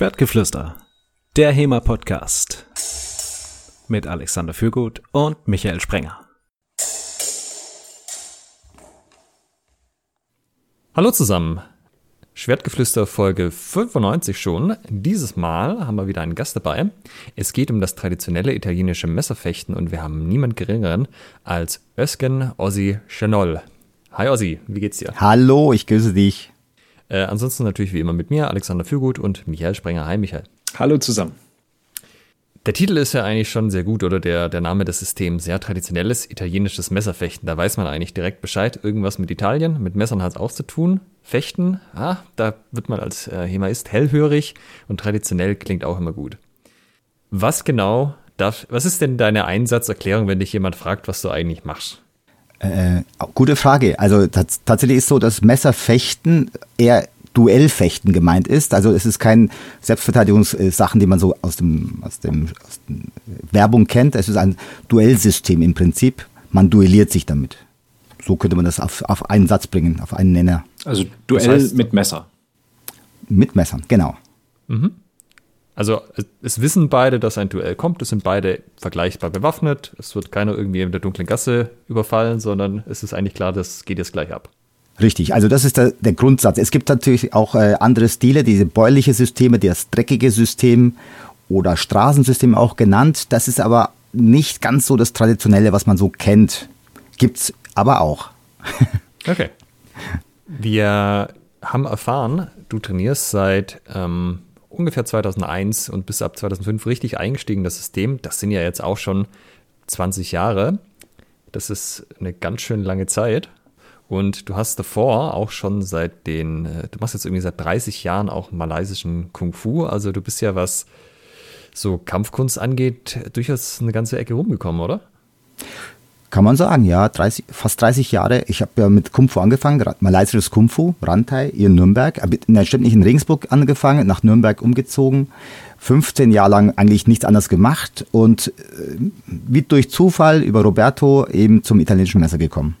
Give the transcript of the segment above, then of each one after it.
Schwertgeflüster, der HEMA-Podcast mit Alexander Fürgut und Michael Sprenger. Hallo zusammen, Schwertgeflüster Folge 95 schon. Dieses Mal haben wir wieder einen Gast dabei. Es geht um das traditionelle italienische Messerfechten und wir haben niemand geringeren als Özgen Ossi Chanol. Hi Ossi, wie geht's dir? Hallo, ich grüße dich. Äh, ansonsten natürlich wie immer mit mir, Alexander Fürgut und Michael Sprenger. Hi Michael. Hallo zusammen. Der Titel ist ja eigentlich schon sehr gut, oder der, der Name des Systems. Sehr traditionelles italienisches Messerfechten. Da weiß man eigentlich direkt Bescheid. Irgendwas mit Italien, mit Messern hat es auch zu tun. Fechten, ah, da wird man als äh, Hemaist hellhörig und traditionell klingt auch immer gut. Was genau darf, was ist denn deine Einsatzerklärung, wenn dich jemand fragt, was du eigentlich machst? Äh, gute Frage. Also tatsächlich ist so, dass Messerfechten eher Duellfechten gemeint ist. Also es ist kein Selbstverteidigungssachen, die man so aus dem, aus dem, aus dem Werbung kennt. Es ist ein Duellsystem im Prinzip. Man duelliert sich damit. So könnte man das auf, auf einen Satz bringen, auf einen Nenner. Also Duell das heißt, mit Messer. Mit Messern, genau. Mhm. Also es wissen beide, dass ein Duell kommt. Es sind beide vergleichbar bewaffnet. Es wird keiner irgendwie in der dunklen Gasse überfallen, sondern es ist eigentlich klar, das geht jetzt gleich ab. Richtig, also das ist der, der Grundsatz. Es gibt natürlich auch äh, andere Stile, diese bäuliche Systeme, das dreckige System oder Straßensystem auch genannt. Das ist aber nicht ganz so das Traditionelle, was man so kennt. Gibt's aber auch. okay. Wir haben erfahren, du trainierst seit ähm, ungefähr 2001 und bis ab 2005 richtig eingestiegen, das System. Das sind ja jetzt auch schon 20 Jahre. Das ist eine ganz schön lange Zeit. Und du hast davor auch schon seit den, äh, du machst jetzt irgendwie seit 30 Jahren auch malaysischen Kung Fu. Also du bist ja, was so Kampfkunst angeht, durchaus eine ganze Ecke rumgekommen, oder? Kann man sagen, ja, 30, fast 30 Jahre. Ich habe ja mit Kung Fu angefangen, malaysisches Kung Fu, Rantai, in Nürnberg. Nein, stimmt nicht, in Regensburg angefangen, nach Nürnberg umgezogen. 15 Jahre lang eigentlich nichts anderes gemacht und äh, wie durch Zufall über Roberto eben zum italienischen Messer gekommen.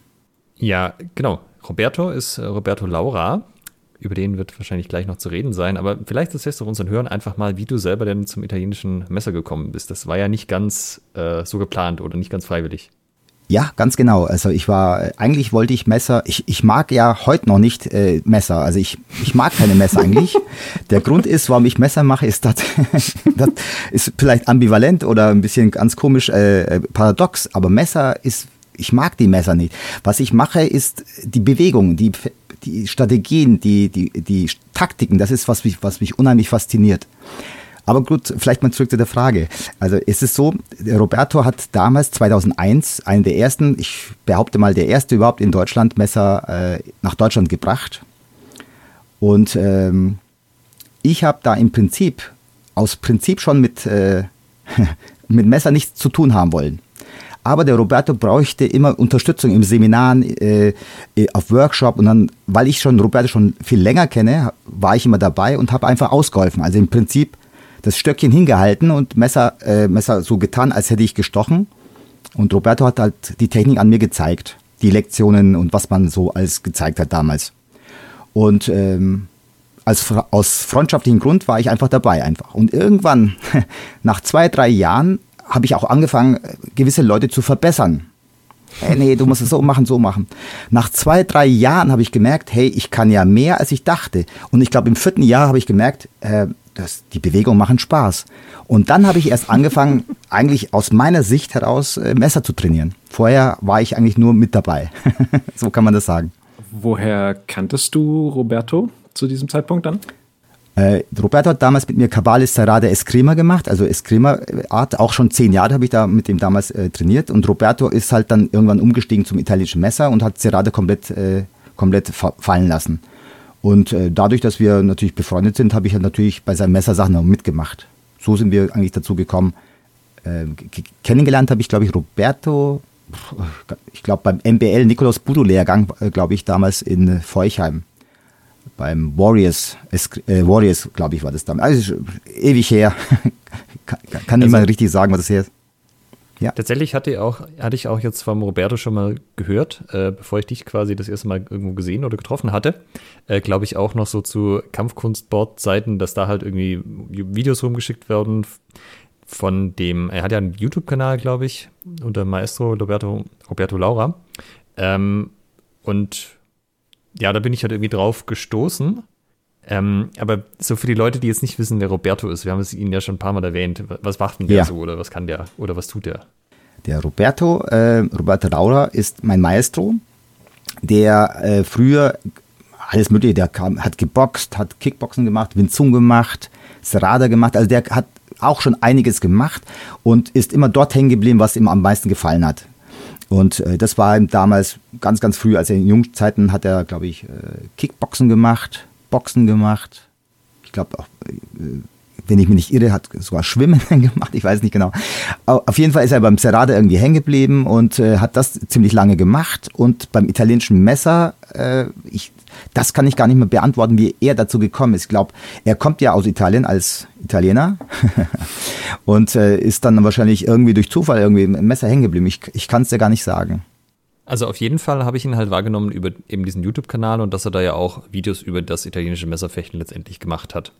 Ja, genau. Roberto ist äh, Roberto Laura. Über den wird wahrscheinlich gleich noch zu reden sein. Aber vielleicht erzählst du uns und hören einfach mal, wie du selber denn zum italienischen Messer gekommen bist. Das war ja nicht ganz äh, so geplant oder nicht ganz freiwillig. Ja, ganz genau. Also ich war, eigentlich wollte ich Messer, ich, ich mag ja heute noch nicht äh, Messer. Also ich, ich mag keine Messer eigentlich. Der Grund ist, warum ich Messer mache, ist das, das ist vielleicht ambivalent oder ein bisschen ganz komisch äh, äh, paradox, aber Messer ist, ich mag die Messer nicht. Was ich mache, ist die Bewegung, die, die Strategien, die, die, die Taktiken, das ist, was mich, was mich unheimlich fasziniert. Aber gut, vielleicht mal zurück zu der Frage. Also es ist so, Roberto hat damals 2001 einen der ersten, ich behaupte mal der erste überhaupt in Deutschland Messer äh, nach Deutschland gebracht. Und ähm, ich habe da im Prinzip, aus Prinzip schon mit, äh, mit Messer nichts zu tun haben wollen. Aber der Roberto bräuchte immer Unterstützung im Seminar, äh, auf Workshop und dann, weil ich schon Roberto schon viel länger kenne, war ich immer dabei und habe einfach ausgeholfen. Also im Prinzip das Stöckchen hingehalten und Messer, äh, Messer so getan, als hätte ich gestochen. Und Roberto hat halt die Technik an mir gezeigt, die Lektionen und was man so alles gezeigt hat damals. Und ähm, als, aus freundschaftlichem Grund war ich einfach dabei einfach. Und irgendwann, nach zwei, drei Jahren, habe ich auch angefangen, gewisse Leute zu verbessern. Hey, nee, du musst es so machen, so machen. Nach zwei, drei Jahren habe ich gemerkt, hey, ich kann ja mehr, als ich dachte. Und ich glaube, im vierten Jahr habe ich gemerkt, äh, das, die Bewegungen machen Spaß. Und dann habe ich erst angefangen, eigentlich aus meiner Sicht heraus äh, Messer zu trainieren. Vorher war ich eigentlich nur mit dabei. so kann man das sagen. Woher kanntest du Roberto zu diesem Zeitpunkt dann? Äh, Roberto hat damals mit mir Cabalis Serrade Eskrima gemacht, also Eskrima-Art. Auch schon zehn Jahre habe ich da mit ihm damals äh, trainiert. Und Roberto ist halt dann irgendwann umgestiegen zum italienischen Messer und hat Serrade komplett, äh, komplett fallen lassen. Und äh, dadurch, dass wir natürlich befreundet sind, habe ich halt natürlich bei seinen Messersachen auch mitgemacht. So sind wir eigentlich dazu gekommen. Äh, kennengelernt habe ich, glaube ich, Roberto, ich glaube beim MBL Nikolaus Budo Lehrgang, äh, glaube ich, damals in Feuchheim. Beim Warriors, äh, Warriors, glaube ich, war das damals. Also ewig her. kann, kann also, nicht mal richtig sagen, was das her ist. Ja. Tatsächlich hatte, auch, hatte ich auch jetzt vom Roberto schon mal gehört, äh, bevor ich dich quasi das erste Mal irgendwo gesehen oder getroffen hatte, äh, glaube ich auch noch so zu Kampfkunstbord-Seiten, dass da halt irgendwie Videos rumgeschickt werden von dem, er hat ja einen YouTube-Kanal, glaube ich, unter Maestro Roberto, Roberto Laura. Ähm, und ja, da bin ich halt irgendwie drauf gestoßen. Ähm, aber so für die Leute, die jetzt nicht wissen, wer Roberto ist, wir haben es ihn ja schon ein paar Mal erwähnt. Was macht denn der ja. so oder was kann der oder was tut der? Der Roberto, äh, Roberto Laura ist mein Maestro, der äh, früher alles Mögliche, der kam, hat geboxt, hat Kickboxen gemacht, Wing gemacht, Serada gemacht, also der hat auch schon einiges gemacht und ist immer dort hängen geblieben, was ihm am meisten gefallen hat. Und äh, das war ihm damals ganz, ganz früh, als er in jungen Zeiten hat er, glaube ich, äh, Kickboxen gemacht, Boxen gemacht. Ich glaube auch, äh, wenn ich mich nicht irre, hat sogar Schwimmen gemacht, ich weiß nicht genau. Auf jeden Fall ist er beim Serrade irgendwie hängen geblieben und äh, hat das ziemlich lange gemacht. Und beim italienischen Messer, äh, ich, das kann ich gar nicht mehr beantworten, wie er dazu gekommen ist. Ich glaube, er kommt ja aus Italien als Italiener und äh, ist dann wahrscheinlich irgendwie durch Zufall irgendwie im Messer hängen geblieben. Ich, ich kann es dir gar nicht sagen. Also auf jeden Fall habe ich ihn halt wahrgenommen über eben diesen YouTube-Kanal und dass er da ja auch Videos über das italienische Messerfechten letztendlich gemacht hat.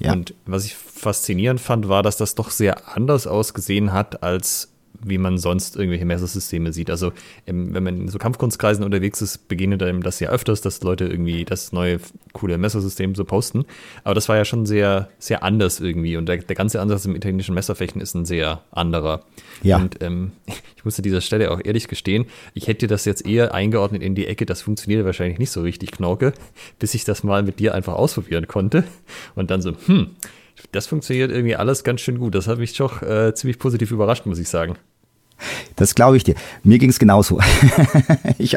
Ja. Und was ich faszinierend fand, war, dass das doch sehr anders ausgesehen hat als wie man sonst irgendwelche Messersysteme sieht. Also im, wenn man in so Kampfkunstkreisen unterwegs ist, begegnet einem das ja öfters, dass Leute irgendwie das neue coole Messersystem so posten. Aber das war ja schon sehr, sehr anders irgendwie. Und der, der ganze Ansatz im italienischen Messerfechten ist ein sehr anderer. Ja. Und ähm, ich muss an dieser Stelle auch ehrlich gestehen, ich hätte das jetzt eher eingeordnet in die Ecke, das funktioniert wahrscheinlich nicht so richtig, Knorke, bis ich das mal mit dir einfach ausprobieren konnte. Und dann so, hm, das funktioniert irgendwie alles ganz schön gut. Das hat mich doch äh, ziemlich positiv überrascht, muss ich sagen. Das glaube ich dir. Mir ging es genauso. ich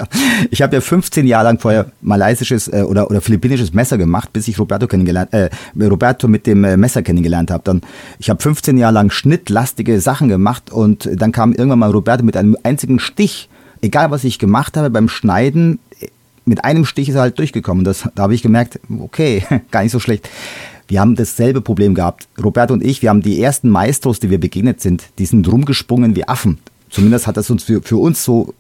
ich habe ja 15 Jahre lang vorher malaysisches äh, oder, oder philippinisches Messer gemacht, bis ich Roberto kennengelernt, äh, Roberto mit dem äh, Messer kennengelernt habe. Dann, ich habe 15 Jahre lang schnittlastige Sachen gemacht und dann kam irgendwann mal Roberto mit einem einzigen Stich. Egal was ich gemacht habe beim Schneiden, mit einem Stich ist er halt durchgekommen. Das, da habe ich gemerkt, okay, gar nicht so schlecht. Wir haben dasselbe Problem gehabt. Roberto und ich, wir haben die ersten Maestros, die wir begegnet sind, die sind rumgesprungen wie Affen. Zumindest hat das uns für, für uns so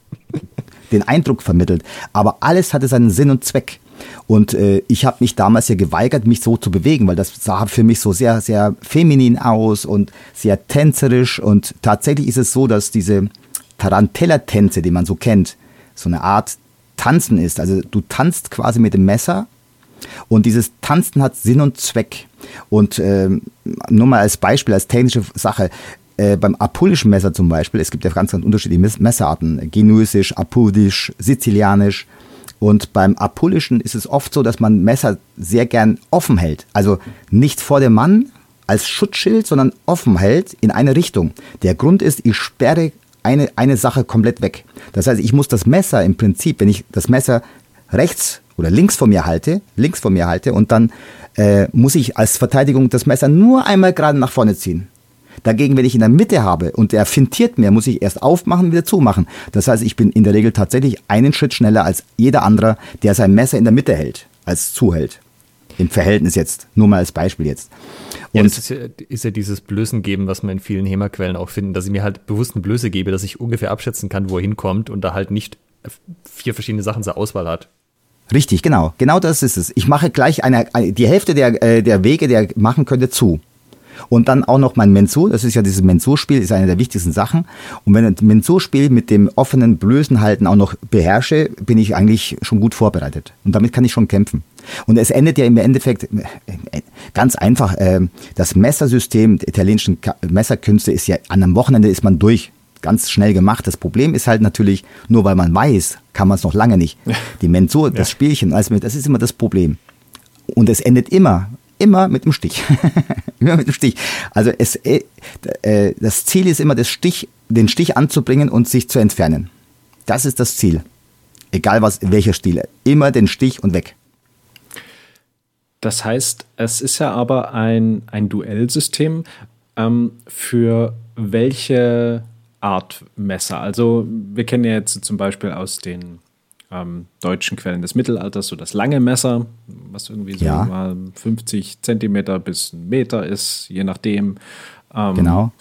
den Eindruck vermittelt. Aber alles hatte seinen Sinn und Zweck. Und äh, ich habe mich damals ja geweigert, mich so zu bewegen, weil das sah für mich so sehr, sehr feminin aus und sehr tänzerisch. Und tatsächlich ist es so, dass diese Tarantella-Tänze, die man so kennt, so eine Art Tanzen ist. Also du tanzt quasi mit dem Messer und dieses Tanzen hat Sinn und Zweck. Und äh, nur mal als Beispiel, als technische Sache, äh, beim apulischen Messer zum Beispiel, es gibt ja ganz, ganz unterschiedliche Messerarten, genuesisch, apulisch, sizilianisch. Und beim apulischen ist es oft so, dass man Messer sehr gern offen hält. Also nicht vor dem Mann als Schutzschild, sondern offen hält in eine Richtung. Der Grund ist, ich sperre eine, eine Sache komplett weg. Das heißt, ich muss das Messer im Prinzip, wenn ich das Messer rechts oder links von mir halte, links von mir halte und dann äh, muss ich als Verteidigung das Messer nur einmal gerade nach vorne ziehen. Dagegen, wenn ich in der Mitte habe und der fintiert mir, muss ich erst aufmachen und wieder zumachen. Das heißt, ich bin in der Regel tatsächlich einen Schritt schneller als jeder andere, der sein Messer in der Mitte hält, als zuhält. Im Verhältnis jetzt, nur mal als Beispiel jetzt. Und ja, das ist ja, ist ja dieses Blößen geben, was man in vielen HEMA-Quellen auch finden, dass ich mir halt bewusst eine Blöße gebe, dass ich ungefähr abschätzen kann, wo er hinkommt und da halt nicht vier verschiedene Sachen zur Auswahl hat. Richtig, genau. Genau das ist es. Ich mache gleich eine, die Hälfte der, äh, der Wege, der machen könnte, zu. Und dann auch noch mein Mensur, das ist ja dieses Mensur-Spiel, ist eine der wichtigsten Sachen. Und wenn ich das Mensur-Spiel mit dem offenen Blösenhalten auch noch beherrsche, bin ich eigentlich schon gut vorbereitet. Und damit kann ich schon kämpfen. Und es endet ja im Endeffekt äh, äh, ganz einfach. Das Messersystem der italienischen Messerkünste ist ja, an einem Wochenende ist man durch ganz schnell gemacht. Das Problem ist halt natürlich, nur weil man weiß, kann man es noch lange nicht. Die Mensur, das ja. Spielchen, also das ist immer das Problem. Und es endet immer, immer mit dem Stich. immer mit dem Stich. Also es, äh, äh, das Ziel ist immer, das Stich, den Stich anzubringen und sich zu entfernen. Das ist das Ziel. Egal was, welcher Stil. Immer den Stich und weg. Das heißt, es ist ja aber ein, ein Duellsystem. Ähm, für welche Art Messer. Also wir kennen ja jetzt zum Beispiel aus den ähm, deutschen Quellen des Mittelalters so das lange Messer, was irgendwie so ja. mal 50 Zentimeter bis ein Meter ist, je nachdem. Ähm, genau.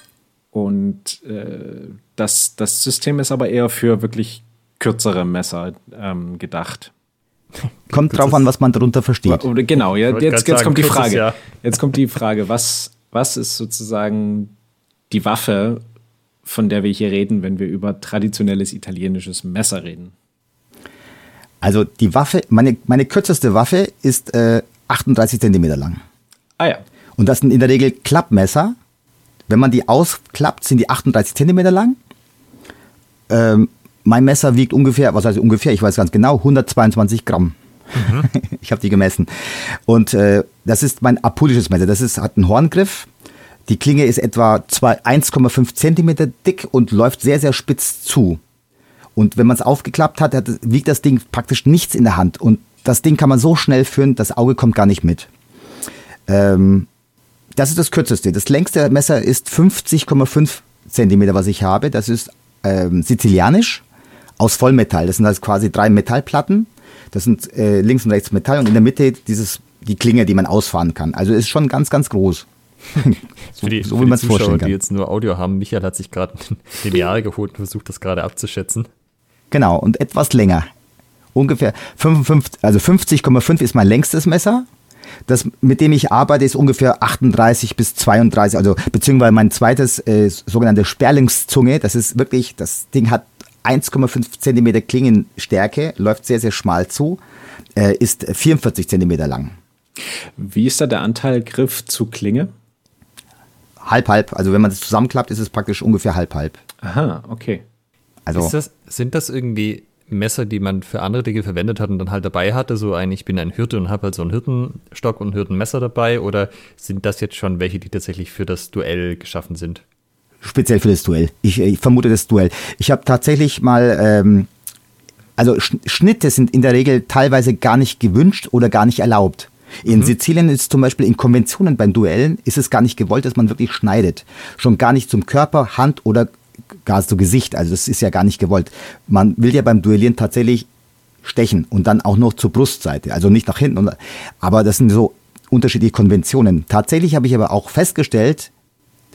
Und äh, das, das System ist aber eher für wirklich kürzere Messer ähm, gedacht. Kommt drauf an, was man darunter versteht. Oder genau, ja, jetzt, jetzt sagen, kommt die Frage. Ja. Jetzt kommt die Frage, was, was ist sozusagen die Waffe, von der wir hier reden, wenn wir über traditionelles italienisches Messer reden? Also die Waffe, meine, meine kürzeste Waffe ist äh, 38 Zentimeter lang. Ah ja. Und das sind in der Regel Klappmesser. Wenn man die ausklappt, sind die 38 Zentimeter lang. Ähm, mein Messer wiegt ungefähr, was heißt ungefähr, ich weiß ganz genau, 122 Gramm. Mhm. ich habe die gemessen. Und äh, das ist mein apulisches Messer. Das ist, hat einen Horngriff. Die Klinge ist etwa 1,5 Zentimeter dick und läuft sehr, sehr spitz zu. Und wenn man es aufgeklappt hat, hat, wiegt das Ding praktisch nichts in der Hand. Und das Ding kann man so schnell führen, das Auge kommt gar nicht mit. Ähm, das ist das kürzeste. Das längste Messer ist 50,5 Zentimeter, was ich habe. Das ist ähm, sizilianisch aus Vollmetall. Das sind also quasi drei Metallplatten. Das sind äh, links und rechts Metall und in der Mitte dieses, die Klinge, die man ausfahren kann. Also ist schon ganz, ganz groß. so, für die, so wie man es vorstellen kann. die jetzt nur Audio haben, Michael hat sich gerade ein Lineal geholt und versucht das gerade abzuschätzen. Genau, und etwas länger. Ungefähr 55, also 50,5 ist mein längstes Messer. Das, mit dem ich arbeite, ist ungefähr 38 bis 32, also beziehungsweise mein zweites äh, sogenannte Sperlingszunge. Das ist wirklich, das Ding hat 1,5 Zentimeter Klingenstärke, läuft sehr, sehr schmal zu, äh, ist 44 Zentimeter lang. Wie ist da der Anteil Griff zu Klinge? Halb, halb. Also wenn man das zusammenklappt, ist es praktisch ungefähr halb, halb. Aha, okay. Also das, sind das irgendwie Messer, die man für andere Dinge verwendet hat und dann halt dabei hatte? So ein, ich bin ein Hirte und habe halt so einen Hirtenstock und ein Hirtenmesser dabei? Oder sind das jetzt schon welche, die tatsächlich für das Duell geschaffen sind? speziell für das Duell. Ich, ich vermute das Duell. Ich habe tatsächlich mal, ähm, also Schnitte sind in der Regel teilweise gar nicht gewünscht oder gar nicht erlaubt. In mhm. Sizilien ist zum Beispiel in Konventionen beim Duellen ist es gar nicht gewollt, dass man wirklich schneidet. Schon gar nicht zum Körper, Hand oder gar zu Gesicht. Also das ist ja gar nicht gewollt. Man will ja beim Duellieren tatsächlich stechen und dann auch noch zur Brustseite, also nicht nach hinten. Aber das sind so unterschiedliche Konventionen. Tatsächlich habe ich aber auch festgestellt,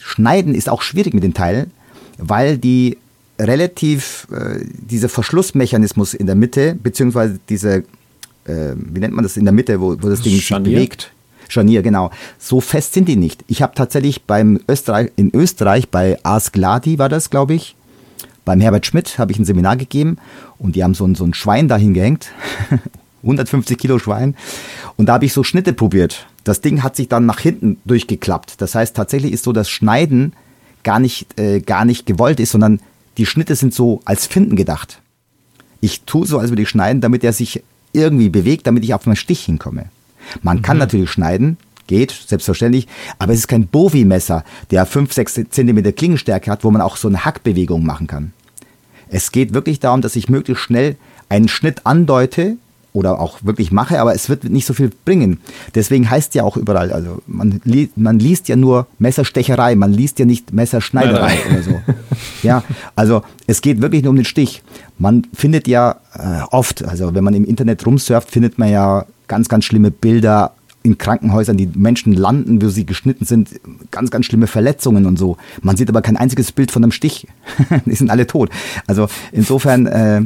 Schneiden ist auch schwierig mit den Teilen, weil die relativ, äh, dieser Verschlussmechanismus in der Mitte, beziehungsweise diese, äh, wie nennt man das in der Mitte, wo, wo das Ding sich bewegt. Scharnier, genau. So fest sind die nicht. Ich habe tatsächlich beim Österreich, in Österreich bei Ars Gladi war das, glaube ich, beim Herbert Schmidt habe ich ein Seminar gegeben und die haben so ein, so ein Schwein dahin gehängt. 150 Kilo Schwein. Und da habe ich so Schnitte probiert. Das Ding hat sich dann nach hinten durchgeklappt. Das heißt, tatsächlich ist so, dass Schneiden gar nicht, äh, gar nicht gewollt ist, sondern die Schnitte sind so als Finden gedacht. Ich tue so, als würde ich schneiden, damit er sich irgendwie bewegt, damit ich auf meinen Stich hinkomme. Man kann mhm. natürlich schneiden, geht, selbstverständlich, aber es ist kein Bovi-Messer, der 5, 6 Zentimeter Klingenstärke hat, wo man auch so eine Hackbewegung machen kann. Es geht wirklich darum, dass ich möglichst schnell einen Schnitt andeute, oder auch wirklich mache, aber es wird nicht so viel bringen. Deswegen heißt ja auch überall, also man, li man liest ja nur Messerstecherei, man liest ja nicht Messerschneiderei oder so. Ja, also es geht wirklich nur um den Stich. Man findet ja äh, oft, also wenn man im Internet rumsurft, findet man ja ganz, ganz schlimme Bilder in Krankenhäusern, die Menschen landen, wo sie geschnitten sind, ganz, ganz schlimme Verletzungen und so. Man sieht aber kein einziges Bild von einem Stich. die sind alle tot. Also insofern, äh,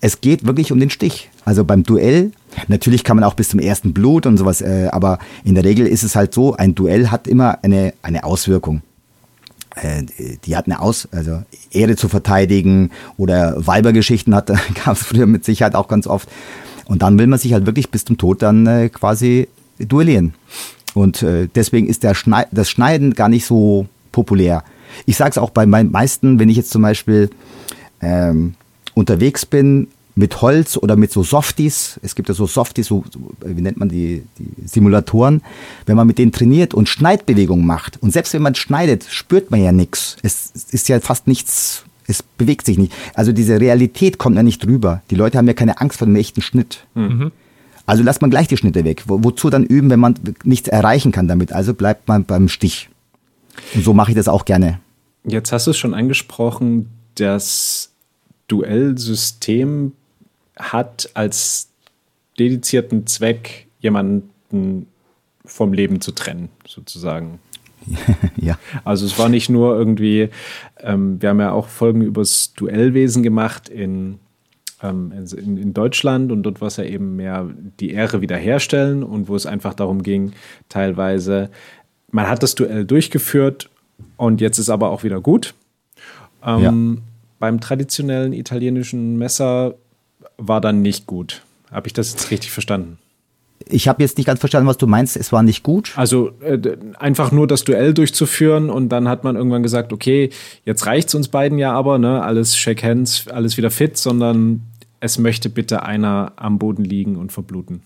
es geht wirklich um den Stich. Also beim Duell, natürlich kann man auch bis zum ersten Blut und sowas, äh, aber in der Regel ist es halt so, ein Duell hat immer eine, eine Auswirkung. Äh, die hat eine Aus, also Ehre zu verteidigen oder Weibergeschichten hat, gab es früher mit Sicherheit auch ganz oft. Und dann will man sich halt wirklich bis zum Tod dann äh, quasi duellieren. Und äh, deswegen ist der Schneid, das Schneiden gar nicht so populär. Ich sage es auch bei meinen meisten, wenn ich jetzt zum Beispiel ähm, unterwegs bin mit Holz oder mit so Softies. Es gibt ja so Softies, so, wie nennt man die, die Simulatoren. Wenn man mit denen trainiert und Schneidbewegungen macht und selbst wenn man schneidet, spürt man ja nichts. Es ist ja fast nichts, es bewegt sich nicht. Also diese Realität kommt ja nicht drüber. Die Leute haben ja keine Angst vor dem echten Schnitt. Mhm. Also lässt man gleich die Schnitte weg. Wo, wozu dann üben, wenn man nichts erreichen kann damit? Also bleibt man beim Stich. Und so mache ich das auch gerne. Jetzt hast du es schon angesprochen, das Duellsystem hat als dedizierten Zweck, jemanden vom Leben zu trennen, sozusagen. ja. Also es war nicht nur irgendwie, ähm, wir haben ja auch Folgen übers Duellwesen gemacht in, ähm, in, in, Deutschland und dort war es ja eben mehr die Ehre wiederherstellen und wo es einfach darum ging, teilweise, man hat das Duell durchgeführt und jetzt ist aber auch wieder gut. Ähm. Beim traditionellen italienischen Messer war dann nicht gut. Habe ich das jetzt richtig verstanden? Ich habe jetzt nicht ganz verstanden, was du meinst. Es war nicht gut. Also äh, einfach nur das Duell durchzuführen und dann hat man irgendwann gesagt, okay, jetzt reicht es uns beiden ja aber, ne, alles Shake Hands, alles wieder fit, sondern es möchte bitte einer am Boden liegen und verbluten.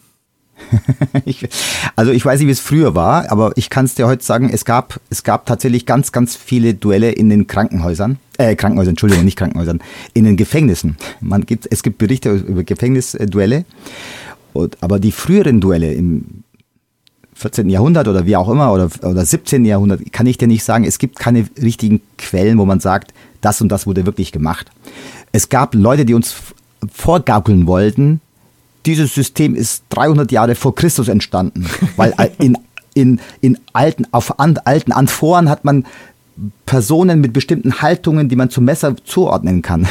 ich, also ich weiß nicht, wie es früher war, aber ich kann es dir heute sagen, es gab, es gab tatsächlich ganz, ganz viele Duelle in den Krankenhäusern, äh, Krankenhäusern, Entschuldigung, nicht Krankenhäusern, in den Gefängnissen. Man gibt, es gibt Berichte über Gefängnisduelle und, aber die früheren Duelle im 14. Jahrhundert oder wie auch immer oder, oder 17. Jahrhundert kann ich dir nicht sagen. Es gibt keine richtigen Quellen, wo man sagt, das und das wurde wirklich gemacht. Es gab Leute, die uns vorgaukeln wollten, dieses System ist 300 Jahre vor Christus entstanden, weil in, in, in alten, auf an, alten Amphoren hat man Personen mit bestimmten Haltungen, die man zum Messer zuordnen kann.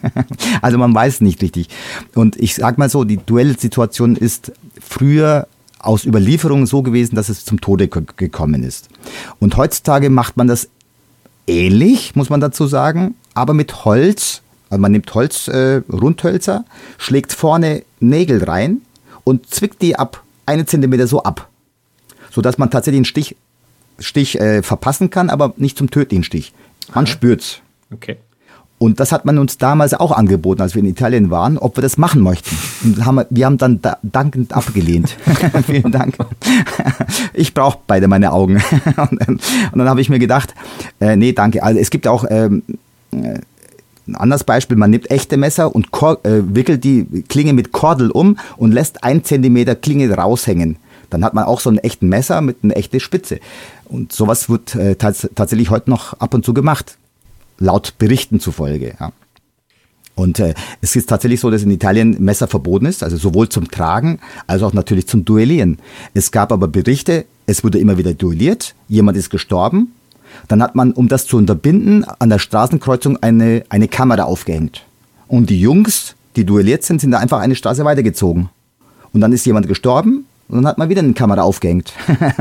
also man weiß nicht richtig. Und ich sag mal so, die Duellsituation ist früher aus Überlieferungen so gewesen, dass es zum Tode gekommen ist. Und heutzutage macht man das ähnlich, muss man dazu sagen, aber mit Holz. Also man nimmt Holz, äh, Rundhölzer, schlägt vorne Nägel rein und zwickt die ab einen Zentimeter so ab, sodass man tatsächlich einen Stich Stich äh, verpassen kann, aber nicht zum tödlichen Stich. Man Aha. spürt's. Okay. Und das hat man uns damals auch angeboten, als wir in Italien waren, ob wir das machen möchten. Und haben, wir haben dann da, dankend abgelehnt. Vielen Dank. ich brauche beide meine Augen. und, und, dann habe ich mir gedacht, äh, nee, danke. Also es gibt auch ähm, äh, ein anderes Beispiel, man nimmt echte Messer und äh, wickelt die Klinge mit Kordel um und lässt ein Zentimeter Klinge raushängen. Dann hat man auch so ein echtes Messer mit einer echten Spitze. Und sowas wird äh, tats tatsächlich heute noch ab und zu gemacht, laut Berichten zufolge. Ja. Und äh, es ist tatsächlich so, dass in Italien Messer verboten ist, also sowohl zum Tragen als auch natürlich zum Duellieren. Es gab aber Berichte, es wurde immer wieder duelliert, jemand ist gestorben. Dann hat man, um das zu unterbinden, an der Straßenkreuzung eine, eine Kamera aufgehängt. Und die Jungs, die duelliert sind, sind da einfach eine Straße weitergezogen. Und dann ist jemand gestorben, und dann hat man wieder eine Kamera aufgehängt.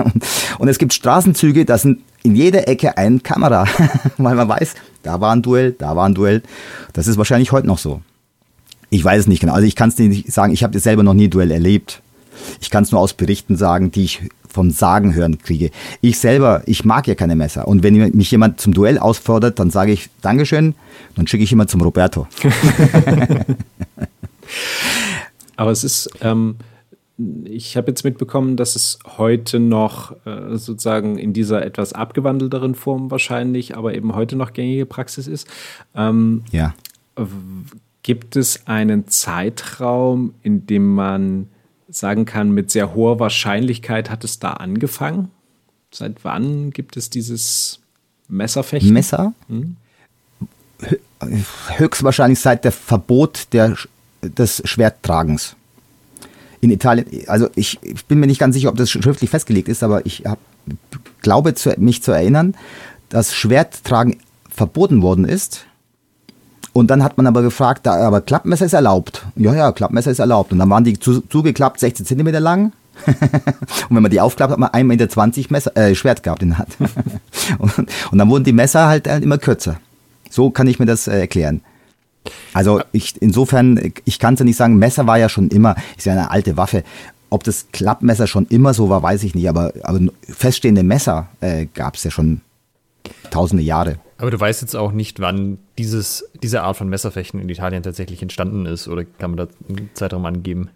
und es gibt Straßenzüge, da sind in jeder Ecke eine Kamera, weil man weiß, da war ein Duell, da war ein Duell. Das ist wahrscheinlich heute noch so. Ich weiß es nicht genau. Also ich kann es nicht sagen, ich habe selber noch nie Duell erlebt. Ich kann es nur aus Berichten sagen, die ich vom Sagen hören kriege. Ich selber, ich mag ja keine Messer. Und wenn mich jemand zum Duell ausfordert, dann sage ich Dankeschön, dann schicke ich jemand zum Roberto. Aber es ist, ähm, ich habe jetzt mitbekommen, dass es heute noch äh, sozusagen in dieser etwas abgewandelteren Form wahrscheinlich, aber eben heute noch gängige Praxis ist. Ähm, ja. Gibt es einen Zeitraum, in dem man sagen kann, mit sehr hoher Wahrscheinlichkeit hat es da angefangen? Seit wann gibt es dieses Messerfechten? Messer? Hm? Höchstwahrscheinlich seit der Verbot der, des Schwerttragens in Italien, also ich, ich, bin mir nicht ganz sicher, ob das schriftlich festgelegt ist, aber ich hab, glaube zu, mich zu erinnern, dass Schwerttragen verboten worden ist. Und dann hat man aber gefragt, da, aber Klappmesser ist erlaubt. Ja, ja, Klappmesser ist erlaubt. Und dann waren die zu, zugeklappt 16 Zentimeter lang. und wenn man die aufklappt, hat man 1,20 Meter Messer, äh, Schwert gehabt in der Hand. und, und, dann wurden die Messer halt, halt immer kürzer. So kann ich mir das äh, erklären. Also ich, insofern, ich kann es ja nicht sagen, Messer war ja schon immer, ist ja eine alte Waffe. Ob das Klappmesser schon immer so war, weiß ich nicht, aber, aber feststehende Messer äh, gab es ja schon tausende Jahre. Aber du weißt jetzt auch nicht, wann dieses, diese Art von Messerfechten in Italien tatsächlich entstanden ist, oder kann man da einen Zeitraum angeben?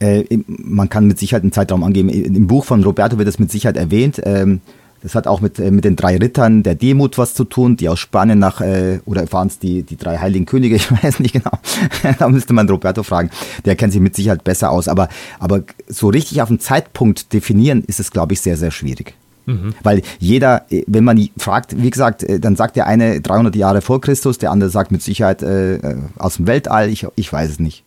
Äh, man kann mit Sicherheit einen Zeitraum angeben. Im Buch von Roberto wird das mit Sicherheit erwähnt. Ähm, das hat auch mit, äh, mit den drei Rittern der Demut was zu tun, die aus Spanien nach, äh, oder waren es die, die drei heiligen Könige, ich weiß nicht genau. da müsste man Roberto fragen. Der kennt sich mit Sicherheit besser aus. Aber, aber so richtig auf einen Zeitpunkt definieren, ist es, glaube ich, sehr, sehr schwierig. Mhm. Weil jeder, äh, wenn man fragt, wie gesagt, äh, dann sagt der eine 300 Jahre vor Christus, der andere sagt mit Sicherheit äh, aus dem Weltall, ich, ich weiß es nicht.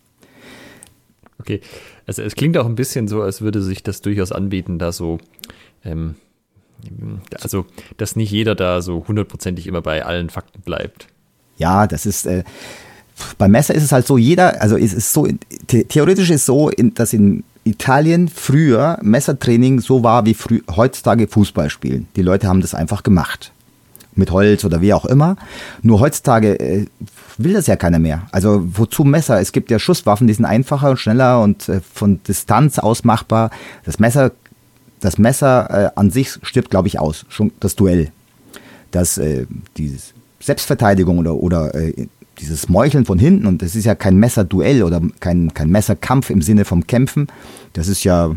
Okay, also es klingt auch ein bisschen so, als würde sich das durchaus anbieten, da so ähm, Also, dass nicht jeder da so hundertprozentig immer bei allen Fakten bleibt. Ja, das ist, äh, beim Messer ist es halt so, jeder, also es ist so, the theoretisch ist es so, in, dass in Italien früher Messertraining so war wie früh, heutzutage Fußball spielen. Die Leute haben das einfach gemacht. Mit Holz oder wie auch immer. Nur heutzutage äh, will das ja keiner mehr. Also wozu Messer? Es gibt ja Schusswaffen, die sind einfacher und schneller und äh, von Distanz aus machbar. Das Messer, das Messer äh, an sich stirbt, glaube ich, aus. Schon das Duell. Das, äh, dieses Selbstverteidigung oder, oder äh, dieses Meucheln von hinten, und das ist ja kein Messerduell oder kein, kein Messerkampf im Sinne vom Kämpfen, das ist ja,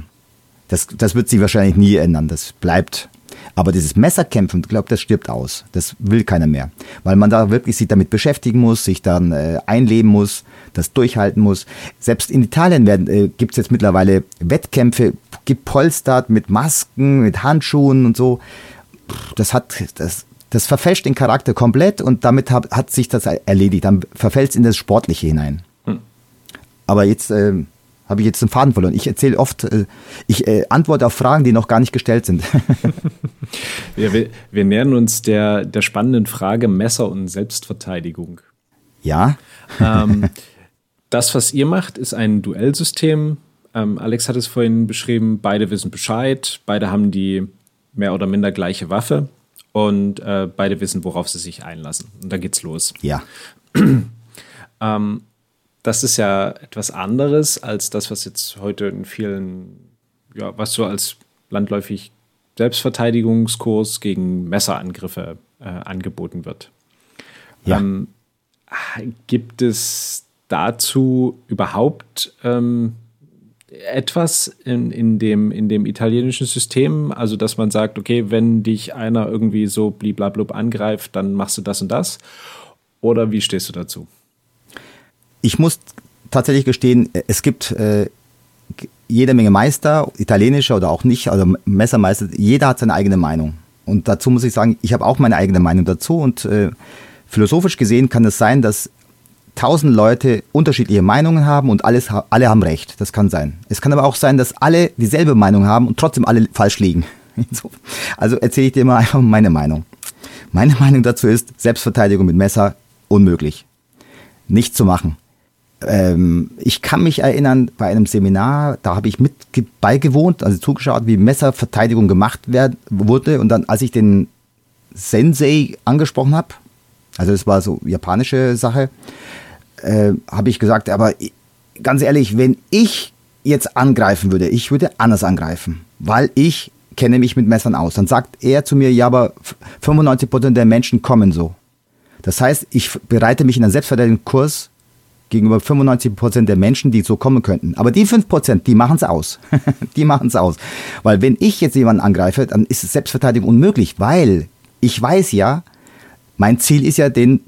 das, das wird sich wahrscheinlich nie ändern, das bleibt. Aber dieses Messerkämpfen, ich glaube, das stirbt aus. Das will keiner mehr. Weil man da wirklich sich damit beschäftigen muss, sich dann äh, einleben muss, das durchhalten muss. Selbst in Italien äh, gibt es jetzt mittlerweile Wettkämpfe, gepolstert mit Masken, mit Handschuhen und so. Das hat, das, das verfälscht den Charakter komplett und damit hat, hat sich das erledigt. Dann verfällt es in das Sportliche hinein. Hm. Aber jetzt äh, habe ich jetzt den Faden verloren. Ich erzähle oft, äh, ich äh, antworte auf Fragen, die noch gar nicht gestellt sind. ja, wir, wir nähern uns der, der spannenden Frage Messer und Selbstverteidigung. Ja. Ähm, das, was ihr macht, ist ein Duellsystem. Ähm, Alex hat es vorhin beschrieben, beide wissen Bescheid, beide haben die mehr oder minder gleiche Waffe und äh, beide wissen, worauf sie sich einlassen. Und dann geht's los. Ja. ähm, das ist ja etwas anderes als das, was jetzt heute in vielen, ja, was so als landläufig Selbstverteidigungskurs gegen Messerangriffe äh, angeboten wird. Ja. Ähm, gibt es dazu überhaupt ähm, etwas in, in, dem, in dem italienischen System, also dass man sagt, okay, wenn dich einer irgendwie so bliblablub angreift, dann machst du das und das? Oder wie stehst du dazu? Ich muss tatsächlich gestehen, es gibt äh, jede Menge Meister, italienische oder auch nicht, also Messermeister, jeder hat seine eigene Meinung. Und dazu muss ich sagen, ich habe auch meine eigene Meinung dazu und äh, philosophisch gesehen kann es sein, dass tausend Leute unterschiedliche Meinungen haben und alles, alle haben recht. Das kann sein. Es kann aber auch sein, dass alle dieselbe Meinung haben und trotzdem alle falsch liegen. Also erzähle ich dir mal einfach meine Meinung. Meine Meinung dazu ist, Selbstverteidigung mit Messer unmöglich. Nicht zu machen. Ähm, ich kann mich erinnern, bei einem Seminar, da habe ich mit beigewohnt, also zugeschaut, wie Messerverteidigung gemacht werd, wurde. Und dann, als ich den Sensei angesprochen habe, also das war so japanische Sache, äh, habe ich gesagt, aber ganz ehrlich, wenn ich jetzt angreifen würde, ich würde anders angreifen, weil ich kenne mich mit Messern aus. Dann sagt er zu mir, ja, aber 95% der Menschen kommen so. Das heißt, ich bereite mich in einen Selbstverteidigungskurs gegenüber 95% der Menschen, die so kommen könnten. Aber die 5%, die machen es aus. die machen es aus. Weil wenn ich jetzt jemanden angreife, dann ist Selbstverteidigung unmöglich, weil ich weiß ja, mein Ziel ist ja, den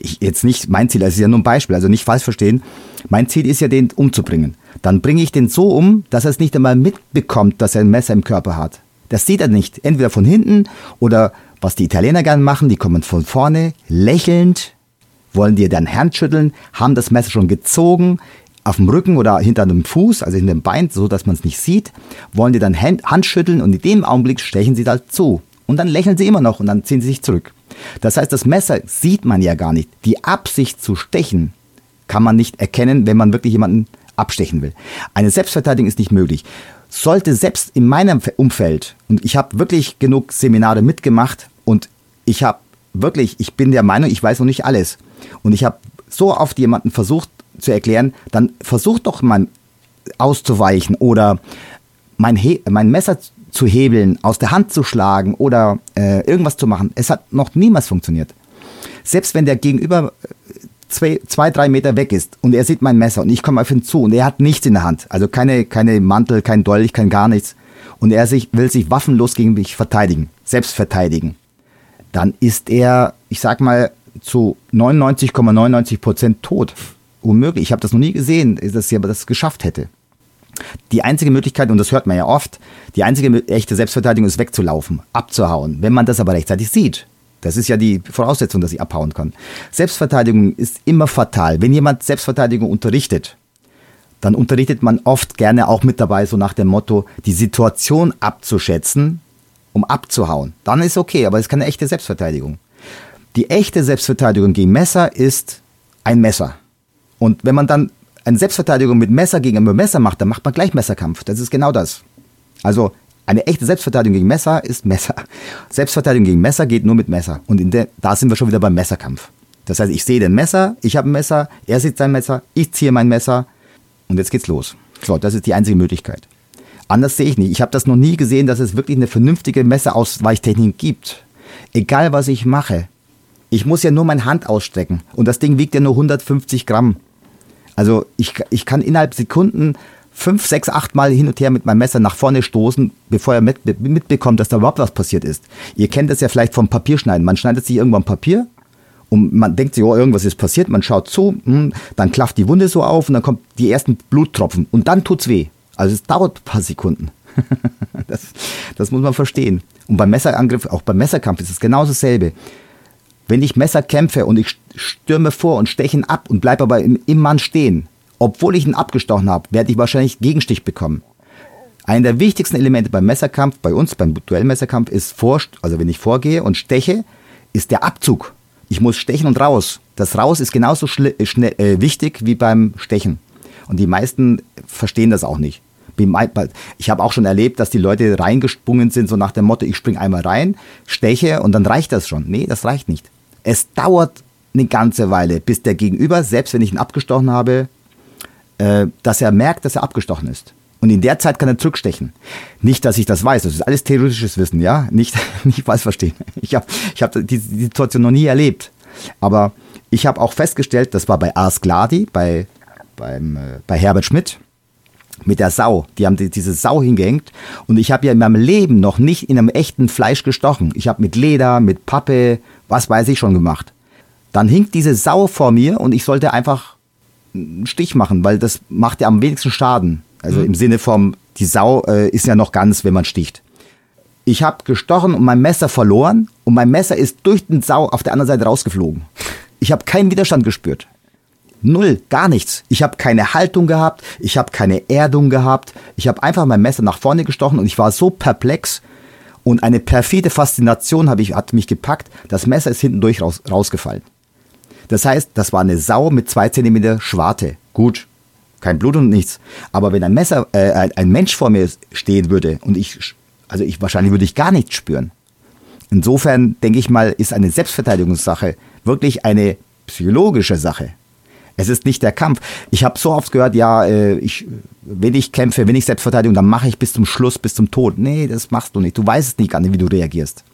ich, jetzt nicht mein Ziel, das ist ja nur ein Beispiel, also nicht falsch verstehen. Mein Ziel ist ja, den umzubringen. Dann bringe ich den so um, dass er es nicht einmal mitbekommt, dass er ein Messer im Körper hat. Das sieht er nicht. Entweder von hinten oder was die Italiener gerne machen, die kommen von vorne, lächelnd, wollen dir dann Hand schütteln, haben das Messer schon gezogen, auf dem Rücken oder hinter dem Fuß, also hinter dem Bein, so dass man es nicht sieht, wollen dir dann Hand, schütteln und in dem Augenblick stechen sie da zu. Und dann lächeln sie immer noch und dann ziehen sie sich zurück. Das heißt, das Messer sieht man ja gar nicht. Die Absicht zu stechen kann man nicht erkennen, wenn man wirklich jemanden abstechen will. Eine Selbstverteidigung ist nicht möglich. Sollte selbst in meinem Umfeld, und ich habe wirklich genug Seminare mitgemacht und ich habe wirklich, ich bin der Meinung, ich weiß noch nicht alles. Und ich habe so oft jemanden versucht zu erklären, dann versucht doch mal auszuweichen oder mein, He mein Messer zu hebeln, aus der Hand zu schlagen oder äh, irgendwas zu machen. Es hat noch niemals funktioniert. Selbst wenn der Gegenüber äh, zwei, zwei, drei Meter weg ist und er sieht mein Messer und ich komme auf ihn zu und er hat nichts in der Hand, also keine, keine Mantel, kein Dolch, kein gar nichts und er sich, will sich waffenlos gegen mich verteidigen, selbst verteidigen, dann ist er, ich sag mal, zu 99,99 Prozent tot. Unmöglich. Ich habe das noch nie gesehen, dass er das geschafft hätte. Die einzige Möglichkeit, und das hört man ja oft, die einzige echte Selbstverteidigung ist wegzulaufen, abzuhauen. Wenn man das aber rechtzeitig sieht, das ist ja die Voraussetzung, dass ich abhauen kann. Selbstverteidigung ist immer fatal. Wenn jemand Selbstverteidigung unterrichtet, dann unterrichtet man oft gerne auch mit dabei, so nach dem Motto, die Situation abzuschätzen um abzuhauen, dann ist okay, aber es ist keine echte Selbstverteidigung. Die echte Selbstverteidigung gegen Messer ist ein Messer. Und wenn man dann eine Selbstverteidigung mit Messer gegen Messer macht, dann macht man gleich Messerkampf. Das ist genau das. Also eine echte Selbstverteidigung gegen Messer ist Messer. Selbstverteidigung gegen Messer geht nur mit Messer. Und der, da sind wir schon wieder beim Messerkampf. Das heißt, ich sehe den Messer, ich habe ein Messer, er sieht sein Messer, ich ziehe mein Messer und jetzt geht's los. So, das ist die einzige Möglichkeit. Anders sehe ich nicht. Ich habe das noch nie gesehen, dass es wirklich eine vernünftige Messerausweichtechnik gibt. Egal was ich mache, ich muss ja nur meine Hand ausstrecken und das Ding wiegt ja nur 150 Gramm. Also ich, ich kann innerhalb Sekunden fünf, sechs, acht Mal hin und her mit meinem Messer nach vorne stoßen, bevor er mit, mitbekommt, dass da überhaupt was passiert ist. Ihr kennt das ja vielleicht vom Papierschneiden. Man schneidet sich irgendwann Papier und man denkt sich, oh, irgendwas ist passiert, man schaut zu, hm, dann klafft die Wunde so auf und dann kommen die ersten Bluttropfen und dann tut's weh. Also es dauert ein paar Sekunden. das, das muss man verstehen. Und beim Messerangriff, auch beim Messerkampf ist es genau dasselbe. Wenn ich Messer kämpfe und ich stürme vor und steche ihn ab und bleibe aber im, im Mann stehen, obwohl ich ihn abgestochen habe, werde ich wahrscheinlich Gegenstich bekommen. Ein der wichtigsten Elemente beim Messerkampf, bei uns beim Duellmesserkampf, ist vor, also wenn ich vorgehe und steche, ist der Abzug. Ich muss stechen und raus. Das Raus ist genauso äh, äh, wichtig wie beim Stechen. Und die meisten verstehen das auch nicht. Ich habe auch schon erlebt, dass die Leute reingesprungen sind, so nach dem Motto, ich springe einmal rein, steche und dann reicht das schon. Nee, das reicht nicht. Es dauert eine ganze Weile, bis der Gegenüber, selbst wenn ich ihn abgestochen habe, äh, dass er merkt, dass er abgestochen ist. Und in der Zeit kann er zurückstechen. Nicht, dass ich das weiß, das ist alles theoretisches Wissen, ja? Nicht, nicht falsch verstehen. Ich habe ich hab die, die Situation noch nie erlebt. Aber ich habe auch festgestellt, das war bei Ars Gladi, bei, beim, äh, bei Herbert Schmidt, mit der Sau. Die haben die, diese Sau hingehängt. Und ich habe ja in meinem Leben noch nicht in einem echten Fleisch gestochen. Ich habe mit Leder, mit Pappe, was weiß ich schon gemacht. Dann hinkt diese Sau vor mir und ich sollte einfach einen Stich machen, weil das macht ja am wenigsten Schaden. Also mhm. im Sinne vom, die Sau äh, ist ja noch ganz, wenn man sticht. Ich habe gestochen und mein Messer verloren und mein Messer ist durch den Sau auf der anderen Seite rausgeflogen. Ich habe keinen Widerstand gespürt. Null, gar nichts. Ich habe keine Haltung gehabt, ich habe keine Erdung gehabt. Ich habe einfach mein Messer nach vorne gestochen und ich war so perplex und eine perfide Faszination hab ich, hat mich gepackt. Das Messer ist hinten durch raus, rausgefallen. Das heißt, das war eine Sau mit zwei Zentimeter Schwarte. Gut, kein Blut und nichts. Aber wenn ein Messer, äh, ein Mensch vor mir stehen würde und ich, also ich wahrscheinlich würde ich gar nichts spüren. Insofern denke ich mal, ist eine Selbstverteidigungssache wirklich eine psychologische Sache. Es ist nicht der Kampf. Ich habe so oft gehört, ja, äh, ich, wenn ich kämpfe, wenn ich Selbstverteidigung, dann mache ich bis zum Schluss, bis zum Tod. Nee, das machst du nicht. Du weißt nicht gar nicht, wie du reagierst.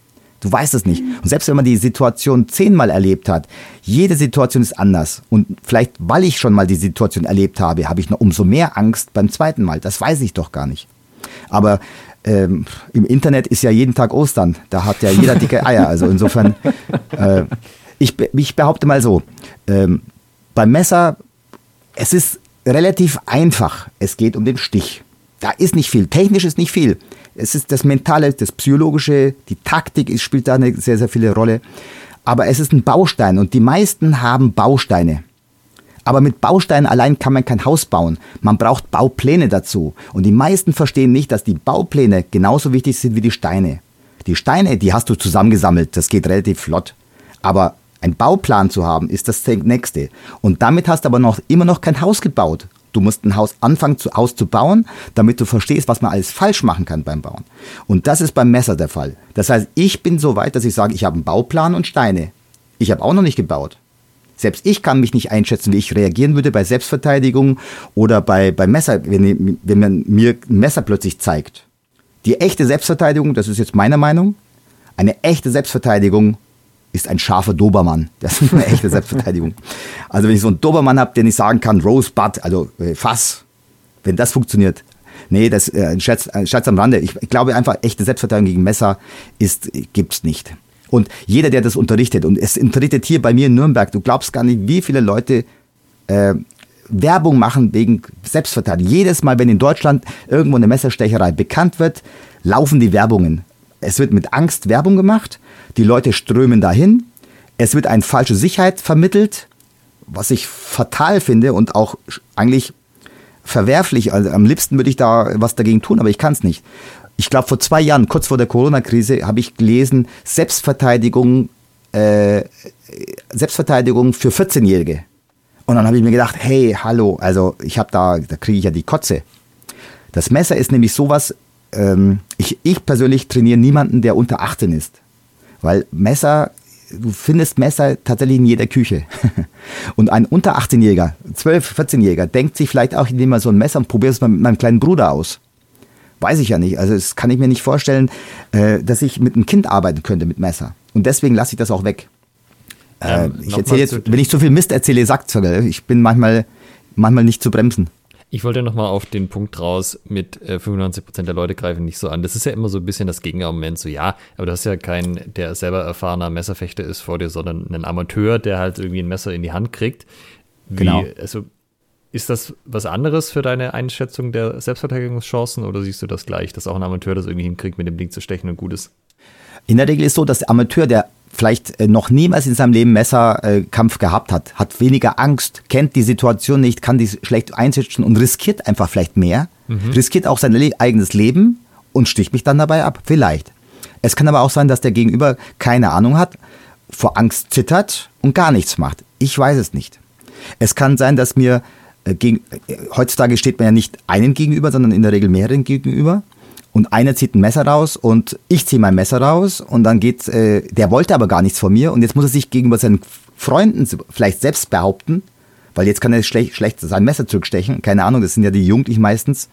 Du weißt es nicht. Und selbst wenn man die Situation zehnmal erlebt hat, jede Situation ist anders. Und vielleicht, weil ich schon mal die Situation erlebt habe, habe ich noch umso mehr Angst beim zweiten Mal. Das weiß ich doch gar nicht. Aber ähm, im Internet ist ja jeden Tag Ostern. Da hat ja jeder dicke Eier. Also insofern, äh, ich, ich behaupte mal so, ähm, beim Messer, es ist relativ einfach. Es geht um den Stich. Da ist nicht viel. Technisch ist nicht viel. Es ist das Mentale, das Psychologische, die Taktik spielt da eine sehr, sehr viele Rolle. Aber es ist ein Baustein und die meisten haben Bausteine. Aber mit Bausteinen allein kann man kein Haus bauen. Man braucht Baupläne dazu. Und die meisten verstehen nicht, dass die Baupläne genauso wichtig sind wie die Steine. Die Steine, die hast du zusammengesammelt, das geht relativ flott. Aber ein Bauplan zu haben, ist das nächste. Und damit hast du aber noch immer noch kein Haus gebaut. Du musst ein Haus anfangen, zu, Haus zu bauen, damit du verstehst, was man alles falsch machen kann beim Bauen. Und das ist beim Messer der Fall. Das heißt, ich bin so weit, dass ich sage, ich habe einen Bauplan und Steine. Ich habe auch noch nicht gebaut. Selbst ich kann mich nicht einschätzen, wie ich reagieren würde bei Selbstverteidigung oder bei, bei Messer, wenn, wenn man mir ein Messer plötzlich zeigt. Die echte Selbstverteidigung, das ist jetzt meine Meinung, eine echte Selbstverteidigung ist ein scharfer Dobermann. Das ist eine echte Selbstverteidigung. Also wenn ich so einen Dobermann habe, den ich sagen kann, Rosebud, also äh, Fass, wenn das funktioniert. Nee, das äh, ein Scherz, ein Scherz am Rande. Ich, ich glaube einfach, echte Selbstverteidigung gegen Messer ist, gibt's nicht. Und jeder, der das unterrichtet, und es unterrichtet hier bei mir in Nürnberg, du glaubst gar nicht, wie viele Leute äh, Werbung machen wegen Selbstverteidigung. Jedes Mal, wenn in Deutschland irgendwo eine Messerstecherei bekannt wird, laufen die Werbungen. Es wird mit Angst Werbung gemacht die Leute strömen dahin. Es wird eine falsche Sicherheit vermittelt, was ich fatal finde und auch eigentlich verwerflich. Also am liebsten würde ich da was dagegen tun, aber ich kann es nicht. Ich glaube, vor zwei Jahren, kurz vor der Corona-Krise, habe ich gelesen, Selbstverteidigung, äh, Selbstverteidigung für 14-Jährige. Und dann habe ich mir gedacht, hey, hallo, also ich habe da, da kriege ich ja die Kotze. Das Messer ist nämlich sowas, ähm, ich, ich persönlich trainiere niemanden, der unter 18 ist. Weil Messer, du findest Messer tatsächlich in jeder Küche. und ein unter 18-Jähriger, 12-, 14-Jähriger, denkt sich vielleicht auch, ich nehme mal so ein Messer und probiere es mal mit meinem kleinen Bruder aus. Weiß ich ja nicht. Also das kann ich mir nicht vorstellen, äh, dass ich mit einem Kind arbeiten könnte mit Messer. Und deswegen lasse ich das auch weg. Äh, ähm, ich erzähle jetzt, wenn ich zu viel Mist erzähle, sagt Ich bin manchmal, manchmal nicht zu bremsen. Ich wollte nochmal auf den Punkt raus mit äh, 95% der Leute greifen nicht so an. Das ist ja immer so ein bisschen das Gegenargument, so ja, aber du hast ja keinen, der selber erfahrener Messerfechter ist vor dir, sondern einen Amateur, der halt irgendwie ein Messer in die Hand kriegt. Wie, genau. Also ist das was anderes für deine Einschätzung der Selbstverteidigungschancen oder siehst du das gleich, dass auch ein Amateur das irgendwie hinkriegt, mit dem Ding zu stechen und gut ist? In der Regel ist so, dass der Amateur, der vielleicht äh, noch niemals in seinem Leben Messerkampf gehabt hat, hat weniger Angst, kennt die Situation nicht, kann die schlecht einschätzen und riskiert einfach vielleicht mehr, mhm. riskiert auch sein eigenes Leben und sticht mich dann dabei ab. Vielleicht. Es kann aber auch sein, dass der Gegenüber keine Ahnung hat, vor Angst zittert und gar nichts macht. Ich weiß es nicht. Es kann sein, dass mir äh, gegen, äh, heutzutage steht man ja nicht einen gegenüber, sondern in der Regel mehreren gegenüber und einer zieht ein Messer raus und ich ziehe mein Messer raus und dann geht, äh, der wollte aber gar nichts von mir und jetzt muss er sich gegenüber seinen Freunden vielleicht selbst behaupten, weil jetzt kann er schlecht, schlecht sein Messer zurückstechen, keine Ahnung, das sind ja die Jugendlichen meistens.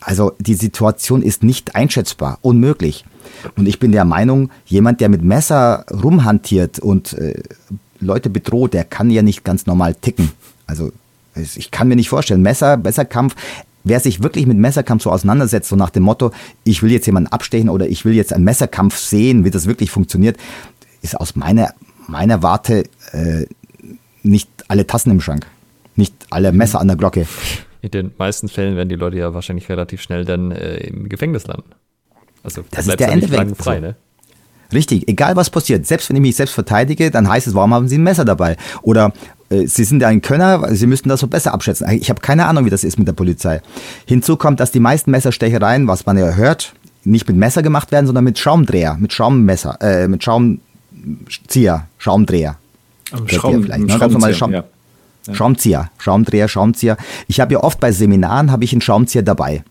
Also die Situation ist nicht einschätzbar, unmöglich. Und ich bin der Meinung, jemand, der mit Messer rumhantiert und äh, Leute bedroht, der kann ja nicht ganz normal ticken. Also ich kann mir nicht vorstellen, Messer, Messerkampf, wer sich wirklich mit Messerkampf so auseinandersetzt, so nach dem Motto, ich will jetzt jemanden abstechen oder ich will jetzt einen Messerkampf sehen, wie das wirklich funktioniert, ist aus meiner, meiner Warte äh, nicht alle Tassen im Schrank, nicht alle Messer an der Glocke. In den meisten Fällen werden die Leute ja wahrscheinlich relativ schnell dann äh, im Gefängnis landen. Also das ist der Endeffekt. Frei, ne? Richtig, egal was passiert, selbst wenn ich mich selbst verteidige, dann heißt es, warum haben Sie ein Messer dabei? Oder Sie sind ja ein Könner, Sie müssten das so besser abschätzen. Ich habe keine Ahnung, wie das ist mit der Polizei. Hinzu kommt, dass die meisten Messerstechereien, was man ja hört, nicht mit Messer gemacht werden, sondern mit Schaumdreher, mit Schaummesser, äh, mit Schaumzieher, Schaumdreher. Schaum, vielleicht, ne? Normal Schaum, ja. Ja. Schaumzieher, Schaumdreher, Schaumzieher. Ich habe ja oft bei Seminaren habe ich einen Schaumzieher dabei.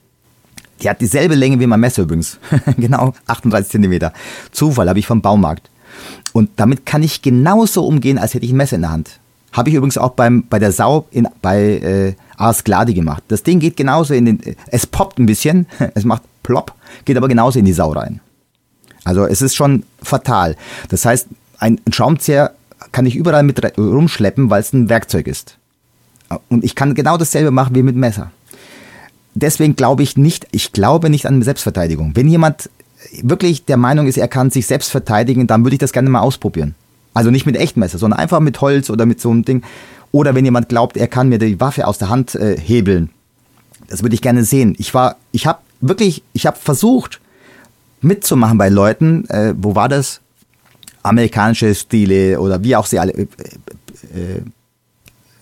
Die hat dieselbe Länge wie mein Messer übrigens. genau, 38 Zentimeter. Zufall habe ich vom Baumarkt. Und damit kann ich genauso umgehen, als hätte ich ein Messer in der Hand. Habe ich übrigens auch beim, bei der Sau in, bei äh, Ars Gladi gemacht. Das Ding geht genauso in den. Es poppt ein bisschen, es macht plopp, geht aber genauso in die Sau rein. Also es ist schon fatal. Das heißt, ein Schraubenzieher kann ich überall mit rumschleppen, weil es ein Werkzeug ist. Und ich kann genau dasselbe machen wie mit Messer. Deswegen glaube ich nicht, ich glaube nicht an Selbstverteidigung. Wenn jemand wirklich der Meinung ist, er kann sich selbst verteidigen, dann würde ich das gerne mal ausprobieren. Also nicht mit Echtmesser, sondern einfach mit Holz oder mit so einem Ding. Oder wenn jemand glaubt, er kann mir die Waffe aus der Hand äh, hebeln. Das würde ich gerne sehen. Ich war, ich habe wirklich, ich habe versucht mitzumachen bei Leuten. Äh, wo war das? Amerikanische Stile oder wie auch sie alle. Äh, äh,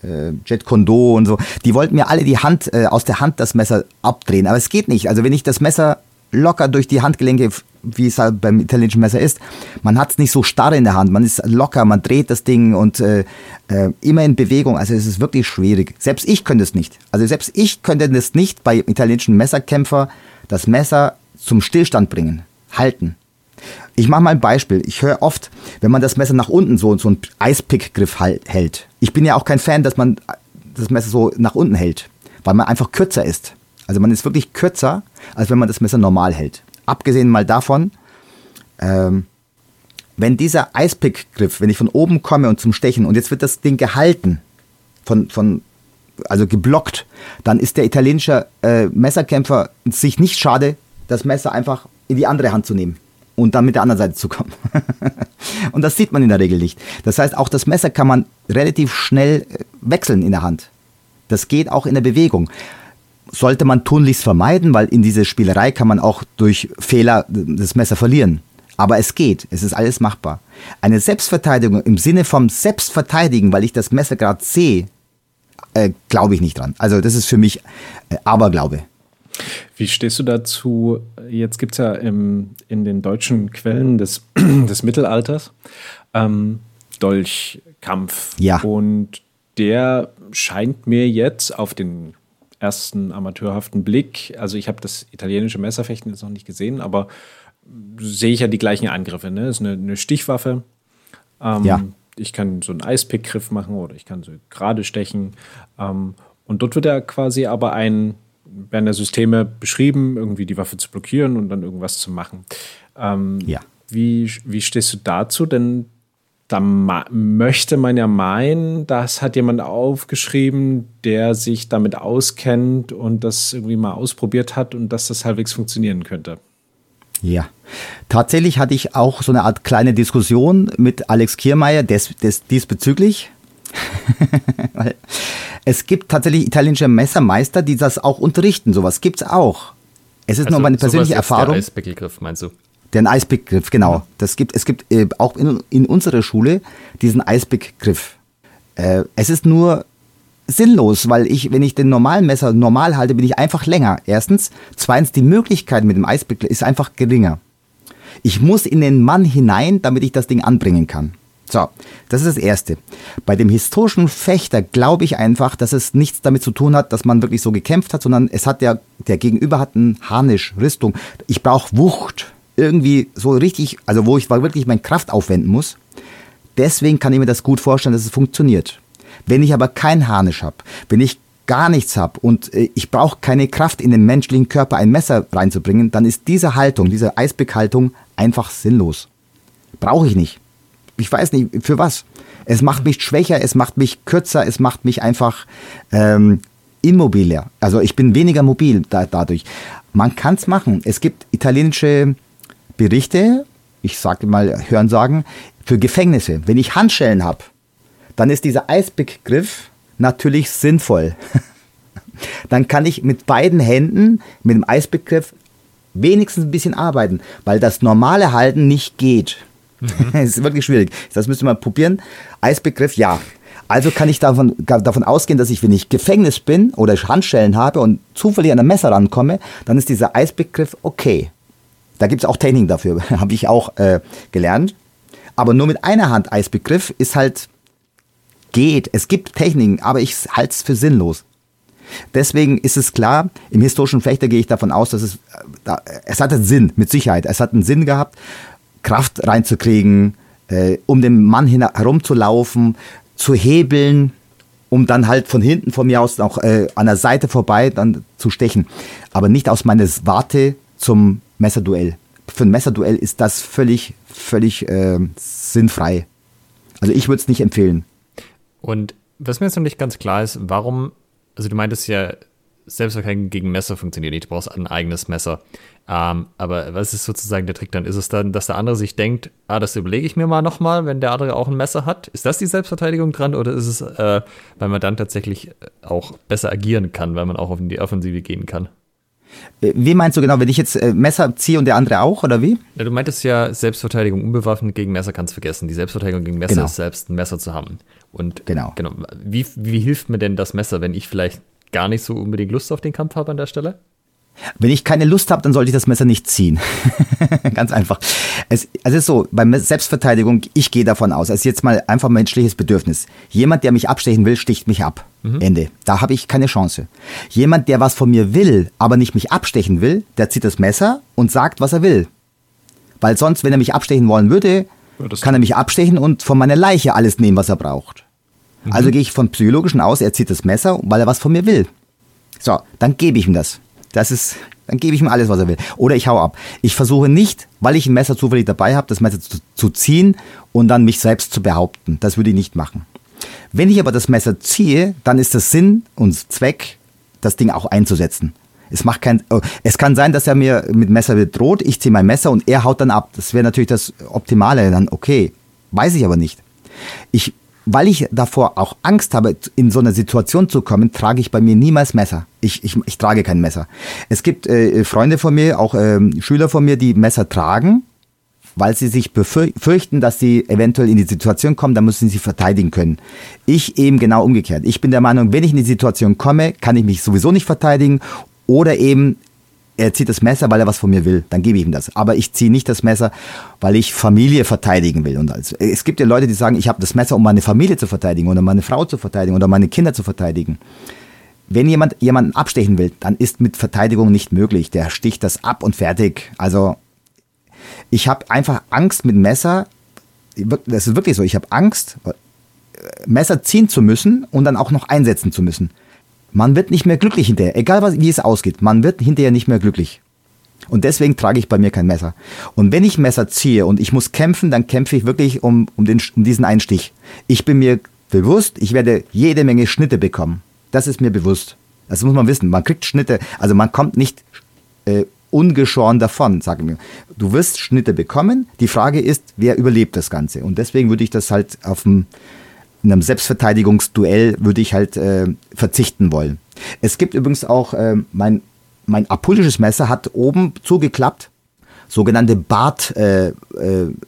äh, Jet Kondo und so. Die wollten mir alle die Hand äh, aus der Hand das Messer abdrehen, aber es geht nicht. Also wenn ich das Messer locker durch die Handgelenke, wie es halt beim italienischen Messer ist. Man hat es nicht so starr in der Hand, man ist locker, man dreht das Ding und äh, äh, immer in Bewegung. Also es ist wirklich schwierig. Selbst ich könnte es nicht. Also selbst ich könnte es nicht bei italienischen Messerkämpfer das Messer zum Stillstand bringen, halten. Ich mache mal ein Beispiel. Ich höre oft, wenn man das Messer nach unten so, so einen Eispickgriff halt, hält. Ich bin ja auch kein Fan, dass man das Messer so nach unten hält, weil man einfach kürzer ist. Also man ist wirklich kürzer, als wenn man das Messer normal hält. Abgesehen mal davon, ähm, wenn dieser Eispickgriff, wenn ich von oben komme und zum Stechen und jetzt wird das Ding gehalten, von, von, also geblockt, dann ist der italienische äh, Messerkämpfer sich nicht schade, das Messer einfach in die andere Hand zu nehmen und dann mit der anderen Seite zu kommen. und das sieht man in der Regel nicht. Das heißt, auch das Messer kann man relativ schnell äh, wechseln in der Hand. Das geht auch in der Bewegung sollte man tunlichst vermeiden, weil in dieser Spielerei kann man auch durch Fehler das Messer verlieren. Aber es geht, es ist alles machbar. Eine Selbstverteidigung im Sinne vom Selbstverteidigen, weil ich das Messer gerade sehe, äh, glaube ich nicht dran. Also das ist für mich äh, Aberglaube. Wie stehst du dazu? Jetzt gibt es ja im, in den deutschen Quellen des, des Mittelalters ähm, Dolchkampf. Ja. Und der scheint mir jetzt auf den ersten amateurhaften Blick, also ich habe das italienische Messerfechten jetzt noch nicht gesehen, aber sehe ich ja die gleichen Angriffe. Ne? Ist eine, eine Stichwaffe. Ähm, Ja. Ich kann so einen Eispick-Griff machen oder ich kann so gerade stechen. Ähm, und dort wird ja quasi aber ein, werden ja Systeme beschrieben, irgendwie die Waffe zu blockieren und dann irgendwas zu machen. Ähm, Ja. Wie, wie stehst du dazu? Denn da möchte man ja meinen, das hat jemand aufgeschrieben, der sich damit auskennt und das irgendwie mal ausprobiert hat und dass das halbwegs funktionieren könnte. Ja. Tatsächlich hatte ich auch so eine Art kleine Diskussion mit Alex Kiermeier des, des, diesbezüglich. Es gibt tatsächlich italienische Messermeister, die das auch unterrichten. Sowas gibt's auch. Es ist nur meine persönliche Also Erfahrung. Der Eisbegriff, meinst du? Den Eisbegriff, genau. Das gibt, es gibt äh, auch in, in unserer Schule diesen Eisbegriff. Äh, es ist nur sinnlos, weil ich, wenn ich den normalen Messer normal halte, bin ich einfach länger. Erstens. Zweitens, die Möglichkeit mit dem Eisbegriff ist einfach geringer. Ich muss in den Mann hinein, damit ich das Ding anbringen kann. So, das ist das Erste. Bei dem historischen Fechter glaube ich einfach, dass es nichts damit zu tun hat, dass man wirklich so gekämpft hat, sondern es hat der, der Gegenüber hat einen Harnisch, Rüstung. Ich brauche Wucht. Irgendwie so richtig, also wo ich wirklich meine Kraft aufwenden muss. Deswegen kann ich mir das gut vorstellen, dass es funktioniert. Wenn ich aber kein Harnisch habe, wenn ich gar nichts habe und äh, ich brauche keine Kraft in den menschlichen Körper, ein Messer reinzubringen, dann ist diese Haltung, diese Eisbeckhaltung einfach sinnlos. Brauche ich nicht. Ich weiß nicht, für was. Es macht mich schwächer, es macht mich kürzer, es macht mich einfach ähm, immobiler. Also ich bin weniger mobil da, dadurch. Man kann es machen. Es gibt italienische Berichte, ich sage mal Hörensagen, für Gefängnisse. Wenn ich Handschellen habe, dann ist dieser Eisbegriff natürlich sinnvoll. dann kann ich mit beiden Händen mit dem Eisbegriff wenigstens ein bisschen arbeiten, weil das normale Halten nicht geht. Es ist wirklich schwierig. Das müsste man probieren. Eisbegriff, ja. Also kann ich davon, davon ausgehen, dass ich, wenn ich Gefängnis bin oder Handschellen habe und zufällig an ein Messer rankomme, dann ist dieser Eisbegriff okay. Da gibt es auch Techniken dafür, habe ich auch äh, gelernt. Aber nur mit einer Hand Eisbegriff ist halt, geht. Es gibt Techniken, aber ich halte es für sinnlos. Deswegen ist es klar, im historischen Fechter gehe ich davon aus, dass es, äh, da, es hatte Sinn, mit Sicherheit. Es hat einen Sinn gehabt, Kraft reinzukriegen, äh, um den Mann herumzulaufen, zu hebeln, um dann halt von hinten von mir aus auch äh, an der Seite vorbei dann zu stechen. Aber nicht aus meiner Warte zum Messerduell. Für ein Messerduell ist das völlig, völlig äh, sinnfrei. Also ich würde es nicht empfehlen. Und was mir jetzt noch nicht ganz klar ist, warum, also du meintest ja, Selbstverteidigung gegen Messer funktioniert nicht, du brauchst ein eigenes Messer. Ähm, aber was ist sozusagen der Trick dann? Ist es dann, dass der andere sich denkt, ah, das überlege ich mir mal nochmal, wenn der andere auch ein Messer hat? Ist das die Selbstverteidigung dran oder ist es, äh, weil man dann tatsächlich auch besser agieren kann, weil man auch auf die Offensive gehen kann? Äh, Wie meinst du genau, wenn ich jetzt äh, Messer ziehe und der andere auch, oder wie? Ja, du meintest ja, Selbstverteidigung unbewaffnet gegen Messer kannst vergessen. Die Selbstverteidigung gegen Messer Genau. ist selbst ein Messer zu haben. Und Genau. genau. Wie, wie hilft mir denn das Messer, wenn ich vielleicht gar nicht so unbedingt Lust auf den Kampf habe an der Stelle? Wenn ich keine Lust habe, dann sollte ich das Messer nicht ziehen. Ganz einfach. Es, also es ist so, bei Selbstverteidigung, ich gehe davon aus, es ist jetzt mal einfach menschliches Bedürfnis. Jemand, der mich abstechen will, sticht mich ab. Ende. Da habe ich keine Chance. Jemand, der was von mir will, aber nicht mich abstechen will, der zieht das Messer und sagt, was er will. Weil sonst, wenn er mich abstechen wollen würde, Würdest kann er mich abstechen und von meiner Leiche alles nehmen, was er braucht. Also gehe ich von psychologischen aus, er zieht das Messer, weil er was von mir will. So, dann gebe ich ihm das. Das ist, dann gebe ich ihm alles, was er will. Oder ich hau ab. Ich versuche nicht, weil ich ein Messer zufällig dabei habe, das Messer zu, zu ziehen und dann mich selbst zu behaupten. Das würde ich nicht machen. Wenn ich aber das Messer ziehe, dann ist das Sinn und Zweck, das Ding auch einzusetzen. Es macht kein, oh, es kann sein, dass er mir mit Messer bedroht, ich ziehe mein Messer und er haut dann ab. Das wäre natürlich das Optimale, dann okay. Weiß ich aber nicht. Ich, weil ich davor auch Angst habe, in so eine Situation zu kommen, trage ich bei mir niemals Messer. Ich, ich, ich trage kein Messer. Es gibt äh, Freunde von mir, auch ähm, Schüler von mir, die Messer tragen, weil sie sich befürchten, dass sie eventuell in die Situation kommen, dann müssen sie verteidigen können. Ich eben genau umgekehrt. Ich bin der Meinung, wenn ich in die Situation komme, kann ich mich sowieso nicht verteidigen oder eben er zieht das Messer, weil er was von mir will, dann gebe ich ihm das. Aber ich ziehe nicht das Messer, weil ich Familie verteidigen will. Und also, es gibt ja Leute, die sagen, ich habe das Messer, um meine Familie zu verteidigen oder meine Frau zu verteidigen oder meine Kinder zu verteidigen. Wenn jemand jemanden abstechen will, dann ist mit Verteidigung nicht möglich. Der sticht das ab und fertig. Also ich habe einfach Angst mit Messer. Das ist wirklich so. Ich habe Angst, Messer ziehen zu müssen und dann auch noch einsetzen zu müssen. Man wird nicht mehr glücklich hinterher, egal was, wie es ausgeht. Man wird hinterher nicht mehr glücklich. Und deswegen trage ich bei mir kein Messer. Und wenn ich Messer ziehe und ich muss kämpfen, dann kämpfe ich wirklich um, um, den, um diesen Einstich. Ich bin mir bewusst, ich werde jede Menge Schnitte bekommen. Das ist mir bewusst. Das muss man wissen. Man kriegt Schnitte, also man kommt nicht äh, ungeschoren davon, sage mir. Du wirst Schnitte bekommen. Die Frage ist, wer überlebt das Ganze? Und deswegen würde ich das halt auf dem, in einem Selbstverteidigungsduell würde ich halt äh, verzichten wollen. Es gibt übrigens auch äh, mein mein apulisches Messer hat oben zugeklappt, sogenannte Bart, äh, äh,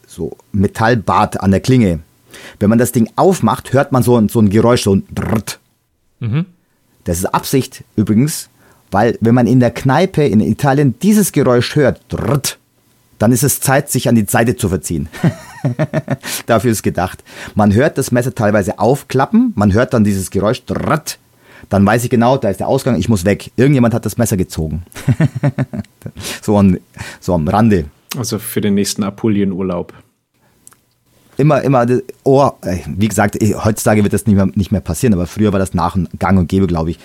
so Metallbart an der Klinge. Wenn man das Ding aufmacht, hört man so, so ein Geräusch, so ein Drrrt. Mhm. Das ist Absicht übrigens, weil wenn man in der Kneipe in Italien dieses Geräusch hört, drrrt, dann ist es Zeit, sich an die Seite zu verziehen. Dafür ist gedacht. Man hört das Messer teilweise aufklappen, man hört dann dieses Geräusch, drrrt, dann weiß ich genau, da ist der Ausgang, ich muss weg. Irgendjemand hat das Messer gezogen. so, am, so am Rande. Also für den nächsten Apulien-Urlaub immer, immer, oh, wie gesagt, heutzutage wird das nicht mehr, nicht mehr passieren, aber früher war das nach Gang und Gäbe, glaube ich.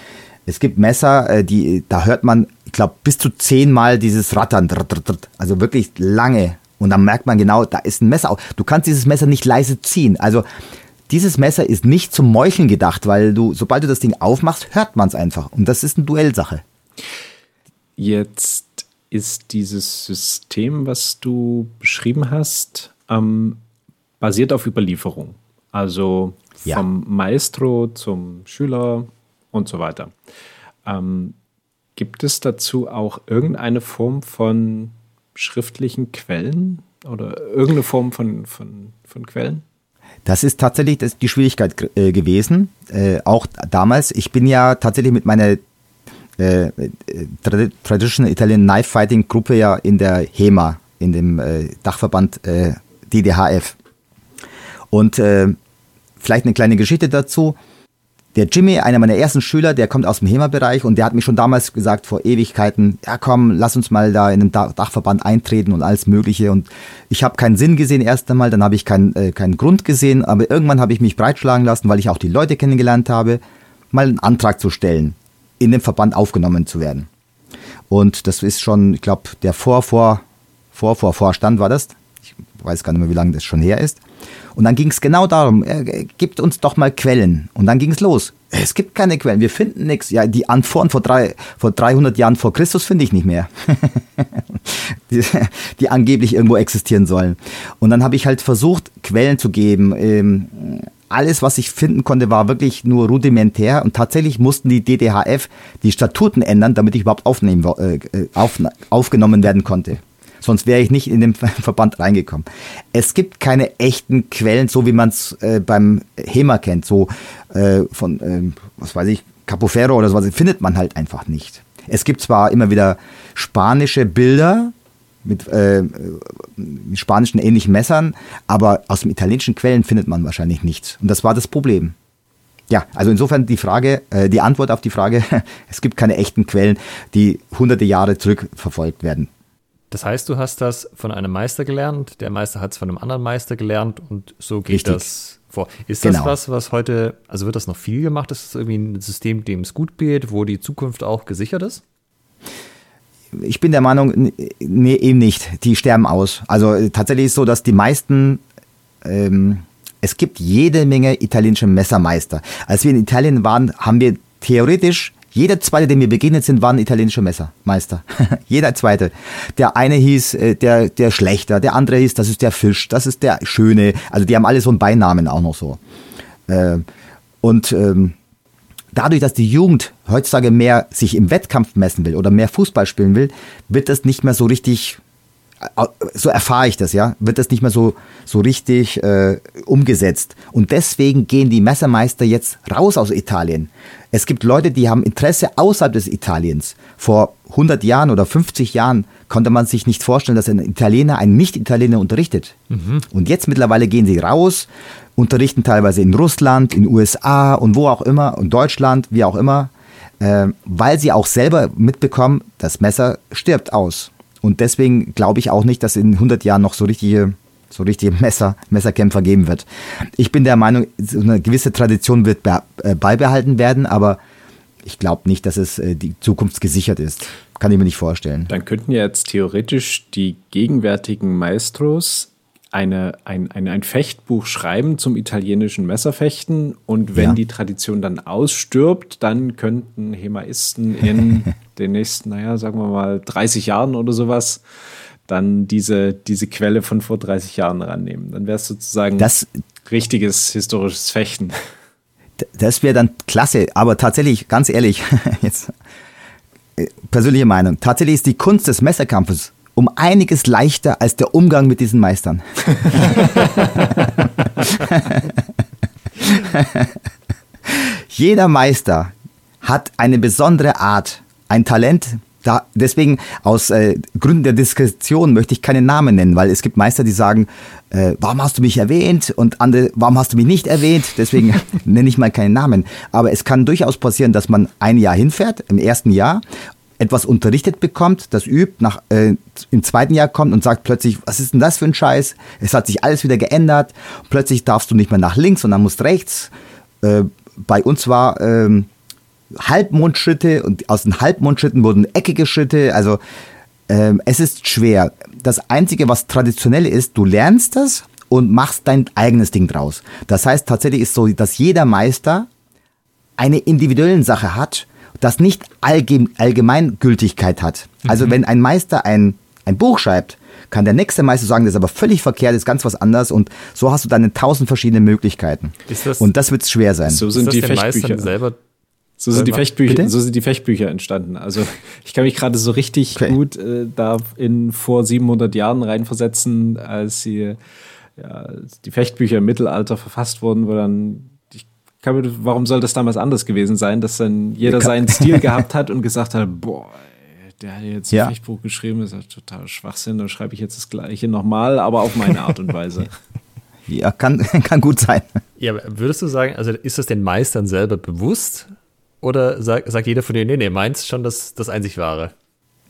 Es gibt Messer, äh, die, da hört man, ich glaube, bis zu zehnmal dieses Rattern, also wirklich lange. Und dann merkt man genau, da ist ein Messer. Du kannst dieses Messer nicht leise ziehen. Also dieses Messer ist nicht zum Meucheln gedacht, weil du, sobald du das Ding aufmachst, hört man es einfach. Und das ist eine Duellsache. Jetzt ist dieses System, was du beschrieben hast, ähm, basiert auf Überlieferung. Also ja. vom Maestro zum Schüler und so weiter. Ähm, gibt es dazu auch irgendeine Form von schriftlichen Quellen oder irgendeine Form von, von, von Quellen? Das ist tatsächlich die Schwierigkeit äh, gewesen. Äh, auch damals. Ich bin ja tatsächlich mit meiner äh, Traditional Italian Knife Fighting Gruppe ja in der HEMA, in dem äh, Dachverband äh, DDHF. Und äh, vielleicht eine kleine Geschichte dazu. Der Jimmy, einer meiner ersten Schüler, der kommt aus dem HEMA-Bereich und der hat mich schon damals gesagt, vor Ewigkeiten, ja komm, lass uns mal da in den Dachverband eintreten und alles Mögliche. Und ich habe keinen Sinn gesehen erst einmal, dann habe ich keinen äh, keinen Grund gesehen, aber irgendwann habe ich mich breitschlagen lassen, weil ich auch die Leute kennengelernt habe, mal einen Antrag zu stellen, in den Verband aufgenommen zu werden. Und das ist schon, ich glaube, der Vor, Vor, Vor, Vor, Vorstand war das. Ich weiß gar nicht mehr, wie lange das schon her ist. Und dann ging es genau darum, äh, gibt uns doch mal Quellen. Und dann ging es los. Es gibt keine Quellen, wir finden nichts. Ja, die Antworten vor, drei, vor 300 Jahren vor Christus finde ich nicht mehr. die, die, angeblich irgendwo existieren sollen. Und dann habe ich halt versucht, Quellen zu geben. Ähm, alles, was ich finden konnte, war wirklich nur rudimentär und tatsächlich mussten die DDHF die Statuten ändern, damit ich überhaupt aufnehmen, äh, auf, aufgenommen werden konnte. Sonst wäre ich nicht in den Verband reingekommen. Es gibt keine echten Quellen, so wie man es äh, beim HEMA kennt, so äh, von, äh, was weiß ich, Capofero oder sowas, findet man halt einfach nicht. Es gibt zwar immer wieder spanische Bilder mit, äh, mit spanischen ähnlichen Messern, aber aus den italienischen Quellen findet man wahrscheinlich nichts. Und das war das Problem. Ja, also insofern die Frage, äh, die Antwort auf die Frage, es gibt keine echten Quellen, die hunderte Jahre zurückverfolgt werden. Das heißt, du hast das von einem Meister gelernt, der Meister hat es von einem anderen Meister gelernt und so geht Richtig. das vor. Ist das genau. was, was heute, also wird das noch viel gemacht? Ist das irgendwie ein System, dem es gut geht, wo die Zukunft auch gesichert ist? Ich bin der Meinung, nee, eben nicht. Die sterben aus. Also äh, tatsächlich ist es so, dass die meisten ähm, es gibt jede Menge italienische Messermeister. Als wir in Italien waren, haben wir theoretisch jeder zweite, dem wir begegnet sind, war ein italienischer Messermeister. Jeder zweite. Der eine hieß äh, der, der Schlechter, der andere hieß, das ist der Fisch, das ist der Schöne. Also die haben alle so einen Beinamen auch noch so. Äh, und ähm, dadurch, dass die Jugend heutzutage mehr sich im Wettkampf messen will oder mehr Fußball spielen will, wird das nicht mehr so richtig so erfahre ich das, ja, wird das nicht mehr so, so richtig äh, umgesetzt. Und deswegen gehen die Messermeister jetzt raus aus Italien. Es gibt Leute, die haben Interesse außerhalb des Italiens. Vor 100 Jahren oder 50 Jahren konnte man sich nicht vorstellen, dass ein Italiener einen Nicht-Italiener unterrichtet. Mhm. Und jetzt mittlerweile gehen sie raus, unterrichten teilweise in Russland, in USA und wo auch immer, in Deutschland, wie auch immer, äh, weil sie auch selber mitbekommen, das Messer stirbt aus. Und deswegen glaube ich auch nicht, dass in 100 Jahren noch so richtige, so richtige Messer, Messerkämpfer geben wird. Ich bin der Meinung, eine gewisse Tradition wird äh, beibehalten werden, aber ich glaube nicht, dass es äh, die Zukunft gesichert ist. Kann ich mir nicht vorstellen. Dann könnten ja jetzt theoretisch die gegenwärtigen Maestros eine, ein, ein, ein Fechtbuch schreiben zum italienischen Messerfechten und wenn ja. die Tradition dann ausstirbt, dann könnten Hemaisten in den nächsten, naja, sagen wir mal 30 Jahren oder sowas dann diese, diese Quelle von vor 30 Jahren rannehmen. Dann wäre es sozusagen das, richtiges historisches Fechten. Das wäre dann klasse, aber tatsächlich, ganz ehrlich, jetzt äh, persönliche Meinung, tatsächlich ist die Kunst des Messerkampfes um einiges leichter als der Umgang mit diesen Meistern. Jeder Meister hat eine besondere Art, ein Talent. Da, deswegen aus äh, Gründen der Diskretion möchte ich keinen Namen nennen, weil es gibt Meister, die sagen, äh, warum hast du mich erwähnt? Und andere, warum hast du mich nicht erwähnt? Deswegen nenne ich mal keinen Namen. Aber es kann durchaus passieren, dass man ein Jahr hinfährt, im ersten Jahr, etwas unterrichtet bekommt, das übt, nach, äh, im zweiten Jahr kommt und sagt plötzlich, was ist denn das für ein Scheiß? Es hat sich alles wieder geändert. Plötzlich darfst du nicht mehr nach links, sondern musst rechts. Äh, bei uns war ähm, Halbmondschritte und aus den Halbmondschritten wurden eckige Schritte. Also ähm, es ist schwer. Das Einzige, was traditionell ist, du lernst das und machst dein eigenes Ding draus. Das heißt, tatsächlich ist so, dass jeder Meister eine individuelle Sache hat das nicht Allgemeingültigkeit hat. Also mhm. wenn ein Meister ein, ein Buch schreibt, kann der nächste Meister sagen, das ist aber völlig verkehrt, das ist ganz was anderes und so hast du dann tausend verschiedene Möglichkeiten. Das, und das wird schwer sein. So sind die Fechtbücher selber so sind, die Fechtbücher, so sind die Fechtbücher entstanden. Also ich kann mich gerade so richtig okay. gut äh, da in vor 700 Jahren reinversetzen, als sie, ja, die Fechtbücher im Mittelalter verfasst wurden, wo dann warum soll das damals anders gewesen sein, dass dann jeder seinen Stil gehabt hat und gesagt hat, boah, der hat jetzt ein ja. Fechtbuch geschrieben, das ist total Schwachsinn, dann schreibe ich jetzt das Gleiche nochmal, aber auf meine Art und Weise. ja, kann, kann gut sein. Ja, würdest du sagen, also ist das den Meistern selber bewusst? Oder sagt, sagt jeder von denen, nee, nee, meins schon das, das einzig wahre?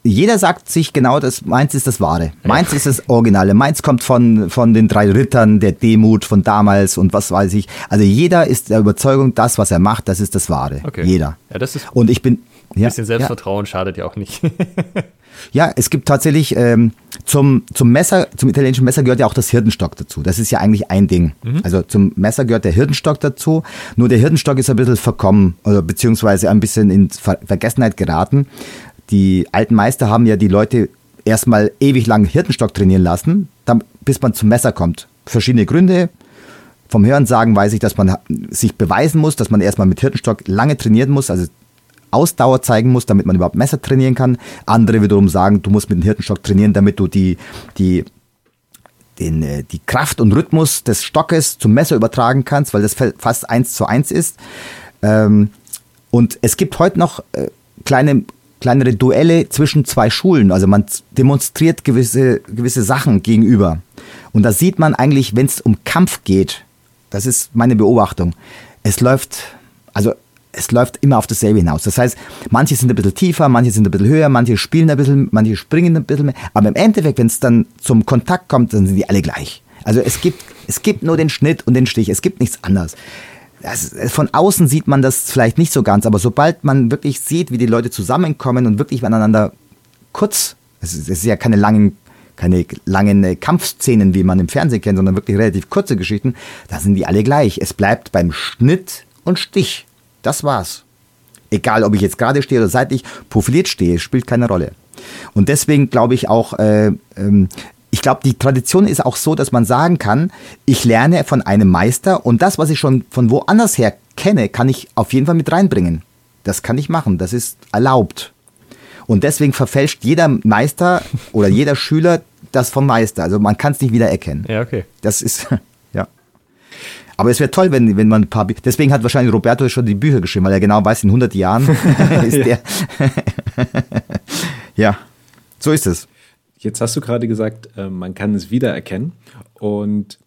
Jeder sagt sich genau, das meins ist das Wahre. Meins ist das Originale. Meins kommt von, von den drei Rittern der Demut von damals und was weiß ich. Also jeder ist der Überzeugung, das, was er macht, das ist das Wahre. Okay. Jeder. Ja, das ist und ich bin. Ein ja, bisschen Selbstvertrauen ja. schadet ja auch nicht. ja, es gibt tatsächlich ähm, zum, zum Messer, zum italienischen Messer gehört ja auch das Hirtenstock dazu. Das ist ja eigentlich ein Ding. Mhm. Also zum Messer gehört der Hirtenstock dazu. Nur der Hirtenstock ist ein bisschen verkommen oder beziehungsweise ein bisschen in Ver Vergessenheit geraten die alten Meister haben ja die Leute erstmal ewig lang Hirtenstock trainieren lassen, dann, bis man zum Messer kommt. Verschiedene Gründe. Vom Hörensagen weiß ich, dass man sich beweisen muss, dass man erstmal mit Hirtenstock lange trainieren muss, also Ausdauer zeigen muss, damit man überhaupt Messer trainieren kann. Andere wiederum sagen, du musst mit dem Hirtenstock trainieren, damit du die, die, den, äh, die Kraft und Rhythmus des Stockes zum Messer übertragen kannst, weil das fast eins zu eins ist. Ähm, und es gibt heute noch äh, kleine kleinere Duelle zwischen zwei Schulen. Also man demonstriert gewisse, gewisse Sachen gegenüber. Und da sieht man eigentlich, wenn es um Kampf geht, das ist meine Beobachtung, es läuft, also es läuft immer auf dasselbe hinaus. Das heißt, manche sind ein bisschen tiefer, manche sind ein bisschen höher, manche spielen ein bisschen, manche springen ein bisschen mehr. Aber im Endeffekt, wenn es dann zum Kontakt kommt, dann sind die alle gleich. Also es gibt, es gibt nur den Schnitt und den Stich. Es gibt nichts anderes das, von außen sieht man das vielleicht nicht so ganz, aber sobald man wirklich sieht, wie die Leute zusammenkommen und wirklich miteinander kurz, es ist, es ist ja keine langen, keine langen äh, Kampfszenen, wie man im Fernsehen kennt, sondern wirklich relativ kurze Geschichten, da sind die alle gleich. Es bleibt beim Schnitt und Stich. Das war's. Egal, ob ich jetzt gerade stehe oder seitlich profiliert stehe, spielt keine Rolle. Und deswegen glaube ich auch, äh, ähm, ich glaube, die Tradition ist auch so, dass man sagen kann, ich lerne von einem Meister und das, was ich schon von woanders her kenne, kann ich auf jeden Fall mit reinbringen. Das kann ich machen, das ist erlaubt. Und deswegen verfälscht jeder Meister oder jeder Schüler das vom Meister. Also man kann es nicht wieder erkennen. Ja, okay. Das ist, ja. Aber es wäre toll, wenn, wenn man ein paar, Bü deswegen hat wahrscheinlich Roberto schon die Bücher geschrieben, weil er genau weiß, in 100 Jahren ist der. ja, so ist es. Jetzt hast du gerade gesagt, äh, man kann es wiedererkennen. Und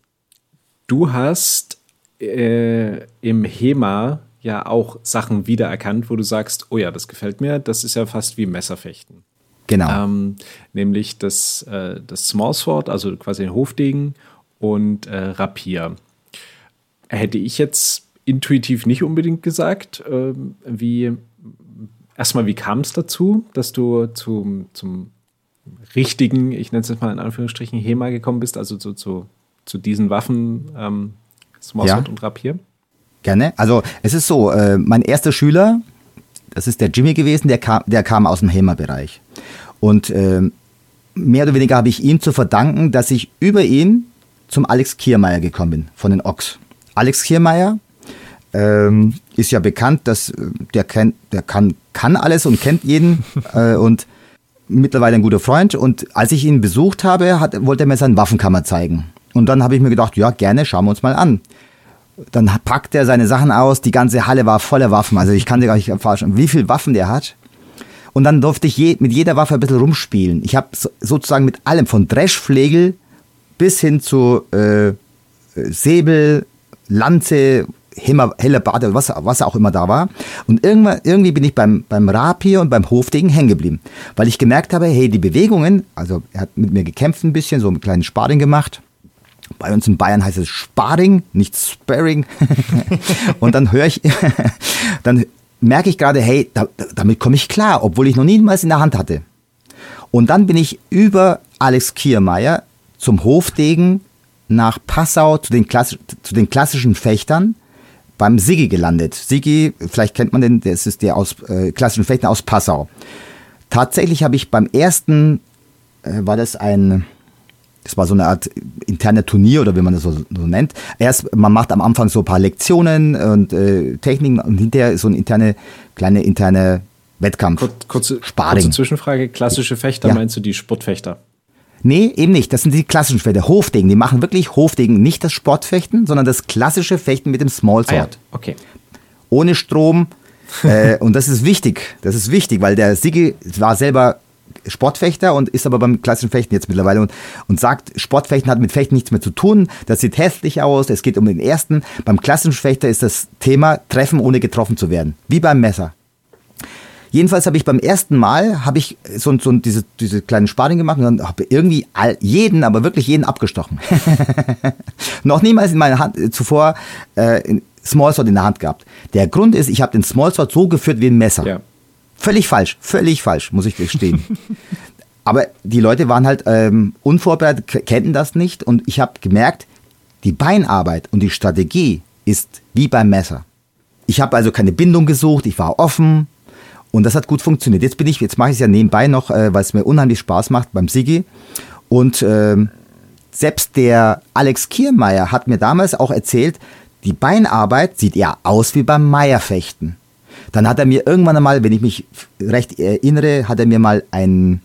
du hast äh, im HEMA ja auch Sachen wiedererkannt, wo du sagst, oh ja, das gefällt mir, das ist ja fast wie Messerfechten. Genau. Ähm, nämlich das, äh, das Small Sword, also quasi den Hofdegen und äh, Rapier. Hätte ich jetzt intuitiv nicht unbedingt gesagt, ähm, wie erstmal, wie kam es dazu, dass du zum, zum richtigen, ich nenne es jetzt mal in Anführungsstrichen, HEMA gekommen bist, also zu, zu, zu diesen Waffen, ähm, Small Ja. Und Rapier? Gerne. Also es ist so, äh, mein erster Schüler, das ist der Jimmy gewesen, der kam, der kam aus dem HEMA-Bereich. Und ähm, mehr oder weniger habe ich ihm zu verdanken, dass ich über ihn zum Alex Kiermeier gekommen bin, von den Ochs. Alex Kiermeier ähm, ist ja bekannt, dass äh, der, kennt, der kann, kann alles und kennt jeden äh, und mittlerweile ein guter Freund. Und als ich ihn besucht habe, hat, wollte er mir seine Waffenkammer zeigen. Und dann habe ich mir gedacht, ja, gerne, schauen wir uns mal an. Dann packt er seine Sachen aus, die ganze Halle war voller Waffen. Also ich kann dir gar nicht vorstellen, wie viele Waffen der hat. Und dann durfte ich je, mit jeder Waffe ein bisschen rumspielen. Ich habe so, sozusagen mit allem, von Dreschflegel bis hin zu äh, Säbel, Lanze, Himmer, Hellebarde, was, was auch immer da war. Und irgendwann, irgendwie bin ich beim, beim Rapier und beim Hofdegen hängen geblieben. Weil ich gemerkt habe, hey, die Bewegungen, also er hat mit mir gekämpft ein bisschen, so einen kleinen Sparring gemacht. Bei uns in Bayern heißt es Sparring, nicht Sparring. und dann höre ich, dann merke ich gerade, hey, da, damit komme ich klar, obwohl ich noch niemals in der Hand hatte. Und dann bin ich über Alex Kiermeier zum Hofdegen nach Passau zu den, Klass zu den klassischen Fechtern beim Sigi gelandet. Sigi, vielleicht kennt man den, das ist der aus äh, klassischen Fechtern aus Passau. Tatsächlich habe ich beim ersten, äh, war das ein, das war so eine Art interne Turnier oder wie man das so, so nennt. Erst, man macht am Anfang so ein paar Lektionen und äh, Techniken und hinterher so eine interne, kleine interne Wettkampf. Kur kurze, kurze Zwischenfrage: Klassische Fechter, Ja. meinst du die Sportfechter? Nee, eben nicht. Das sind die klassischen Fechter. Hofdegen. Die machen wirklich Hofdegen. Nicht das Sportfechten, sondern das klassische Fechten mit dem Smallsword. okay. Ohne Strom. äh, und das ist wichtig. Das ist wichtig, weil der Sigi war selber Sportfechter und ist aber beim klassischen Fechten jetzt mittlerweile und, und sagt, Sportfechten hat mit Fechten nichts mehr zu tun. Das sieht hässlich aus. Es geht um den ersten. Beim klassischen Fechter ist das Thema Treffen, ohne getroffen zu werden. Wie beim Messer. Jedenfalls habe ich beim ersten Mal habe ich so, so diese, diese kleinen Sparring gemacht und dann habe irgendwie all, jeden, aber wirklich jeden abgestochen. Noch niemals in meiner Hand äh, zuvor äh, ein Smallsword in der Hand gehabt. Der Grund ist, ich habe den Smallsword so geführt wie ein Messer. Ja. Völlig falsch, völlig falsch, muss ich gestehen. aber die Leute waren halt ähm, unvorbereitet, kennten das nicht und ich habe gemerkt, die Beinarbeit und die Strategie ist wie beim Messer. Ich habe also keine Bindung gesucht, ich war offen und das hat gut funktioniert. Jetzt bin ich, jetzt mache ich es ja nebenbei noch, äh, weil es mir unheimlich Spaß macht beim Sigi. Und ähm, selbst der Alex Kiermeier hat mir damals auch erzählt, die Beinarbeit sieht ja aus wie beim Meierfechten. Dann hat er mir irgendwann einmal, wenn ich mich recht erinnere, hat er mir mal einen,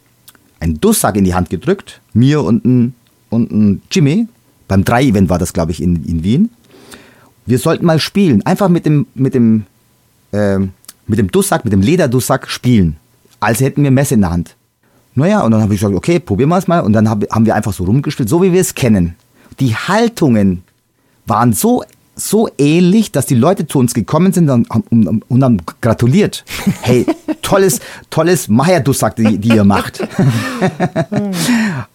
einen Dusssack in die Hand gedrückt, mir und ein, und ein Jimmy. Beim 3-Event war das, glaube ich, in, in Wien. Wir sollten mal spielen. Einfach mit dem, mit dem, ähm, mit dem Dusssack, mit dem Lederdussack spielen. Als hätten wir Messer in der Hand. Naja, und dann habe ich gesagt, okay, probieren wir es mal. Und dann hab, haben wir einfach so rumgespielt, so wie wir es kennen. Die Haltungen waren so, so ähnlich, dass die Leute zu uns gekommen sind und, und, und, haben gratuliert. Hey, tolles, tolles Meier-Dussack, die, die ihr macht.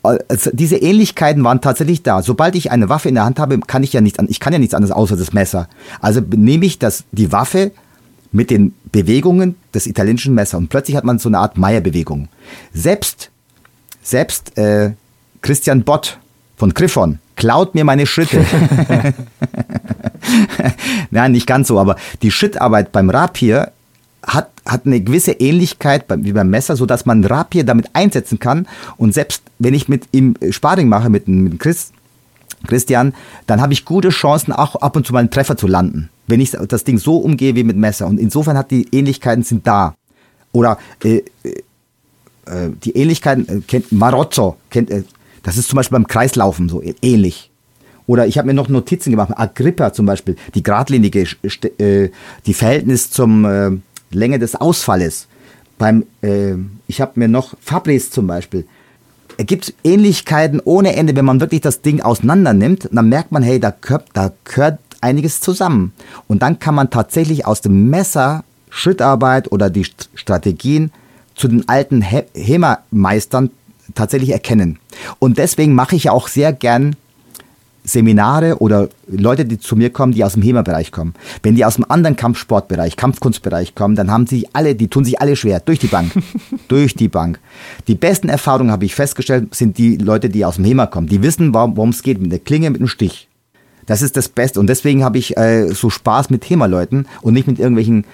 Also diese Ähnlichkeiten waren tatsächlich da. Sobald ich eine Waffe in der Hand habe, kann ich ja nichts, ich kann ja nichts anderes außer das Messer. Also nehme ich das, die Waffe mit den Bewegungen des italienischen Messers und plötzlich hat man so eine Art Meierbewegung. Selbst, selbst äh, Christian Bott von Griffon klaut mir meine Schritte. Nein, nicht ganz so, aber die Schrittarbeit beim Rapier hat, hat eine gewisse Ähnlichkeit wie beim Messer, sodass man Rapier damit einsetzen kann. Und selbst wenn ich mit ihm Sparring mache, mit, mit Chris, Christian, dann habe ich gute Chancen, auch ab und zu mal einen Treffer zu landen, wenn ich das Ding so umgehe wie mit Messer. Und insofern hat die Ähnlichkeiten sind da. Oder äh, äh, die Ähnlichkeiten äh, kennt Marozzo, kennt, äh, Das ist zum Beispiel beim Kreislaufen so ähnlich. Oder ich habe mir noch Notizen gemacht, Agrippa zum Beispiel, die geradlinige, äh, die Verhältnis zum äh, Länge des Ausfalles. Beim, äh, ich habe mir noch Fabris zum Beispiel. Es gibt Ähnlichkeiten ohne Ende, wenn man wirklich das Ding auseinander nimmt, dann merkt man, hey, da gehört, da gehört einiges zusammen. Und dann kann man tatsächlich aus dem Messer Schrittarbeit oder die Strategien zu den alten HEMA-Meistern tatsächlich erkennen. Und deswegen mache ich auch sehr gern Seminare oder Leute, die zu mir kommen, die aus dem HEMA-Bereich kommen. Wenn die aus dem anderen Kampfsportbereich, Kampfkunstbereich kommen, dann haben sie alle, die tun sich alle schwer, durch die Bank. durch die Bank. Die besten Erfahrungen, habe ich festgestellt, sind die Leute, die aus dem HEMA kommen. Die wissen, worum es geht, mit der Klinge, mit dem Stich. Das ist das Beste. Und deswegen habe ich äh, so Spaß mit HEMA-Leuten und nicht mit irgendwelchen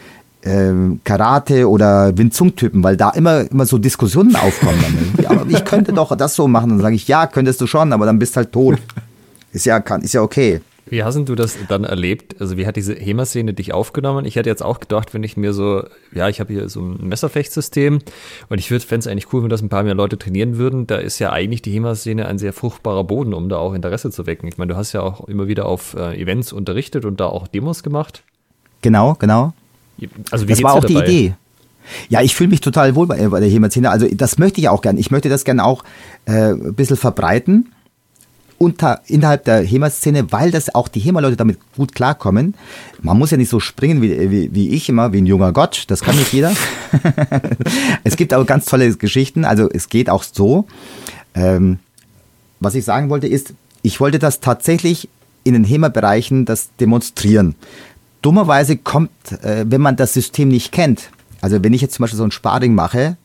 ähm, Karate oder Wing-Zung-Typen, weil da immer, immer so Diskussionen aufkommen. ja, aber ich könnte doch das so machen. Dann sage ich, ja, könntest du schon, aber dann bist halt tot. Ist ja, kann, ist ja okay. Wie hast du das dann erlebt? Also wie hat diese HEMA-Szene dich aufgenommen? Ich hätte jetzt auch gedacht, wenn ich mir so, ja, ich habe hier so ein Messerfechtsystem und ich fände es eigentlich cool, wenn das ein paar mehr Leute trainieren würden. Da ist ja eigentlich die HEMA-Szene ein sehr fruchtbarer Boden, um da auch Interesse zu wecken. Ich meine, du hast ja auch immer wieder auf äh, Events unterrichtet und da auch Demos gemacht. Genau, genau. Also das war auch die Idee. Ja, ich fühle mich total wohl bei, bei der HEMA-Szene. Also das möchte ich auch gerne. Ich möchte das gerne auch äh, ein bisschen verbreiten unter, innerhalb der HEMA-Szene, weil das auch die HEMA-Leute damit gut klarkommen. Man muss ja nicht so springen wie, wie, wie ich immer, wie ein junger Gott. Das kann nicht jeder. es gibt aber ganz tolle Geschichten. Also es geht auch so. Ähm, was ich sagen wollte ist, ich wollte das tatsächlich in den HEMA-Bereichen das demonstrieren dummerweise kommt, äh, wenn man das System nicht kennt, also wenn ich jetzt zum Beispiel so ein Sparring mache,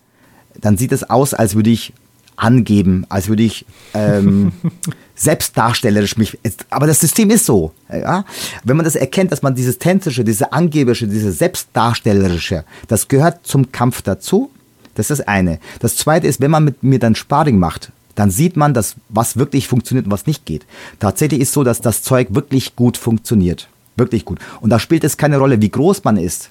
dann sieht es aus, als würde ich angeben, als würde ich ähm, selbstdarstellerisch mich. Aber das System ist so. Ja? Wenn man das erkennt, dass man dieses tänzische, diese angeberische, diese selbstdarstellerische, das gehört zum Kampf dazu. Das ist das eine. Das zweite ist, wenn man mit mir dann Sparring macht, dann sieht man, dass was wirklich funktioniert und was nicht geht. Tatsächlich ist so, dass das Zeug wirklich gut funktioniert. Wirklich gut. Und da spielt es keine Rolle, wie groß man ist.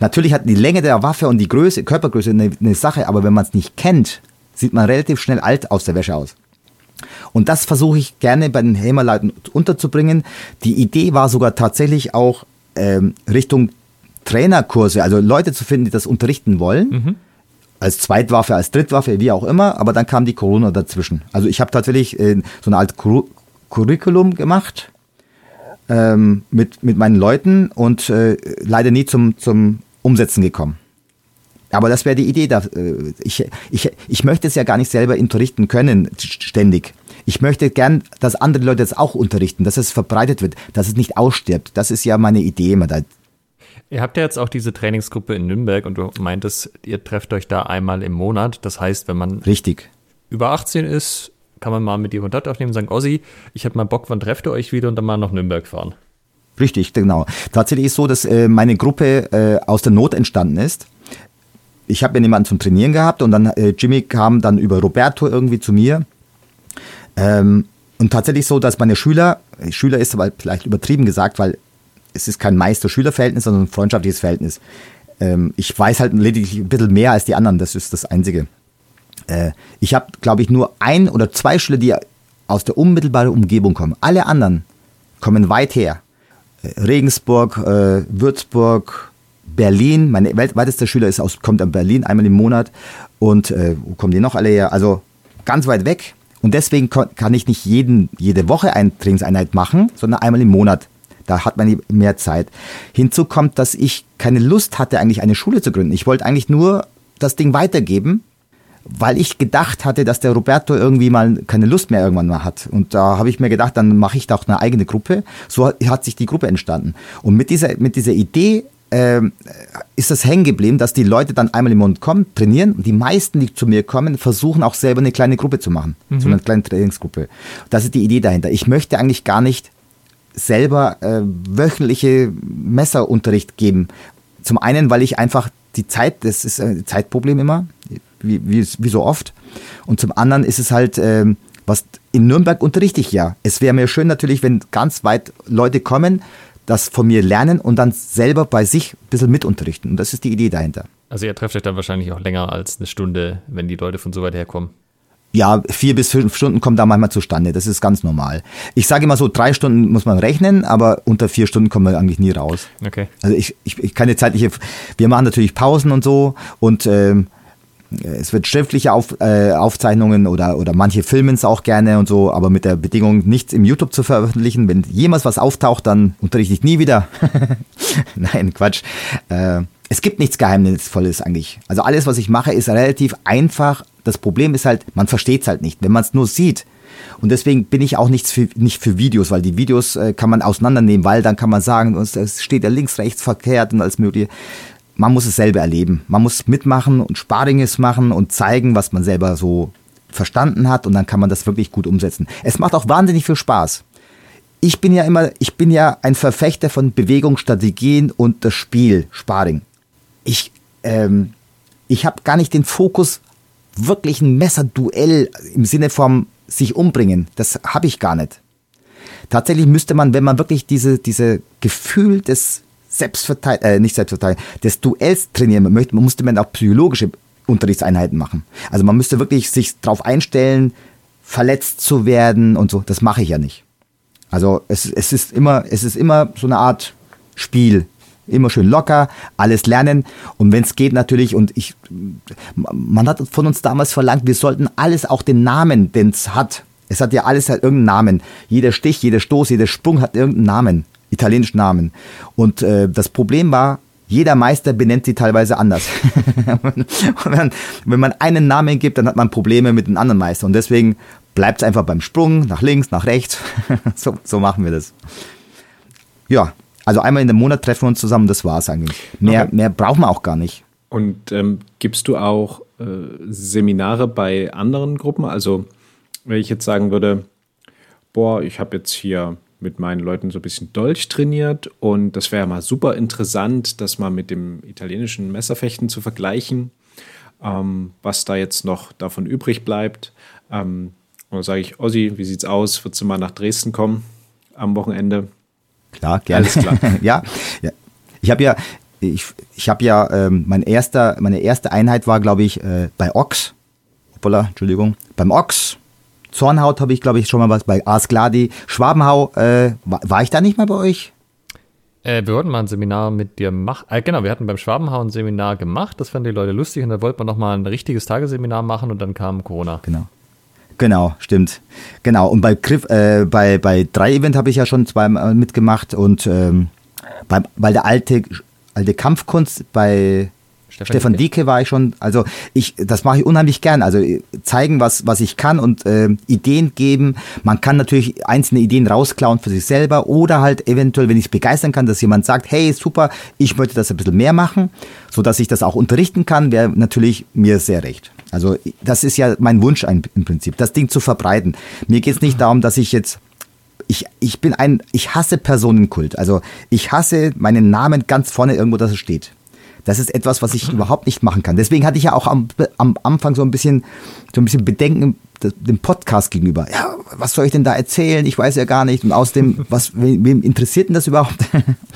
Natürlich hat die Länge der Waffe und die Größe, Körpergröße eine, eine Sache, aber wenn man es nicht kennt, sieht man relativ schnell alt aus der Wäsche aus. Und das versuche ich gerne bei den Hämerleuten unterzubringen. Die Idee war sogar tatsächlich auch ähm, Richtung Trainerkurse, also Leute zu finden, die das unterrichten wollen. Mhm. Als Zweitwaffe, als Drittwaffe, wie auch immer, aber dann kam die Corona dazwischen. Also ich habe tatsächlich äh, so eine Art Cur Curriculum gemacht ähm, mit, mit meinen Leuten und äh, leider nie zum, zum Umsetzen gekommen. Aber das wäre die Idee. Da, äh, ich, ich, ich möchte es ja gar nicht selber unterrichten können, ständig. Ich möchte gern, dass andere Leute es auch unterrichten, dass es verbreitet wird, dass es nicht ausstirbt. Das ist ja meine Idee immer da. Ihr habt ja jetzt auch diese Trainingsgruppe in Nürnberg und du meintest, ihr trefft euch da einmal im Monat. Das heißt, wenn man Richtig. über 18 ist, kann man mal mit dir Kontakt aufnehmen und sagen, Ossi, ich habe mal Bock, wann trefft ihr euch wieder und dann mal nach Nürnberg fahren. Richtig, genau. Tatsächlich ist es so, dass äh, meine Gruppe äh, aus der Not entstanden ist. Ich habe ja niemanden zum Trainieren gehabt und dann äh, Jimmy kam dann über Roberto irgendwie zu mir. Ähm, und tatsächlich so, dass meine Schüler, Schüler ist aber vielleicht übertrieben gesagt, weil es ist kein Meister-Schüler-Verhältnis, sondern ein freundschaftliches Verhältnis. Ähm, ich weiß halt lediglich ein bisschen mehr als die anderen, das ist das Einzige. Äh, ich habe, glaube ich, nur ein oder zwei Schüler, die aus der unmittelbaren Umgebung kommen. Alle anderen kommen weit her. Äh, Regensburg, äh, Würzburg, Berlin. Mein weitester Schüler ist aus, kommt aus Berlin einmal im Monat. Und äh, wo kommen die noch alle her? Also ganz weit weg. Und deswegen kann ich nicht jeden, jede Woche eine Trainingseinheit machen, sondern einmal im Monat. Da hat man mehr Zeit. Hinzu kommt, dass ich keine Lust hatte, eigentlich eine Schule zu gründen. Ich wollte eigentlich nur das Ding weitergeben weil ich gedacht hatte, dass der Roberto irgendwie mal keine Lust mehr irgendwann mal hat. Und da habe ich mir gedacht, dann mache ich doch eine eigene Gruppe. So hat sich die Gruppe entstanden. Und mit dieser, mit dieser Idee äh, ist das hängen geblieben, dass die Leute dann einmal im Monat kommen, trainieren und die meisten, die zu mir kommen, versuchen auch selber eine kleine Gruppe zu machen. Mhm. So eine kleine Trainingsgruppe. Das ist die Idee dahinter. Ich möchte eigentlich gar nicht selber äh, wöchentliche Messerunterricht geben. Zum einen, weil ich einfach die Zeit, das ist ein Zeitproblem immer wie, wie, wie so oft. Und zum anderen ist es halt, ähm, was in Nürnberg unterrichte ich ja. Es wäre mir schön natürlich, wenn ganz weit Leute kommen, das von mir lernen und dann selber bei sich ein bisschen mitunterrichten. Und das ist die Idee dahinter. Also ihr trefft euch dann wahrscheinlich auch länger als eine Stunde, wenn die Leute von so weit herkommen. ja, vier bis fünf Stunden kommen da manchmal zustande. Das ist ganz normal. Ich sage immer so, drei Stunden muss man rechnen, aber unter vier Stunden kommen wir eigentlich nie raus. Okay. Also ich, ich, ich keine zeitliche, wir machen natürlich Pausen und so und ähm, es wird schriftliche Auf, äh, Aufzeichnungen oder, oder manche filmen es auch gerne und so, aber mit der Bedingung, nichts im YouTube zu veröffentlichen. Wenn jemals was auftaucht, dann unterrichte ich nie wieder. Nein, Quatsch. Äh, es gibt nichts Geheimnisvolles eigentlich. Also alles, was ich mache, ist relativ einfach. Das Problem ist halt, man versteht es halt nicht, wenn man es nur sieht. Und deswegen bin ich auch nichts für, nicht für Videos, weil die Videos äh, kann man auseinandernehmen, weil dann kann man sagen, es steht ja links, rechts, verkehrt und alles mögliche man muss es selber erleben. Man muss mitmachen und Sparinges machen und zeigen, was man selber so verstanden hat und dann kann man das wirklich gut umsetzen. Es macht auch wahnsinnig viel Spaß. Ich bin ja immer, ich bin ja ein Verfechter von Bewegungsstrategien und das Spiel, Sparing. Ich, ähm, ich habe gar nicht den Fokus, wirklich ein Messerduell im Sinne vom sich umbringen. Das habe ich gar nicht. Tatsächlich müsste man, wenn man wirklich diese, diese Gefühl des Selbstverteidigung, äh, nicht Selbstverteidigung, des Duells trainieren möchte, musste man auch psychologische Unterrichtseinheiten machen. Also man müsste wirklich sich darauf einstellen, verletzt zu werden und so. Das mache ich ja nicht. Also es, es ist immer, es ist immer so eine Art Spiel. Immer schön locker, alles lernen. Und wenn es geht natürlich, und ich, man hat von uns damals verlangt, wir sollten alles auch den Namen, den es hat. Es hat ja alles halt irgendeinen Namen. Jeder Stich, jeder Stoß, jeder Sprung hat irgendeinen Namen italienischen Namen. Und äh, das Problem war, jeder Meister benennt sie teilweise anders. wenn, wenn man einen Namen gibt, dann hat man Probleme mit den anderen Meistern. Und deswegen bleibt es einfach beim Sprung, nach links, nach rechts. so, so machen wir das. Ja, also einmal in dem Monat treffen wir uns zusammen, das war es eigentlich. Mehr, okay. mehr brauchen wir auch gar nicht. Und ähm, gibst du auch äh, Seminare bei anderen Gruppen? Also, wenn ich jetzt sagen würde, boah, ich habe jetzt hier mit meinen Leuten so ein bisschen Dolch trainiert und das wäre mal super interessant, das mal mit dem italienischen Messerfechten zu vergleichen, ähm, was da jetzt noch davon übrig bleibt. Ähm, und dann sage ich, Ossi, wie sieht's aus? Würdest du mal nach Dresden kommen am Wochenende? Klar, gerne. Alles klar. ja, ja, ich habe ja, ich, ich habe ja, ähm, mein erster, meine erste Einheit war, glaube ich, äh, bei Ox. Hoppala, Entschuldigung. Beim Ox Zornhaut habe ich, glaube ich, schon mal was bei Ars Gladi. Schwabenhau, äh, war, war, ich da nicht mal bei euch? Äh, wir wollten mal ein Seminar mit dir machen. Äh, genau, wir hatten beim Schwabenhau ein Seminar gemacht. Das fanden die Leute lustig und da wollten wir nochmal ein richtiges Tagesseminar machen und dann kam Corona. Genau. Genau, stimmt. Genau. Und bei Griff, äh, bei, bei drei Event habe ich ja schon zweimal mitgemacht und ähm, bei, bei der alte, alte Kampfkunst bei Stefan, Stefan Dieke war ich schon, also ich, das mache ich unheimlich gern. Also äh, zeigen, was, was ich kann und äh, Ideen geben. Man kann natürlich einzelne Ideen rausklauen für sich selber oder halt eventuell, wenn ich es begeistern kann, dass jemand sagt, hey, super, ich möchte das ein bisschen mehr machen, so dass ich das auch unterrichten kann, wäre natürlich mir sehr recht. Also das ist ja mein Wunsch im Prinzip, das Ding zu verbreiten. Mir geht es nicht darum, dass ich jetzt ich, ich bin ein, ich hasse Personenkult. Also ich hasse meinen Namen ganz vorne irgendwo, dass es steht. Das ist etwas, was ich überhaupt nicht machen kann. Deswegen hatte ich ja auch am, am Anfang so ein bisschen, so ein bisschen Bedenken dem Podcast gegenüber. Ja, was soll ich denn da erzählen? Ich weiß ja gar nicht. Und außerdem, was, wem interessiert denn das überhaupt?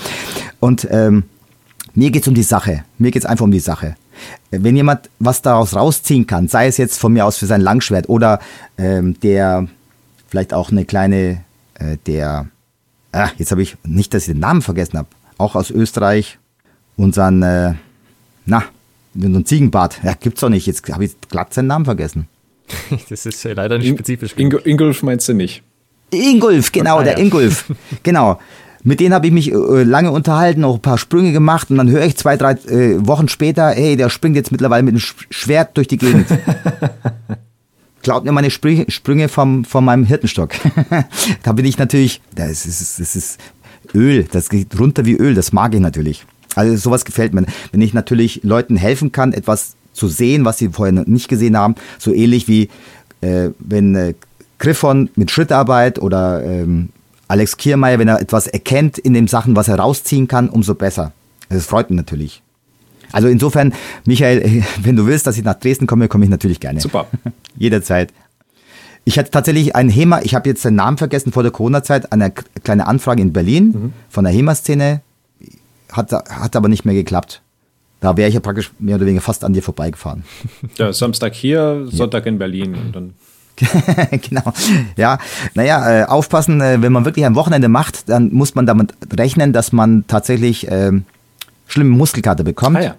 Und ähm, mir geht's um die Sache. Mir geht's einfach um die Sache. Wenn jemand was daraus rausziehen kann, sei es jetzt von mir aus für sein Langschwert oder ähm, der vielleicht auch eine kleine, äh, der, ah, jetzt habe ich nicht, dass ich den Namen vergessen habe, auch aus Österreich, unseren, äh, na, unseren Ziegenbart. Ja, gibt's doch nicht. Jetzt habe ich glatt seinen Namen vergessen. das ist leider nicht spezifisch. Ingo, Ingolf meinst du nicht? Ingolf, genau, ah, der ja. Ingolf. genau. Mit denen habe ich mich äh, lange unterhalten, auch ein paar Sprünge gemacht und dann höre ich zwei, drei äh, Wochen später, hey, der springt jetzt mittlerweile mit einem Schwert durch die Gegend. Klaut mir meine Sprünge, Sprünge vom, von meinem Hirtenstock. da bin ich natürlich, das ist, das ist Öl, das geht runter wie Öl, das mag ich natürlich. Also sowas gefällt mir. Wenn ich natürlich Leuten helfen kann, etwas zu sehen, was sie vorher nicht gesehen haben, so ähnlich wie äh, wenn äh, Griffon mit Schrittarbeit oder ähm, Alex Kiermeier, wenn er etwas erkennt in den Sachen, was er rausziehen kann, umso besser. Das freut mich natürlich. Also insofern, Michael, wenn du willst, dass ich nach Dresden komme, komme ich natürlich gerne. Super. Jederzeit. Ich hatte tatsächlich ein HEMA, ich habe jetzt den Namen vergessen vor der Corona-Zeit, eine kleine Anfrage in Berlin mhm. von der HEMA-Szene hat, hat aber nicht mehr geklappt. Da wäre ich ja praktisch mehr oder weniger fast an dir vorbeigefahren. Ja, Samstag hier, Sonntag in Berlin und dann. genau. Ja, naja, äh, aufpassen, äh, wenn man wirklich ein Wochenende macht, dann muss man damit rechnen, dass man tatsächlich äh, schlimme Muskelkater bekommt. Ah ja.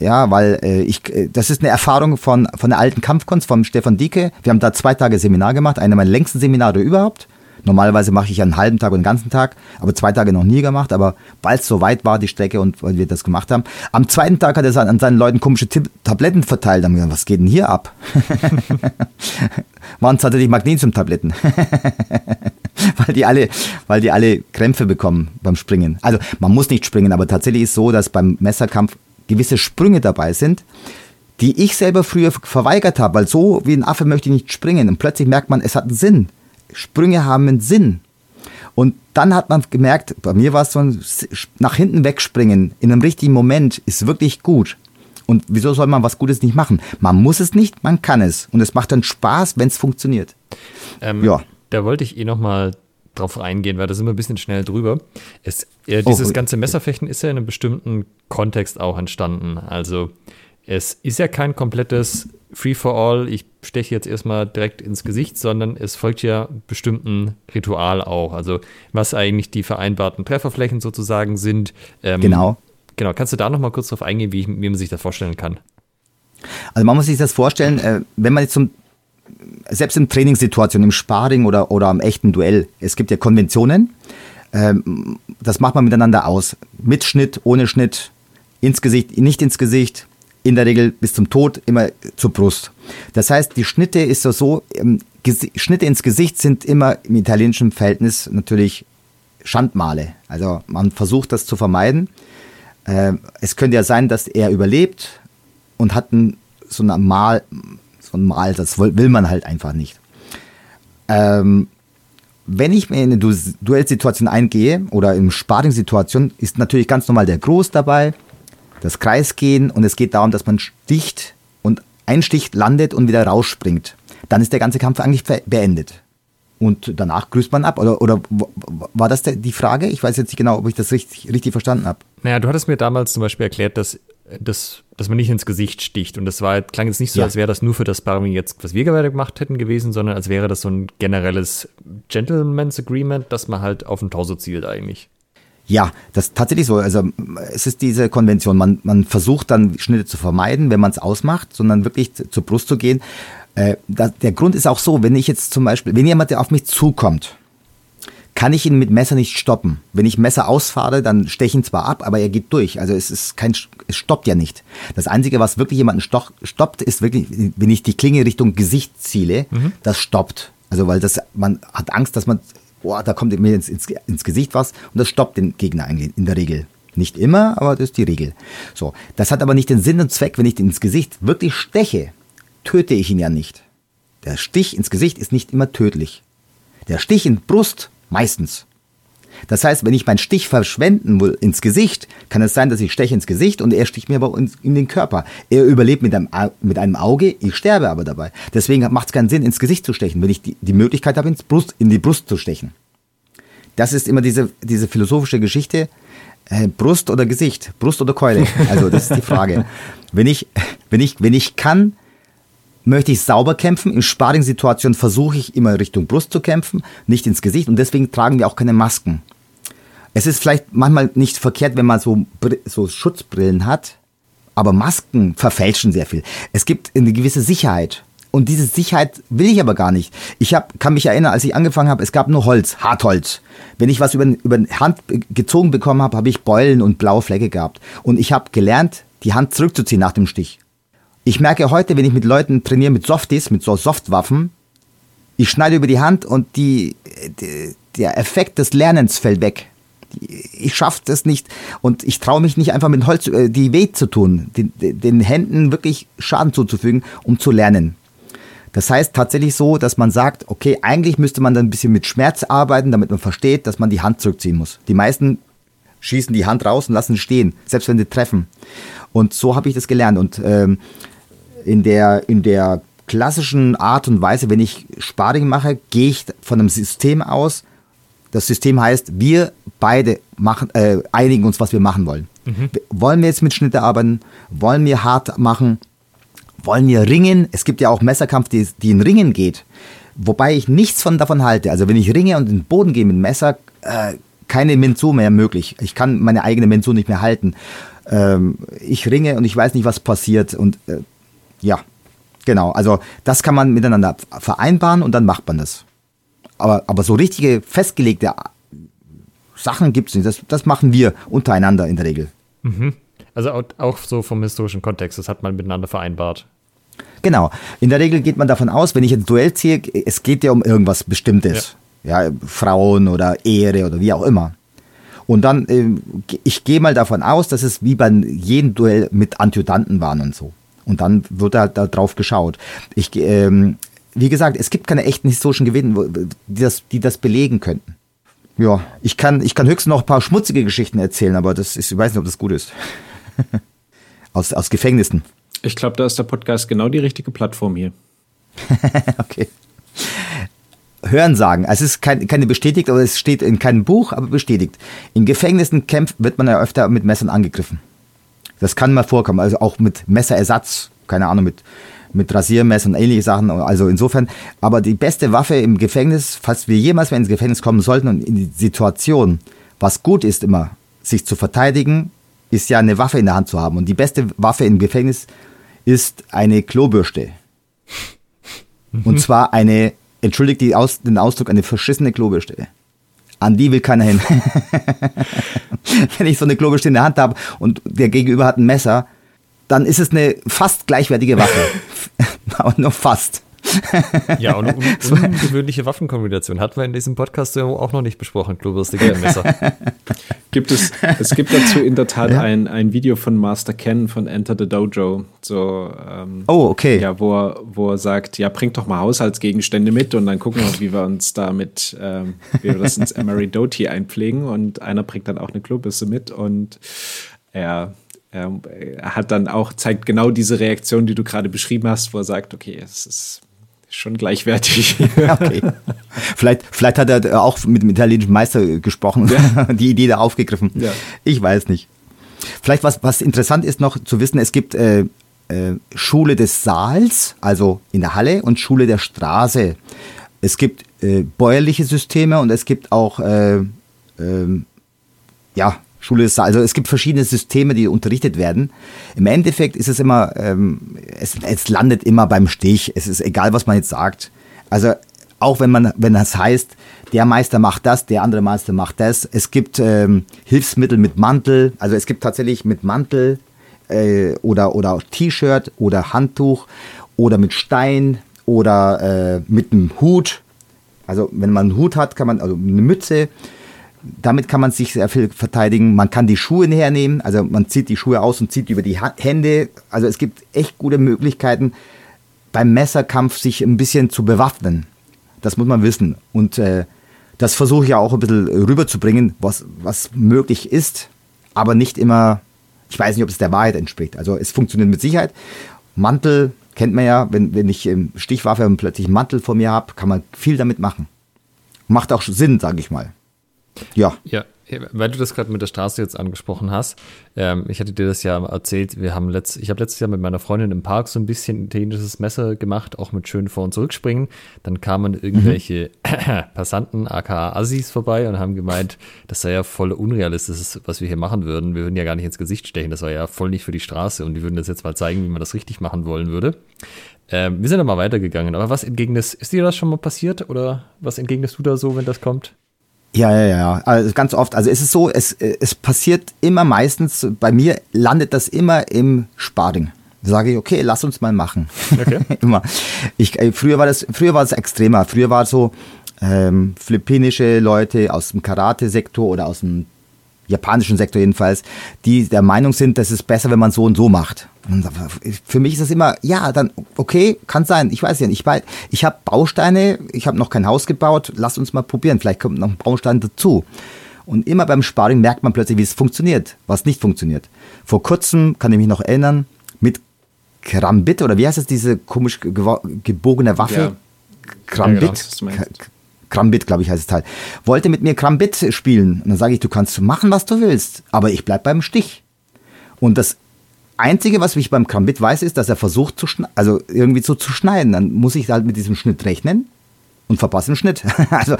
Ja, weil äh, ich, äh, das ist eine Erfahrung von, von der alten Kampfkunst vom Stefan Dieke. Wir haben da zwei Tage Seminar gemacht, einer meiner längsten Seminare überhaupt. Normalerweise mache ich einen halben Tag und einen ganzen Tag, aber zwei Tage noch nie gemacht. Aber weil es so weit war, die Strecke und weil wir das gemacht haben. Am zweiten Tag hat er an seinen Leuten komische Tipp Tabletten verteilt. Haben gesagt, was geht denn hier ab? Waren tatsächlich Magnesiumtabletten. weil die alle, weil die alle Krämpfe bekommen beim Springen. Also man muss nicht springen, aber tatsächlich ist so, dass beim Messerkampf gewisse Sprünge dabei sind, die ich selber früher verweigert habe, weil so wie ein Affe möchte ich nicht springen. Und plötzlich merkt man, es hat einen Sinn. Sprünge haben einen Sinn. Und dann hat man gemerkt, bei mir war es so ein nach hinten wegspringen in einem richtigen Moment ist wirklich gut. Und wieso soll man was Gutes nicht machen? Man muss es nicht, man kann es. Und es macht dann Spaß, wenn es funktioniert. Ähm, ja. Da wollte ich eh nochmal drauf eingehen, weil da sind wir ein bisschen schnell drüber. Es, äh, dieses oh, ganze Messerfechten ist ja in einem bestimmten Kontext auch entstanden. Also es ist ja kein komplettes Free for All, ich steche jetzt erstmal direkt ins Gesicht, sondern es folgt ja bestimmten Ritual auch. Also was eigentlich die vereinbarten Trefferflächen sozusagen sind. Ähm, genau. Genau, kannst du da nochmal kurz drauf eingehen, wie, wie, man sich das vorstellen kann? Also man muss sich das vorstellen, äh, wenn man jetzt zum selbst in Trainingssituationen, im Sparring oder, oder am echten Duell, es gibt ja Konventionen, ähm, das macht man miteinander aus. Mit Schnitt, ohne Schnitt, ins Gesicht, nicht ins Gesicht, in der Regel bis zum Tod immer zur Brust. Das heißt, die Schnitte ist so, so ähm, Schnitte ins Gesicht sind immer im italienischen Verhältnis natürlich Schandmale. Also man versucht das zu vermeiden. Äh, es könnte ja sein, dass er überlebt und hat ein, so ein Mal, so ein Mal, das will man halt einfach nicht. Ähm, wenn ich mir in eine Duellsituation eingehe oder in Sparring-Situation, ist natürlich ganz normal der Groß dabei, das Kreisgehen und es geht darum, dass man sticht und einsticht, landet und wieder rausspringt. Dann ist der ganze Kampf eigentlich beendet. Und danach grüßt man ab. Oder, oder war das die Frage? Ich weiß jetzt nicht genau, ob ich das richtig, richtig verstanden habe. Naja, du hattest mir damals zum Beispiel erklärt, dass, dass, dass man nicht ins Gesicht sticht. Und das war, klang jetzt nicht so, ja. als wäre das nur für das Sparring jetzt, was wir gerade gemacht hätten gewesen, sondern als wäre das so ein generelles Gentleman's Agreement, dass man halt auf den Torso zielt eigentlich. Ja, das ist tatsächlich so. Also es ist diese Konvention. Man, man versucht dann Schnitte zu vermeiden, wenn man es ausmacht, sondern wirklich zur Brust zu gehen. Äh, das, der Grund ist auch so, wenn ich jetzt zum Beispiel, wenn jemand, der auf mich zukommt, kann ich ihn mit Messer nicht stoppen. Wenn ich Messer ausfahre, dann steche ich ihn zwar ab, aber er geht durch. Also es ist kein, es stoppt ja nicht. Das Einzige, was wirklich jemanden stoppt, ist wirklich, wenn ich die Klinge Richtung Gesicht ziele, mhm. das stoppt. Also weil das, man hat Angst, dass man boah, da kommt mir ins, ins, ins Gesicht was und das stoppt den Gegner eigentlich in der Regel. Nicht immer, aber das ist die Regel. So, das hat aber nicht den Sinn und Zweck, wenn ich ins Gesicht wirklich steche, töte ich ihn ja nicht. Der Stich ins Gesicht ist nicht immer tödlich. Der Stich in Brust meistens. Das heißt, wenn ich meinen Stich verschwenden will ins Gesicht, kann es sein, dass ich steche ins Gesicht und er sticht mir aber in den Körper. Er überlebt mit einem, mit einem Auge, ich sterbe aber dabei. Deswegen macht es keinen Sinn, ins Gesicht zu stechen, wenn ich die, die Möglichkeit habe, ins Brust, in die Brust zu stechen. Das ist immer diese, diese philosophische Geschichte. Äh, Brust oder Gesicht, Brust oder Keule. Also das ist die Frage. wenn ich, wenn ich, wenn ich kann, möchte ich sauber kämpfen. In Sparring-Situationen versuche ich immer Richtung Brust zu kämpfen, nicht ins Gesicht. Und deswegen tragen wir auch keine Masken. Es ist vielleicht manchmal nicht verkehrt, wenn man so, so Schutzbrillen hat, aber Masken verfälschen sehr viel. Es gibt eine gewisse Sicherheit. Und diese Sicherheit will ich aber gar nicht. Ich hab, kann mich erinnern, als ich angefangen habe, es gab nur Holz, Hartholz. Wenn ich was über, über die Hand gezogen bekommen habe, habe ich Beulen und blaue Flecke gehabt. Und ich habe gelernt, die Hand zurückzuziehen nach dem Stich. Ich merke heute, wenn ich mit Leuten trainiere mit Softies, mit so Softwaffen, ich schneide über die Hand und die, die der Effekt des Lernens fällt weg. Ich schaffe das nicht und ich traue mich nicht einfach mit Holz äh, die weh zu tun, den, den Händen wirklich Schaden zuzufügen, um zu lernen. Das heißt tatsächlich so, dass man sagt, okay, eigentlich müsste man dann ein bisschen mit Schmerz arbeiten, damit man versteht, dass man die Hand zurückziehen muss. Die meisten schießen die Hand raus und lassen stehen, selbst wenn sie treffen. Und so habe ich das gelernt. Und ähm, in der, in der klassischen Art und Weise, wenn ich Sparring mache, gehe ich von einem System aus, Das System heißt, wir beide machen, äh, einigen uns, was wir machen wollen. Wollen wir jetzt mit Schnitte arbeiten? Wollen wir hart machen? Wollen wir ringen? Es gibt ja auch Messerkampf, die, die in Ringen geht. Wobei ich nichts von davon halte. Also wenn ich ringe und in den Boden gehe mit dem Messer, äh, keine Mensu mehr möglich. Ich kann meine eigene Mensu nicht mehr halten. Ähm, ich ringe und ich weiß nicht, was passiert. Und äh, ja, genau. Also das kann man miteinander vereinbaren und dann macht man das. Aber, aber so richtige festgelegte Sachen gibt es nicht. Das, das machen wir untereinander in der Regel. Also auch, auch so vom historischen Kontext, das hat man miteinander vereinbart. Genau. In der Regel geht man davon aus, wenn ich ein Duell ziehe, es geht ja um irgendwas Bestimmtes. Ja, Frauen oder Ehre oder wie auch immer. Und dann, ähm, ich gehe mal davon aus, dass es wie bei jedem Duell mit Adjutanten waren und so. Und dann wird halt da drauf geschaut. Ich, ähm, wie gesagt, es gibt keine echten historischen Gewinne, wo- die das, die das belegen könnten. Ja, ich kann, ich kann höchstens noch ein paar schmutzige Geschichten erzählen, aber das ist, ich weiß nicht, ob das gut ist. aus, aus Gefängnissen. Ich glaube, da ist der Podcast genau die richtige Plattform hier. Okay. Hörensagen. Also es ist kein, keine bestätigt, aber es steht in keinem Buch, aber bestätigt. In Gefängnissen kämpft, wird man ja öfter mit Messern angegriffen. Das kann mal vorkommen, also auch mit Messerersatz, keine Ahnung, mit, mit Rasiermesser und ähnliche Sachen. Also insofern, aber die beste Waffe im Gefängnis, falls wir jemals mal ins Gefängnis kommen sollten und in die Situation, was gut ist immer, sich zu verteidigen, ist ja eine Waffe in der Hand zu haben. Und die beste Waffe im Gefängnis ist eine Klobürste. Und zwar eine, entschuldigt die Aus, den Ausdruck, eine verschissene Klobürste. An die will keiner hin. Wenn ich so eine Klobürste in der Hand habe und der Gegenüber hat ein Messer, dann ist es eine fast gleichwertige Waffe. Aber nur fast. Ja, und un ungewöhnliche Waffenkombination hatten wir in diesem Podcast ja auch noch nicht besprochen, Klobürste gegen Messer. Gibt es, es gibt dazu in der Tat Ja. ein, ein Video von Master Ken von Enter the Dojo. So, ähm, Oh, okay. Ja, wo er, wo er sagt, ja, bringt doch mal Haushaltsgegenstände mit und dann gucken wir, wie wir uns damit, ähm, wie wir das ins Emery Doty einpflegen. Und einer bringt dann auch eine Klobürste mit und er, er, er hat dann auch, zeigt genau diese Reaktion, die du gerade beschrieben hast, wo er sagt, okay, es ist schon gleichwertig. Okay. vielleicht, vielleicht hat er auch mit dem italienischen Meister gesprochen, die Idee da aufgegriffen. Ja. Ich weiß nicht. Vielleicht was, was interessant ist noch zu wissen, es gibt äh, äh, Schule des Saals, also in der Halle, und Schule der Straße. Es gibt äh, bäuerliche Systeme und es gibt auch äh, ähm, ja, Schule Saals. Also es gibt verschiedene Systeme, die unterrichtet werden. Im Endeffekt ist es immer, ähm, es, es landet immer beim Stich. Es ist egal, was man jetzt sagt. Also auch wenn man, wenn das heißt, der Meister macht das, der andere Meister macht das. Es gibt ähm, Hilfsmittel mit Mantel. Also es gibt tatsächlich mit Mantel äh, oder oder T-Shirt oder Handtuch oder mit Stein oder äh, mit einem Hut. Also wenn man einen Hut hat, kann man also eine Mütze. Damit kann man sich sehr viel verteidigen. Man kann die Schuhe hernehmen, also man zieht die Schuhe aus und zieht über die Hände. Also es gibt echt gute Möglichkeiten, beim Messerkampf sich ein bisschen zu bewaffnen. Das muss man wissen. Und äh, das versuche ich ja auch ein bisschen rüberzubringen, was, was möglich ist, aber nicht immer, ich weiß nicht, ob es der Wahrheit entspricht. Also es funktioniert mit Sicherheit. Mantel kennt man ja, wenn, wenn ich ähm, Stichwaffe und plötzlich einen Mantel vor mir habe, kann man viel damit machen. Macht auch Sinn, sage ich mal. Ja. Ja, weil du das gerade mit der Straße jetzt angesprochen hast, ähm, ich hatte dir das ja erzählt, wir haben letzt, ich habe letztes Jahr mit meiner Freundin im Park so ein bisschen italienisches Messer gemacht, auch mit schön Vor- und Zurückspringen. Dann kamen irgendwelche Passanten, aka Assis, vorbei und haben gemeint, das sei ja voll unrealistisch, was wir hier machen würden. Wir würden ja gar nicht ins Gesicht stechen, das war ja voll nicht für die Straße und die würden das jetzt mal zeigen, wie man das richtig machen wollen würde. Ähm, wir sind dann mal weitergegangen, aber was entgegnest, ist dir das schon mal passiert oder was entgegnest du da so, wenn das kommt? Ja, ja, ja. Also ganz oft. Also es ist so, es, es passiert immer meistens, bei mir landet das immer im Sparring. Da sage ich, okay, lass uns mal machen. Okay. immer. Ich, äh, früher war das, früher war es extremer. Früher war es so, ähm, philippinische Leute aus dem Karate-Sektor oder aus dem japanischen Sektor jedenfalls, die der Meinung sind, das ist besser, wenn man so und so macht. Und für mich ist das immer, ja, dann, okay, kann sein, ich weiß ja nicht. Ich, ich habe Bausteine, ich habe noch kein Haus gebaut, lass uns mal probieren, vielleicht kommt noch ein Baustein dazu. Und immer beim Sparring merkt man plötzlich, wie es funktioniert, was nicht funktioniert. Vor kurzem, kann ich mich noch erinnern, mit Krambit, oder wie heißt es, diese komisch gebogene Waffe? Ja. Krambit? Ja, genau, Krambit, glaube ich, heißt es halt, wollte mit mir Krambit spielen. Und dann sage ich, du kannst machen, was du willst, aber ich bleib beim Stich. Und das Einzige, was ich beim Krambit weiß, ist, dass er versucht zu also irgendwie so zu schneiden. Dann muss ich halt mit diesem Schnitt rechnen und verpasse den Schnitt. Also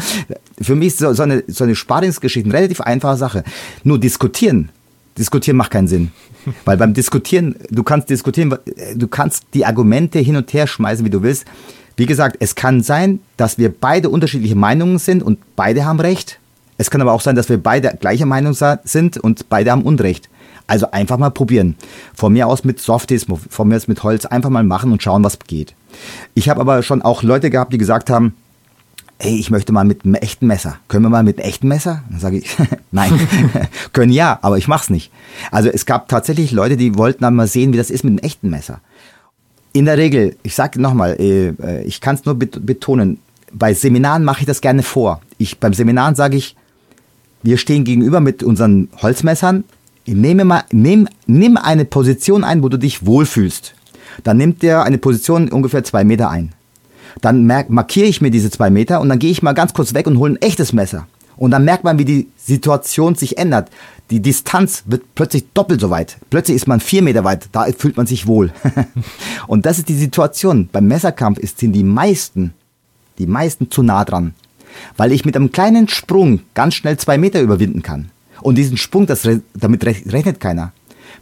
für mich ist so, so eine, so eine Sparingsgeschichte eine relativ einfache Sache. Nur diskutieren. Diskutieren macht keinen Sinn. Weil beim Diskutieren, du kannst diskutieren, du kannst die Argumente hin und her schmeißen, wie du willst. Wie gesagt, es kann sein, dass wir beide unterschiedliche Meinungen sind und beide haben Recht. Es kann aber auch sein, dass wir beide gleicher Meinung sind und beide haben Unrecht. Also einfach mal probieren. Von mir aus mit Softies, von mir aus mit Holz, einfach mal machen und schauen, was geht. Ich habe aber schon auch Leute gehabt, die gesagt haben, hey, ich möchte mal mit einem echten Messer. Können wir mal mit einem echten Messer? Dann sage ich, nein, können ja, aber ich mach's nicht. Also es gab tatsächlich Leute, die wollten dann mal sehen, wie das ist mit einem echten Messer. In der Regel, ich sage nochmal, äh, äh, ich kann es nur betonen, bei Seminaren mache ich das gerne vor. Ich, beim Seminaren sage ich, wir stehen gegenüber mit unseren Holzmessern. Nehme mal, nimm, nimm eine Position ein, wo du dich wohlfühlst. Dann nimmt der eine Position ungefähr zwei Meter ein. Dann markiere ich mir diese zwei Meter und dann gehe ich mal ganz kurz weg und hole ein echtes Messer. Und dann merkt man, wie die Situation sich ändert. Die Distanz wird plötzlich doppelt so weit. Plötzlich ist man vier Meter weit. Da fühlt man sich wohl. und das ist die Situation. Beim Messerkampf sind die meisten, die meisten zu nah dran. Weil ich mit einem kleinen Sprung ganz schnell zwei Meter überwinden kann. Und diesen Sprung, das, damit rechnet keiner.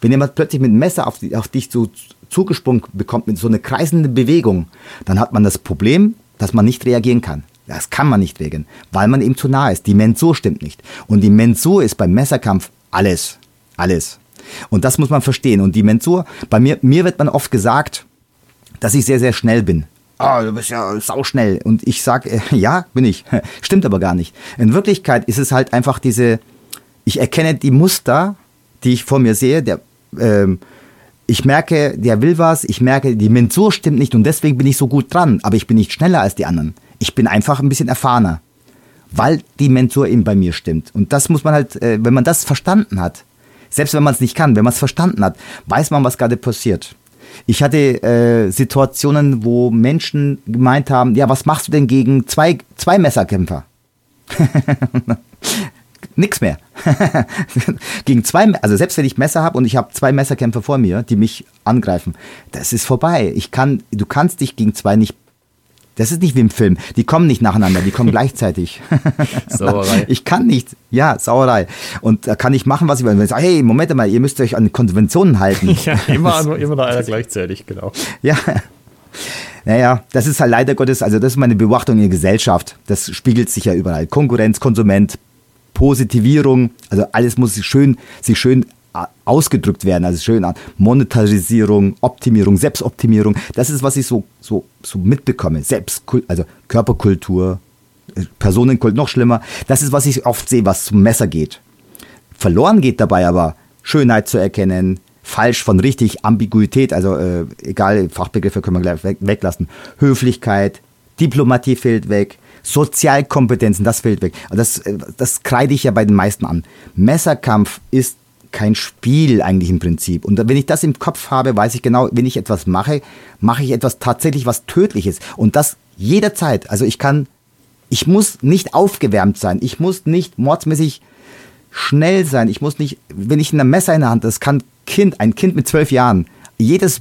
Wenn jemand plötzlich mit dem Messer auf, die, auf dich so zugesprungen bekommt, mit so einer kreisenden Bewegung, dann hat man das Problem, dass man nicht reagieren kann. Das kann man nicht regeln, weil man ihm zu nah ist. Die Mensur stimmt nicht. Und die Mensur ist beim Messerkampf alles. Alles. Und das muss man verstehen. Und die Mensur, bei mir, mir wird man oft gesagt, dass ich sehr, sehr schnell bin. Ah, du bist ja sauschnell. Und ich sage, äh, ja, bin ich. Stimmt aber gar nicht. In Wirklichkeit ist es halt einfach diese, ich erkenne die Muster, die ich vor mir sehe. Der, ähm, ich merke, der will was, ich merke, die Mensur stimmt nicht und deswegen bin ich so gut dran, aber ich bin nicht schneller als die anderen. Ich bin einfach ein bisschen erfahrener, weil die Mensur eben bei mir stimmt. Und das muss man halt, äh, wenn man das verstanden hat, selbst wenn man es nicht kann, wenn man es verstanden hat, weiß man, was gerade passiert. Ich hatte äh, Situationen, wo Menschen gemeint haben, ja, was machst du denn gegen zwei, zwei Messerkämpfer? Nix mehr. gegen zwei, also selbst wenn ich Messer habe und ich habe zwei Messerkämpfer vor mir, die mich angreifen, das ist vorbei. Ich kann, du kannst dich gegen zwei nicht das ist nicht wie im Film. Die kommen nicht nacheinander, die kommen gleichzeitig. Sauerei. Ich kann nicht. Ja, Sauerei. Und da kann ich machen, was ich will. Wenn ich sage, hey, Moment mal, ihr müsst euch an Konventionen halten. ja, immer, nur, immer nur einer gleichzeitig, genau. Ja. Naja, das ist halt leider Gottes, also das ist meine Beobachtung in der Gesellschaft. Das spiegelt sich ja überall. Konkurrenz, Konsument, Positivierung, also alles muss sich schön, sich schön ausgedrückt werden, also schön an Monetarisierung, Optimierung, Selbstoptimierung. Das ist, was ich so, so, so mitbekomme. Selbst, also Körperkultur, äh, Personenkult, noch schlimmer. Das ist, was ich oft sehe, was zum Messer geht. Verloren geht dabei aber Schönheit zu erkennen, falsch von richtig, Ambiguität, also äh, egal, Fachbegriffe können wir gleich weg, weglassen. Höflichkeit, Diplomatie fehlt weg, Sozialkompetenzen, das fehlt weg. Das, äh, das kreide ich ja bei den meisten an. Messerkampf ist kein Spiel eigentlich im Prinzip. Und wenn ich das im Kopf habe, weiß ich genau, wenn ich etwas mache, mache ich etwas tatsächlich was Tödliches. Und das jederzeit. Also ich kann, ich muss nicht aufgewärmt sein. Ich muss nicht mordsmäßig schnell sein. Ich muss nicht, wenn ich ein Messer in der Hand, das kann Kind, ein Kind mit zwölf Jahren. Jedes